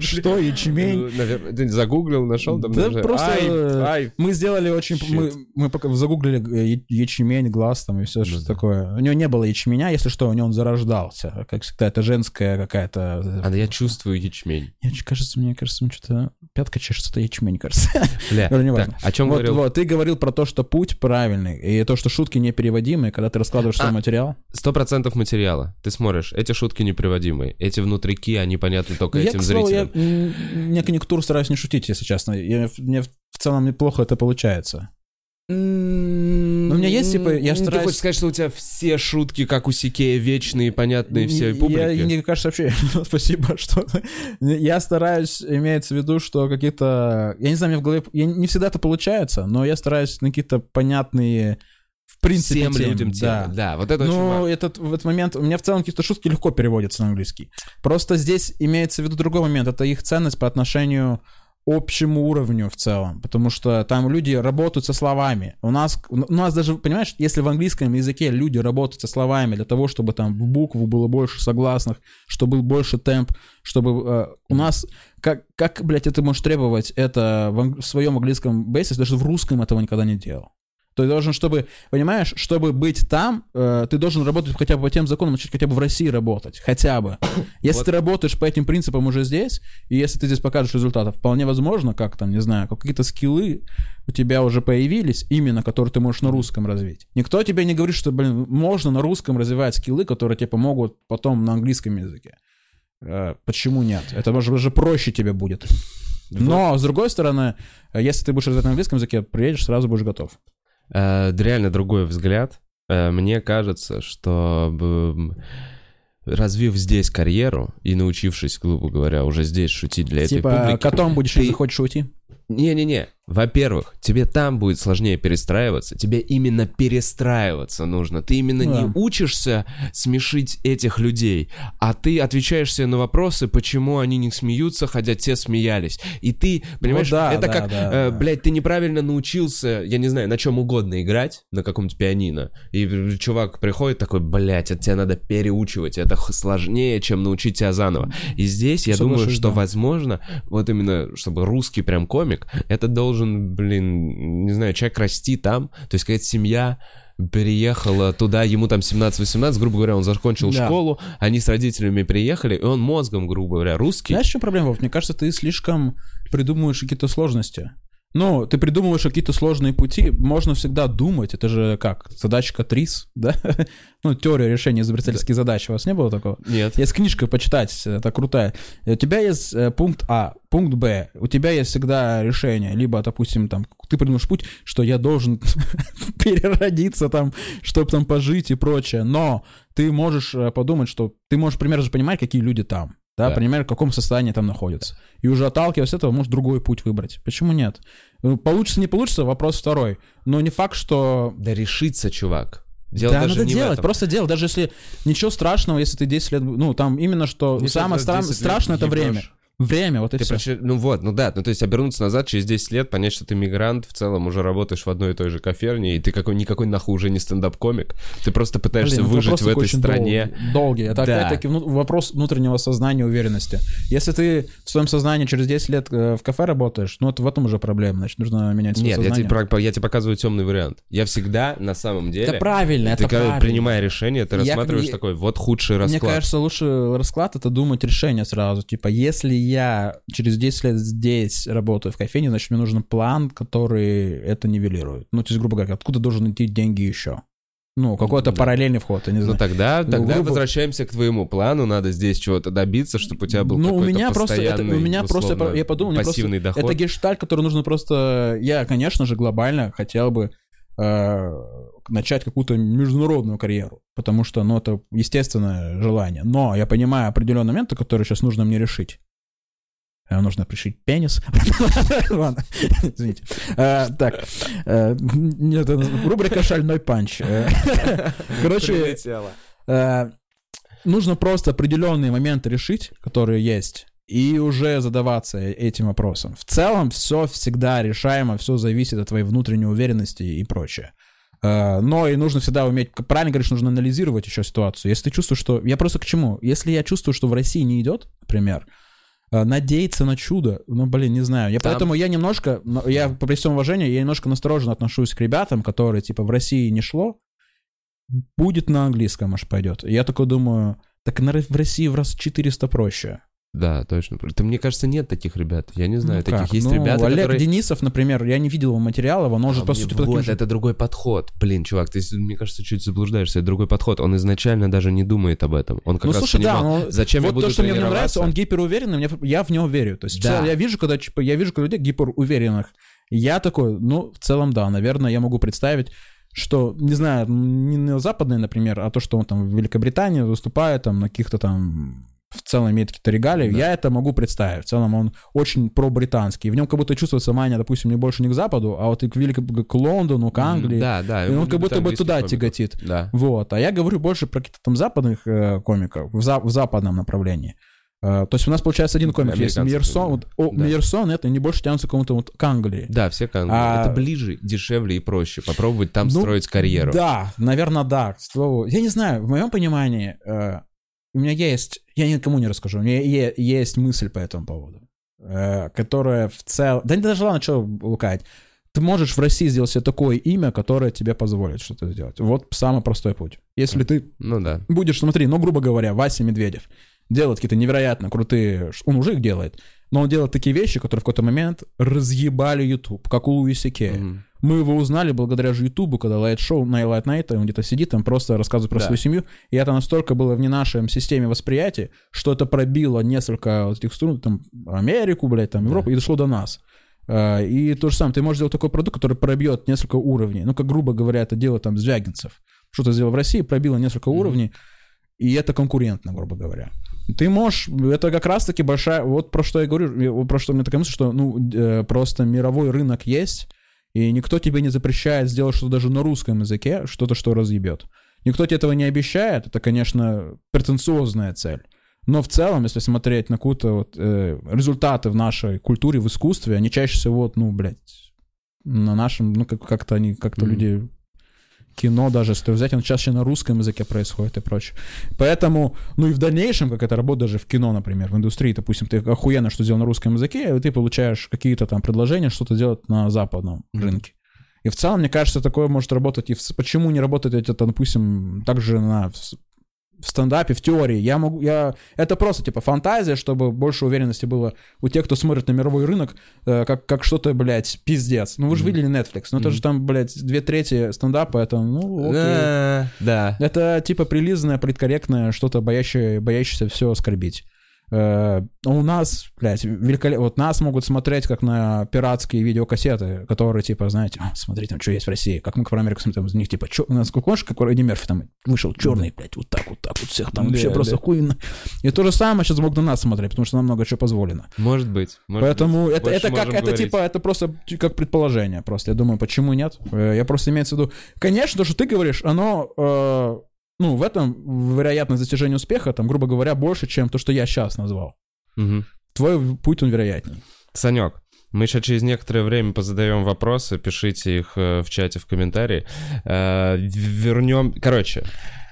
Что, ячмень? Ну, загуглил, нашел там? Да просто мы сделали очень... Мы, мы загуглили э, ячмень, глаз там и все что да. такое. У него не было ячменя, если что, у него он зарождался. Как всегда, это женская какая-то... А я чувствую ячмень. Кажется, мне кажется, что-то... Пятка чешется, это ячмень, кажется. Бля, Ну, так, о чем вот, говорил? вот, ты говорил про то, что путь правильный, и то, что шутки непереводимые, когда ты раскладываешь свой А. материал. Сто процентов материала. Ты смотришь, эти шутки неприводимые. Эти внутрики, они понятны только я, этим к слову, я зрителям. м, мне конъюнктуру стараюсь не шутить, если честно. Я, мне в целом неплохо это получается. Ну, у меня есть, типа, я Ты стараюсь- хочешь сказать, что у тебя все шутки, как у Сикея, вечные, понятные всей публике? Я, мне кажется, вообще, спасибо, что... Я стараюсь, имеется в виду, что какие-то... Я не знаю, мне в голове... Я, не всегда это получается, но я стараюсь на какие-то понятные в принципе, всем тем, людям тему. да. Да, вот это очень важно. этот, в этот момент, у меня в целом какие-то шутки легко переводятся на английский. Просто здесь имеется в виду другой момент, это их ценность по отношению общему уровню в целом, потому что там люди работают со словами. У нас, у нас даже, понимаешь, если в английском языке люди работают со словами для того, чтобы там в букву было больше согласных, чтобы был больше темп, чтобы э, у нас, как, как, блядь, это можешь требовать это в, анг- в своем английском бейсе, даже в русском этого никогда не делал. Ты должен, чтобы, понимаешь, чтобы быть там, э, ты должен работать хотя бы по тем законам, начать хотя бы в России работать, хотя бы. Если Вот. ты работаешь по этим принципам уже здесь, и если ты здесь покажешь результаты, вполне возможно, как там, не знаю, какие-то скиллы у тебя уже появились, именно которые ты можешь на русском развить. Никто тебе не говорит, что, блин, можно на русском развивать скиллы, которые тебе помогут потом на английском языке. Э, Почему нет? Это может же проще тебе будет. Но, с другой стороны, э, если ты будешь развивать на английском языке, приедешь, сразу будешь готов. Э, реально другой взгляд. Э, Мне кажется, что развив здесь карьеру и научившись, грубо говоря, уже здесь шутить для этой Типа, публики... котом будешь, ты- если хочешь уйти? Не-не-не. Во-первых, тебе там будет сложнее перестраиваться. Тебе именно перестраиваться нужно. Ты именно Да. не учишься смешить этих людей, а ты отвечаешь себе на вопросы, почему они не смеются, хотя те смеялись. И ты, понимаешь, да, это да, как, да, э, да. блядь, ты неправильно научился, я не знаю, на чем угодно играть, на каком-то пианино. И чувак приходит такой, блядь, это тебе надо переучивать, это сложнее, чем научить тебя заново. И здесь я думаю, Соглашусь, что да. возможно, вот именно, чтобы русский прям комик, это должен, блин, не знаю, человек расти там, то есть какая-то семья переехала туда, ему там 17-18, грубо говоря, он закончил Да. школу, они с родителями приехали, и он мозгом, грубо говоря, русский. Знаешь, что проблема? Вов? Мне кажется, ты слишком придумываешь какие-то сложности. Ну, ты придумываешь какие-то сложные пути, можно всегда думать, это же как, задачка ТРИС, да? Ну, теория решения изобретательских задач, у вас не было такого? Нет. Есть книжка почитать, это крутая. У тебя есть э, пункт А, пункт Б. У тебя есть всегда решение. Либо, допустим, там, ты придумаешь путь, что я должен переродиться там, чтобы там пожить и прочее. Но ты можешь э, подумать, что ты можешь примерно же понимать, какие люди там. Да, Да. примерно в каком состоянии там находятся. И уже отталкиваясь от этого, можешь другой путь выбрать. Почему нет? Ну, Получится, не получится, вопрос второй. Но не факт, что Да решиться, чувак. Дело да, даже надо не делать, просто делать. Даже если ничего страшного, если ты 10 лет... Ну, там именно что... Если самое ты стран- 10 лет страшное — это время. Время, вот и Ты все. прочи- Ну вот, ну да, ну то есть обернуться назад через 10 лет, понять, что ты мигрант, в целом уже работаешь в одной и той же коферне, и ты какой никакой нахуй уже не стендап-комик, ты просто пытаешься Блин, ну, выжить в этой стране. Долгий. долгий. Это Да. опять-таки вну- вопрос внутреннего сознания уверенности. Если ты в своем сознании через 10 лет э, в кафе работаешь, ну, это в этом уже проблема. Значит, нужно менять свое Нет, я сознание. тебе, про- я тебе показываю темный вариант. Я всегда на самом деле... Это правильно, ты это когда правильно. принимая решение, ты Я- рассматриваешь я- такой, вот худший Мне расклад. кажется, лучше расклад это думать решение сразу. Типа, если я через 10 лет здесь работаю в кофейне, значит, мне нужен план, который это нивелирует. Ну, то есть, грубо говоря, откуда должен идти деньги еще? Ну, какой-то Да. параллельный вход, я не Ну знаю. тогда, тогда грубо- возвращаемся к твоему плану, надо здесь чего-то добиться, чтобы у тебя был ну, у меня просто, это, у меня просто, я подумал, пассивный просто, доход. это гештальт, который нужно просто, я, конечно же, глобально хотел бы э, начать какую-то международную карьеру, потому что, ну, это естественное желание. Но я понимаю определенные моменты, которые сейчас нужно мне решить. Э, Нужно пришить пенис. Ладно, извините. Э, Так, э, нет, рубрика «Шальной панч». Короче, нужно просто определенные моменты решить, которые есть, и уже задаваться этим вопросом. В целом все всегда решаемо, все зависит от твоей внутренней уверенности и прочее. Но и нужно всегда уметь, правильно говоришь, нужно анализировать еще ситуацию. Если ты чувствуешь, что... Я просто к чему? Если я чувствую, что в России не идет, например, надеяться на чудо, ну, блин, не знаю. Я Там- поэтому я немножко, но я при всем уважении, я немножко настороженно отношусь к ребятам, которые, типа, в России не шло, будет на английском, может, пойдет. Я такой думаю, так на- в России в раз 400 проще. Да, точно. Ты, мне кажется, нет таких ребят. Я не знаю, Ну таких как? есть Ну, ребята, Олег которые... Денисов, например, я не видел его материалов, он может, А по сути, таким вот, же- это другой подход. Блин, чувак, ты, мне кажется, чуть заблуждаешься. Это другой подход. Он изначально даже не думает об этом. Он как Ну, раз слушай, да, понимал, ну, зачем я вот буду то, что мне нравится, он гиперуверенный, мне, я в него верю. То есть Да. целом я вижу, когда типа, я вижу когда людей гиперуверенных, я такой, ну, в целом, да, наверное, я могу представить, что, не знаю, не на западной, например, а то, что он там в Великобритании выступает там на каких-то там в целом имеет какие-то регалии, Да. я это могу представить. В целом он очень про-британский. В нем как будто чувствуется мания, допустим, не больше не к Западу, а вот и к, Великой, к Лондону, к Англии. Да, да. И он как будто бы туда комиков. тяготит. Да. Вот. А я говорю больше про каких-то там западных э, комиков, в, за- в западном направлении. Э, то есть у нас получается один комик есть Мейерсон. Вот, о, да. Мейерсон это не больше тянутся к кому-то вот к Англии. Да, все как А- Это ближе, дешевле и проще. Попробовать там Ну, строить карьеру. Да, наверное, да. К слову, я не знаю, в моем понимании э, у меня есть, я никому не расскажу, у меня есть мысль по этому поводу, э, которая в целом, да не даже ладно, что лукать. Ты можешь в России сделать себе такое имя, которое тебе позволит что-то сделать. Вот самый простой путь. Если ты Ну да. будешь, смотри, ну, грубо говоря, Вася Медведев делает какие-то невероятно крутые, он уже их делает, но он делает такие вещи, которые в какой-то момент разъебали YouTube, как у Луи Си Кея. Мгм. Мы его узнали благодаря же Ютубу, когда Late Show на Late Night, он где-то сидит, там просто рассказывает про Да. свою семью, и это настолько было вне нашей системе восприятия, что это пробило несколько вот этих струн, там, Америку, блядь, там, Европу, и дошло до нас. А, И то же самое, ты можешь сделать такой продукт, который пробьет несколько уровней. Ну, как грубо говоря, это дело там Звягинцев. Что-то сделал в России, пробило несколько Мгм. уровней, и это конкурентно, грубо говоря. Ты можешь, это как раз-таки большая, вот про что я говорю, про что у меня такая мысль, что, ну, э, просто мировой рынок есть, и никто тебе не запрещает сделать что-то даже на русском языке, что-то, что разъебет. Никто тебе этого не обещает, это, конечно, претенциозная цель. Но в целом, если смотреть на какие-то вот, э, результаты в нашей культуре, в искусстве, они чаще всего, вот, ну, блядь, на нашем, ну, как- как-то они, как-то Мгм. люди кино даже, если взять, оно чаще на русском языке происходит и прочее. Поэтому, ну и в дальнейшем, как это работает даже в кино, например, в индустрии, допустим, ты охуенно что сделал на русском языке, и ты получаешь какие-то там предложения, что-то делать на западном Мгм. рынке. И в целом, мне кажется, такое может работать и в... Почему не работает это, допустим, также на в стендапе, в теории. Я могу, я... Это просто, типа, фантазия, чтобы больше уверенности было у тех, кто смотрит на мировой рынок, э, как, как что-то, блядь, пиздец. Ну, вы же Мгм. видели Netflix, ну, это Мгм. же там, блядь, две трети стендапа, это, ну, окей. Да, да. Это типа прилизанное, политкорректное, что-то боящее, боящееся все оскорбить. Э, у нас, блядь, великолепно. Вот нас могут смотреть как на пиратские видеокассеты, которые, типа, знаете, «А, смотри, там что есть в России. Как мы про Америку смотрим, из них, типа, чё, у нас, помнишь, как Эдди Мерфи там вышел черный, блядь, вот так, вот так, вот всех там Да, вообще просто да. охуенно. И то же самое сейчас могут на нас смотреть, потому что нам много чего позволено. Может быть. может Поэтому быть. это, Больше это как, это говорить. типа, это просто как предположение просто. Я думаю, почему нет? Э, Я просто имеется в виду, конечно, то, что ты говоришь, оно, э, ну, в этом вероятность достижения успеха, там, грубо говоря, больше, чем то, что я сейчас назвал. Мгм. Твой путь, он вероятней. Санек, мы еще через некоторое время позадаем вопросы, пишите их э, в чате, в комментарии. Э, Вернем... Короче,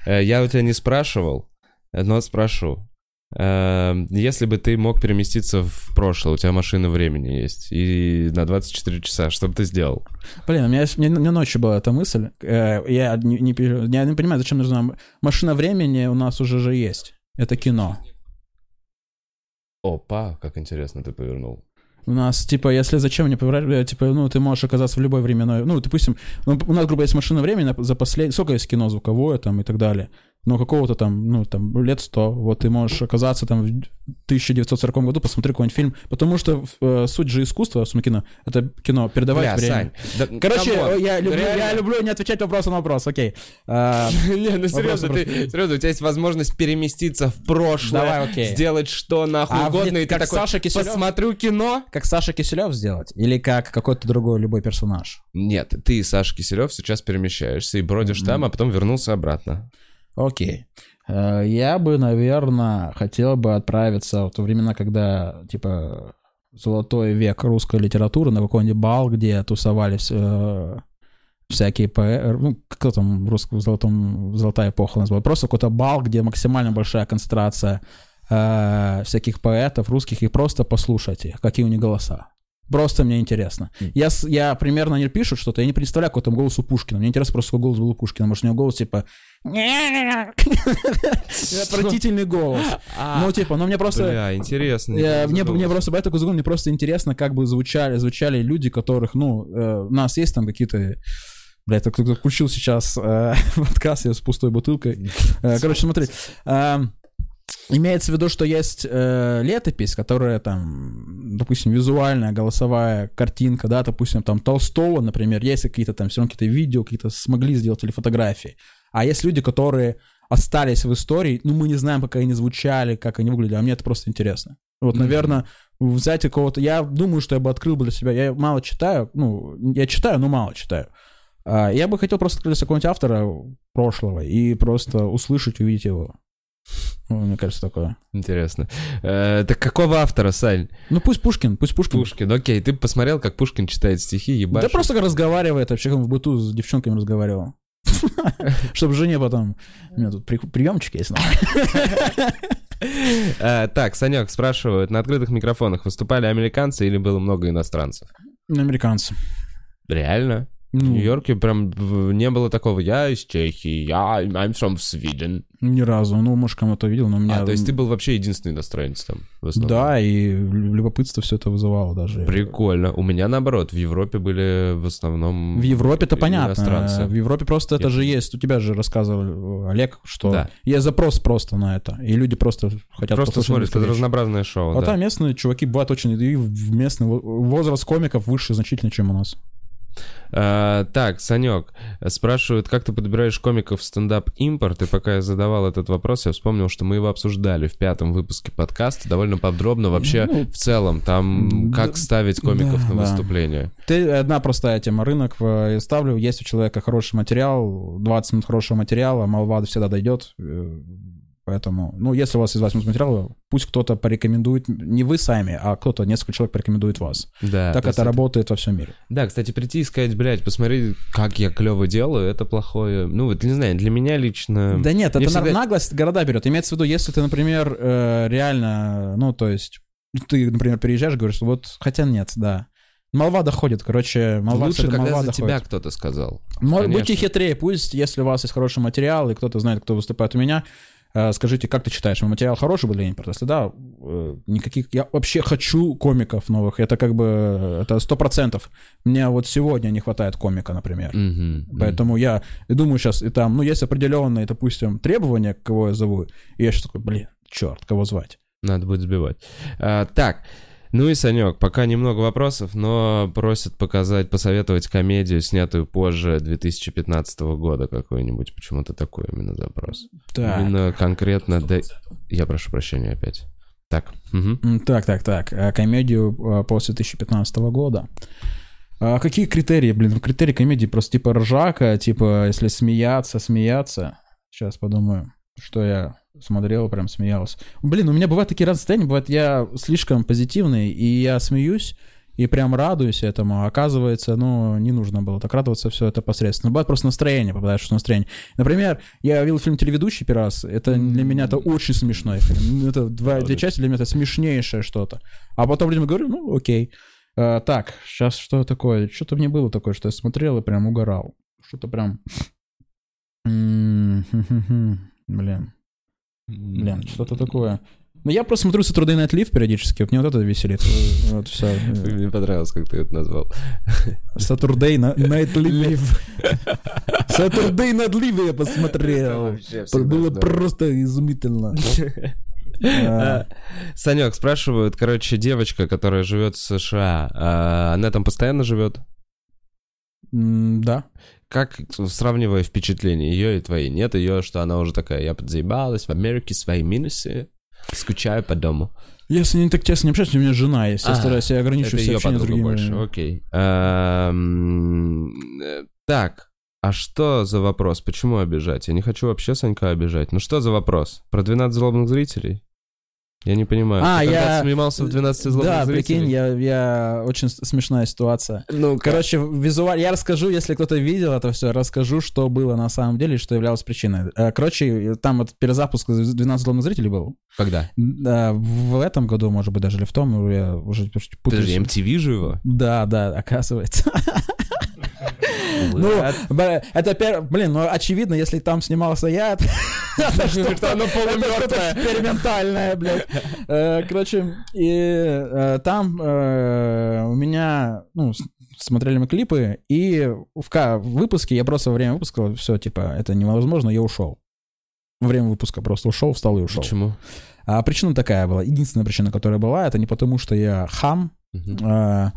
э, я у тебя не спрашивал, но спрошу. Э, Если бы ты мог переместиться в прошлое, у тебя машина времени есть, и на 24 часа, что бы ты сделал? Блин, у меня, мне, мне ночью была эта мысль. Э, Я не, не я не понимаю, зачем нужна машина времени, у нас уже же есть. Это кино. Опа, как интересно ты повернул. У нас, типа, если зачем мне поверять, типа, ну, ты можешь оказаться в любой временной... Ну, допустим, ну, у нас, грубо говоря, есть машина времени за последние... Сколько есть кино звуковое там и так далее? Ну, какого-то там, ну, там, лет 100. Вот ты можешь оказаться там в 1940 году, посмотри какой-нибудь фильм. Потому что э, суть же искусства, кино, это кино передавать Бля, время. Сань, да, Короче, come on, я люблю, реально. я люблю не отвечать вопрос на вопрос, окей. А, Не, ну серьезно, ты, серьезно, у тебя есть возможность переместиться в прошлое, Давай, окей. сделать что нахуй А угодно, и ты как такой, Саша Киселёв? посмотрю кино. как Саша Киселев сделать? Или как какой-то другой любой персонаж? Нет, ты, Саша Киселев, сейчас перемещаешься и бродишь там, а потом вернулся обратно. Окей. Э, Я бы, наверное, хотел бы отправиться в то времена, когда, типа, золотой век русской литературы на какой-нибудь бал, где тусовались э, всякие поэты, ну, кто там в русском золотом, золотая эпоха называют, просто какой-то бал, где максимально большая концентрация э, всяких поэтов русских, и просто послушать их, какие у них голоса. Просто мне интересно. Я, с- я примерно они пишут что-то, я не представляю, какой там голос у Пушкина. Мне интересно просто, какой голос был у Пушкина. Может, у него голос типа... Отвратительный голос. Ну, типа, ну мне просто... Бля, интересно. Мне, не мне просто по этому загону мне просто интересно, как бы звучали, звучали люди, которых, ну, э, у нас есть там какие-то Блядь, кто кто включил сейчас э, подкаст я с пустой бутылкой. Э, короче, смотри. э, имеется в виду, что есть э, летопись, которая там, допустим, визуальная, голосовая картинка, да, допустим, там Толстого, например, есть какие-то там все равно какие-то видео, какие-то смогли сделать или фотографии. А есть люди, которые остались в истории, ну, мы не знаем, как они звучали, как они выглядели, а мне это просто интересно. Вот, наверное, взять какого-то... Я думаю, что я бы открыл бы для себя... Я мало читаю, ну, я читаю, но мало читаю. А, Я бы хотел просто открыть какого-нибудь автора прошлого и просто услышать, увидеть его. Ну, Мне кажется, такое. Интересно. Э, так какого автора, Сань? Ну, пусть Пушкин, пусть Пушкин. Пушкин. Окей, ты посмотрел, как Пушкин читает стихи, Да ебашит? просто разговаривает, вообще как он в быту с девчонками разговаривал. Чтобы жене потом... У меня тут при- приемчик есть. нахуй. Э, так, Санек спрашивают, на открытых микрофонах выступали американцы или было много иностранцев? Американцы. Реально? В Ну, Нью-Йорке прям в- не было такого, я из Чехии, я I'm from Sweden. Ни разу. Ну, может, кому-то видел, но у меня... А, то есть ты был вообще единственный иностранец там? в основном? Да, и любопытство все это вызывало даже. Прикольно. У меня наоборот, в Европе были в основном... В Европе-то понятно. иностранцы. В Европе просто это же есть. У тебя же рассказывал Олег, что Да. есть запрос просто на это. И люди просто хотят Просто смотрят, это разнообразное шоу, А да. там местные чуваки бывают очень... И в местный во- возраст комиков выше значительно, чем у нас. А, так, Санек, спрашивают, как ты подбираешь комиков в стендап-импорт, и пока я задавал этот вопрос, я вспомнил, что мы его обсуждали в пятом выпуске подкаста довольно подробно вообще Ну, в целом, там да, как ставить комиков да, на да. выступление. Ты одна простая тема. Рынок э, я ставлю. Есть у человека хороший материал, 20 минут хорошего материала, молва всегда дойдет. Поэтому, ну, если у вас есть 20 минут материала, пусть кто-то порекомендует, не вы сами, а кто-то, несколько человек порекомендует вас. Да, так то есть это работает во всем мире. Да, кстати, прийти и сказать, блядь, посмотри, как я клево делаю, это плохое. Ну, вот, не знаю, для меня лично... Да нет, мне это всегда- наглость города берет. Имеется в виду, если ты, например, э, реально, ну, то есть, ты, например, приезжаешь, говоришь, вот, хотя нет, да. Молва доходит, короче, молва, Лучше, когда молва за доходит. тебя кто-то сказал. Может, будьте хитрее, пусть, если у вас есть хороший материал, и кто-то знает, кто выступает у меня, скажите, как ты читаешь, материал хороший был для импорта? Если да, э, никаких... Я вообще хочу комиков новых, это как бы, э, это сто процентов. Мне вот сегодня не хватает комика, например. Мгм. Поэтому я думаю сейчас, и там, ну, есть определенные, допустим, требования, кого я зову, и я сейчас такой, блин, черт, кого звать? Надо будет сбивать. А, так, ну и Санек, пока немного вопросов, но просят показать, посоветовать комедию, снятую позже 2015 года какой-нибудь. Почему-то такой именно запрос. Именно конкретно... да- Я прошу прощения опять. Так. М, Так, так, так. э, Комедию э, после 2015 года. А какие критерии, блин? Критерии комедии просто типа ржака, типа если смеяться, смеяться. Сейчас подумаю, что я смотрел, прям смеялся. Блин, у меня бывают такие разные состояния, бывает я слишком позитивный, и я смеюсь, и прям радуюсь этому. Оказывается, ну, не нужно было так радоваться, все это посредственно. Бывает просто настроение, попадаешь в настроение. Например, я видел фильм «Телеведущий» первый раз. Это для меня это очень смешной фильм. Это два, две части для меня это смешнейшее что-то. А потом людям говорю, ну, окей. А, так, сейчас что такое? Что-то мне было такое, что я смотрел и прям угорал. Что-то прям... Блин, блин, что-то такое. Ну, я просто смотрю Saturday Night Live периодически, вот мне вот это веселит. Вот все. Мне понравилось, как ты это назвал. Saturday Night Live. Saturday Night Live я посмотрел. Было просто изумительно. А, Санек, спрашивают, короче, девочка, которая живет в США, а она там постоянно живет? Да. Как, сравнивая впечатления ее и твои, нет ее, что она уже такая, я подзаебалась, в Америке свои минусы, скучаю по дому. Я с ней так тесно не общаюсь, у меня жена есть. Я А, стараюсь, я ограничиваюсь общением с другими. больше, окей. Эм, э, Так, а что за вопрос? Почему обижать? Я не хочу вообще Санька обижать. Ну что за вопрос? Про 12 злобных зрителей? Я не понимаю. А, Ты я- снимался в 12 злобных Да, зрителей? прикинь, я, я очень смешная ситуация. Ну, Короче, визуально, я расскажу, если кто-то видел это все, расскажу, что было на самом деле, и что являлось причиной. Э, Короче, там вот перезапуск 12 злобных зрителей был. когда? Да, в этом году, может быть, даже или в том, я уже путаюсь. Подожди, MTV же его? Да, да, оказывается. Ну, это, пер- блин, ну, очевидно, если там снимался я, это что-то экспериментальное, блядь. Э, Короче, и э, там э, у меня, ну, смотрели мы клипы, и в выпуске, я просто во время выпуска, все, типа, это невозможно, я ушел. Во время выпуска просто ушел, встал и ушел. Почему? А причина такая была. Единственная причина, которая была, это не потому, что я хам, Мгм.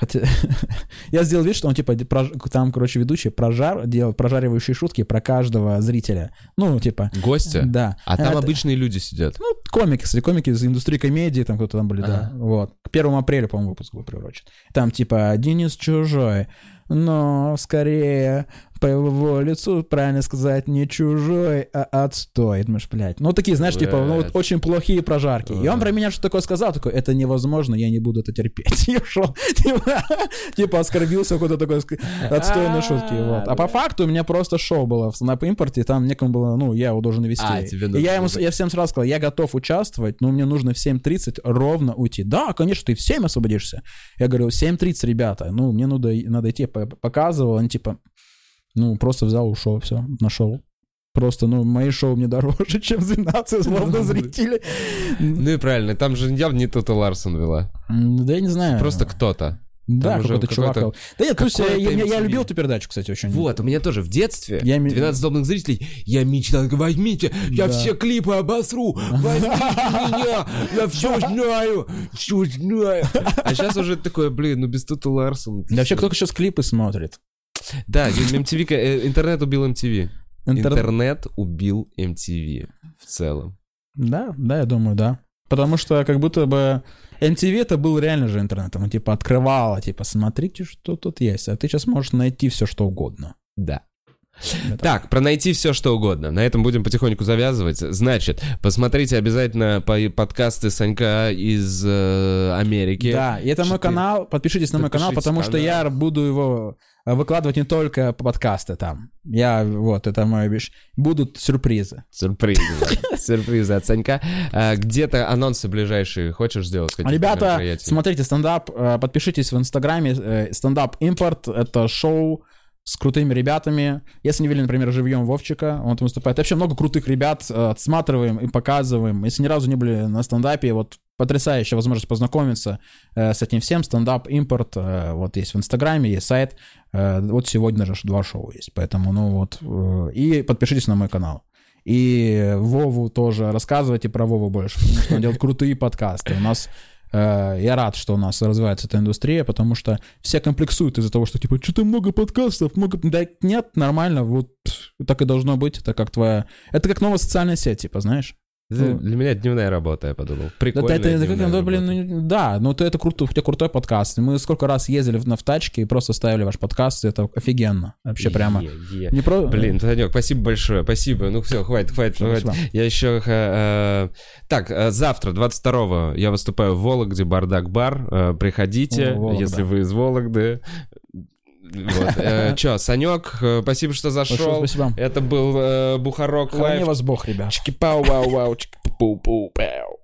Хотя я сделал вид, что он типа прож- там, короче, ведущий прожар делал прожаривающие шутки про каждого зрителя. Ну, типа, Гостя? да. А там Это- обычные люди сидят. Ну, комики, кстати, комики из индустрии комедии, там кто-то там были, да. Ага. Вот. К первому апреля, по-моему, выпуск был приурочен. Там типа Денис Чужой, но скорее по его лицу, правильно сказать, не чужой, а отстой. Думаешь, блядь. Ну, такие, знаешь, типа, ну, вот Блядь. очень плохие прожарки. И он про меня что такое сказал, такой, это невозможно, я не буду это терпеть. И ушел. Типа, типа оскорбился какой-то такой отстойной шутки. Вот. А по факту у меня просто шоу было в стендап импорте, и там некому было, ну, я его должен вести. А, И я ему, я всем сразу сказал, я готов участвовать, но мне нужно в 7.30 ровно уйти. Да, конечно, ты в 7 освободишься. Я говорю, 7.30, ребята, ну, мне надо, надо идти. Показывал, они типа, ну, просто взял, ушел, все, нашел. Просто, ну, мои шоу мне дороже, чем 12 словно зрителей. Ну и правильно, там же явно не Тута Ларсон вела. Да я не знаю. Просто кто-то. Да, какой-то чувак. какой-то- Да нет, плюс я, я- я MTV. любил эту передачу, кстати, очень. Вот, у меня тоже в детстве Я ми- 12 злобных зрителей. Я мечтал, возьмите, я Да. все клипы обосру, возьмите меня, я все знаю, все знаю. А сейчас уже такое, блин, ну без Тута Ларсон. Да вообще, кто сейчас клипы смотрит? Да, MTV, э, интернет убил MTV. Интер- Интернет убил MTV в целом. Да, да, я думаю, да. Потому что как будто бы MTV это был реально же интернетом. Он типа открывало, типа, смотрите, что тут есть. А ты сейчас можешь найти все, что угодно. Да. Это- Так, про найти все, что угодно. На этом будем потихоньку завязывать. Значит, посмотрите обязательно по подкасты Санька из э, Америки. Да, и это мой канал. Подпишитесь на мой канал, потому что канал. я буду его выкладывать не только по подкасты там. Я, вот, это мой обещ... Будут сюрпризы. Сюрпризы. Сюрпризы от Санька. А, Где-то анонсы ближайшие хочешь сделать? Ребята, смотрите стендап, э, подпишитесь в инстаграме. э, Стендап импорт — это шоу с крутыми ребятами. Если не видели, например, живьем Вовчика, он там выступает. Вообще много крутых ребят э, отсматриваем и показываем. Если ни разу не были на стендапе, вот потрясающая возможность познакомиться э, с этим всем. Стендап импорт, э, вот есть в инстаграме, есть сайт. Э, вот сегодня же два шоу есть, поэтому, ну вот. э, и подпишитесь на мой канал. И Вову тоже рассказывайте про Вову больше, потому что он делает крутые подкасты. У нас я рад, что у нас развивается эта индустрия, потому что все комплексуют из-за того, что типа, что-то много подкастов, много... Да нет, нормально, вот так и должно быть, это как твоя... Это как новая социальная сеть, типа, знаешь? Это Для меня дневная работа, я подумал. Да, Прикольная это, это, дневная ну, блин, ну, да, ну ты это круто, у тебя крутой подкаст. Мы сколько раз ездили в, на, в тачке и просто ставили ваш подкаст, это офигенно. Вообще прямо. Е, е. Не про... Блин, Танек, спасибо большое, спасибо. Ну все, хватит, хватит, хватит. Я еще... э, Так, э, завтра, 22-го, я выступаю в Вологде, Бардак Бар. Э, Приходите, О, Вологда. если вы из Вологды. Вот. Э, Че, Санек, э, спасибо, что зашел. спасибо. Это был э, Бухарок Лайв. вас Бог, ребят. Чики-пау-вау-вау, чики-пу-пу-пау.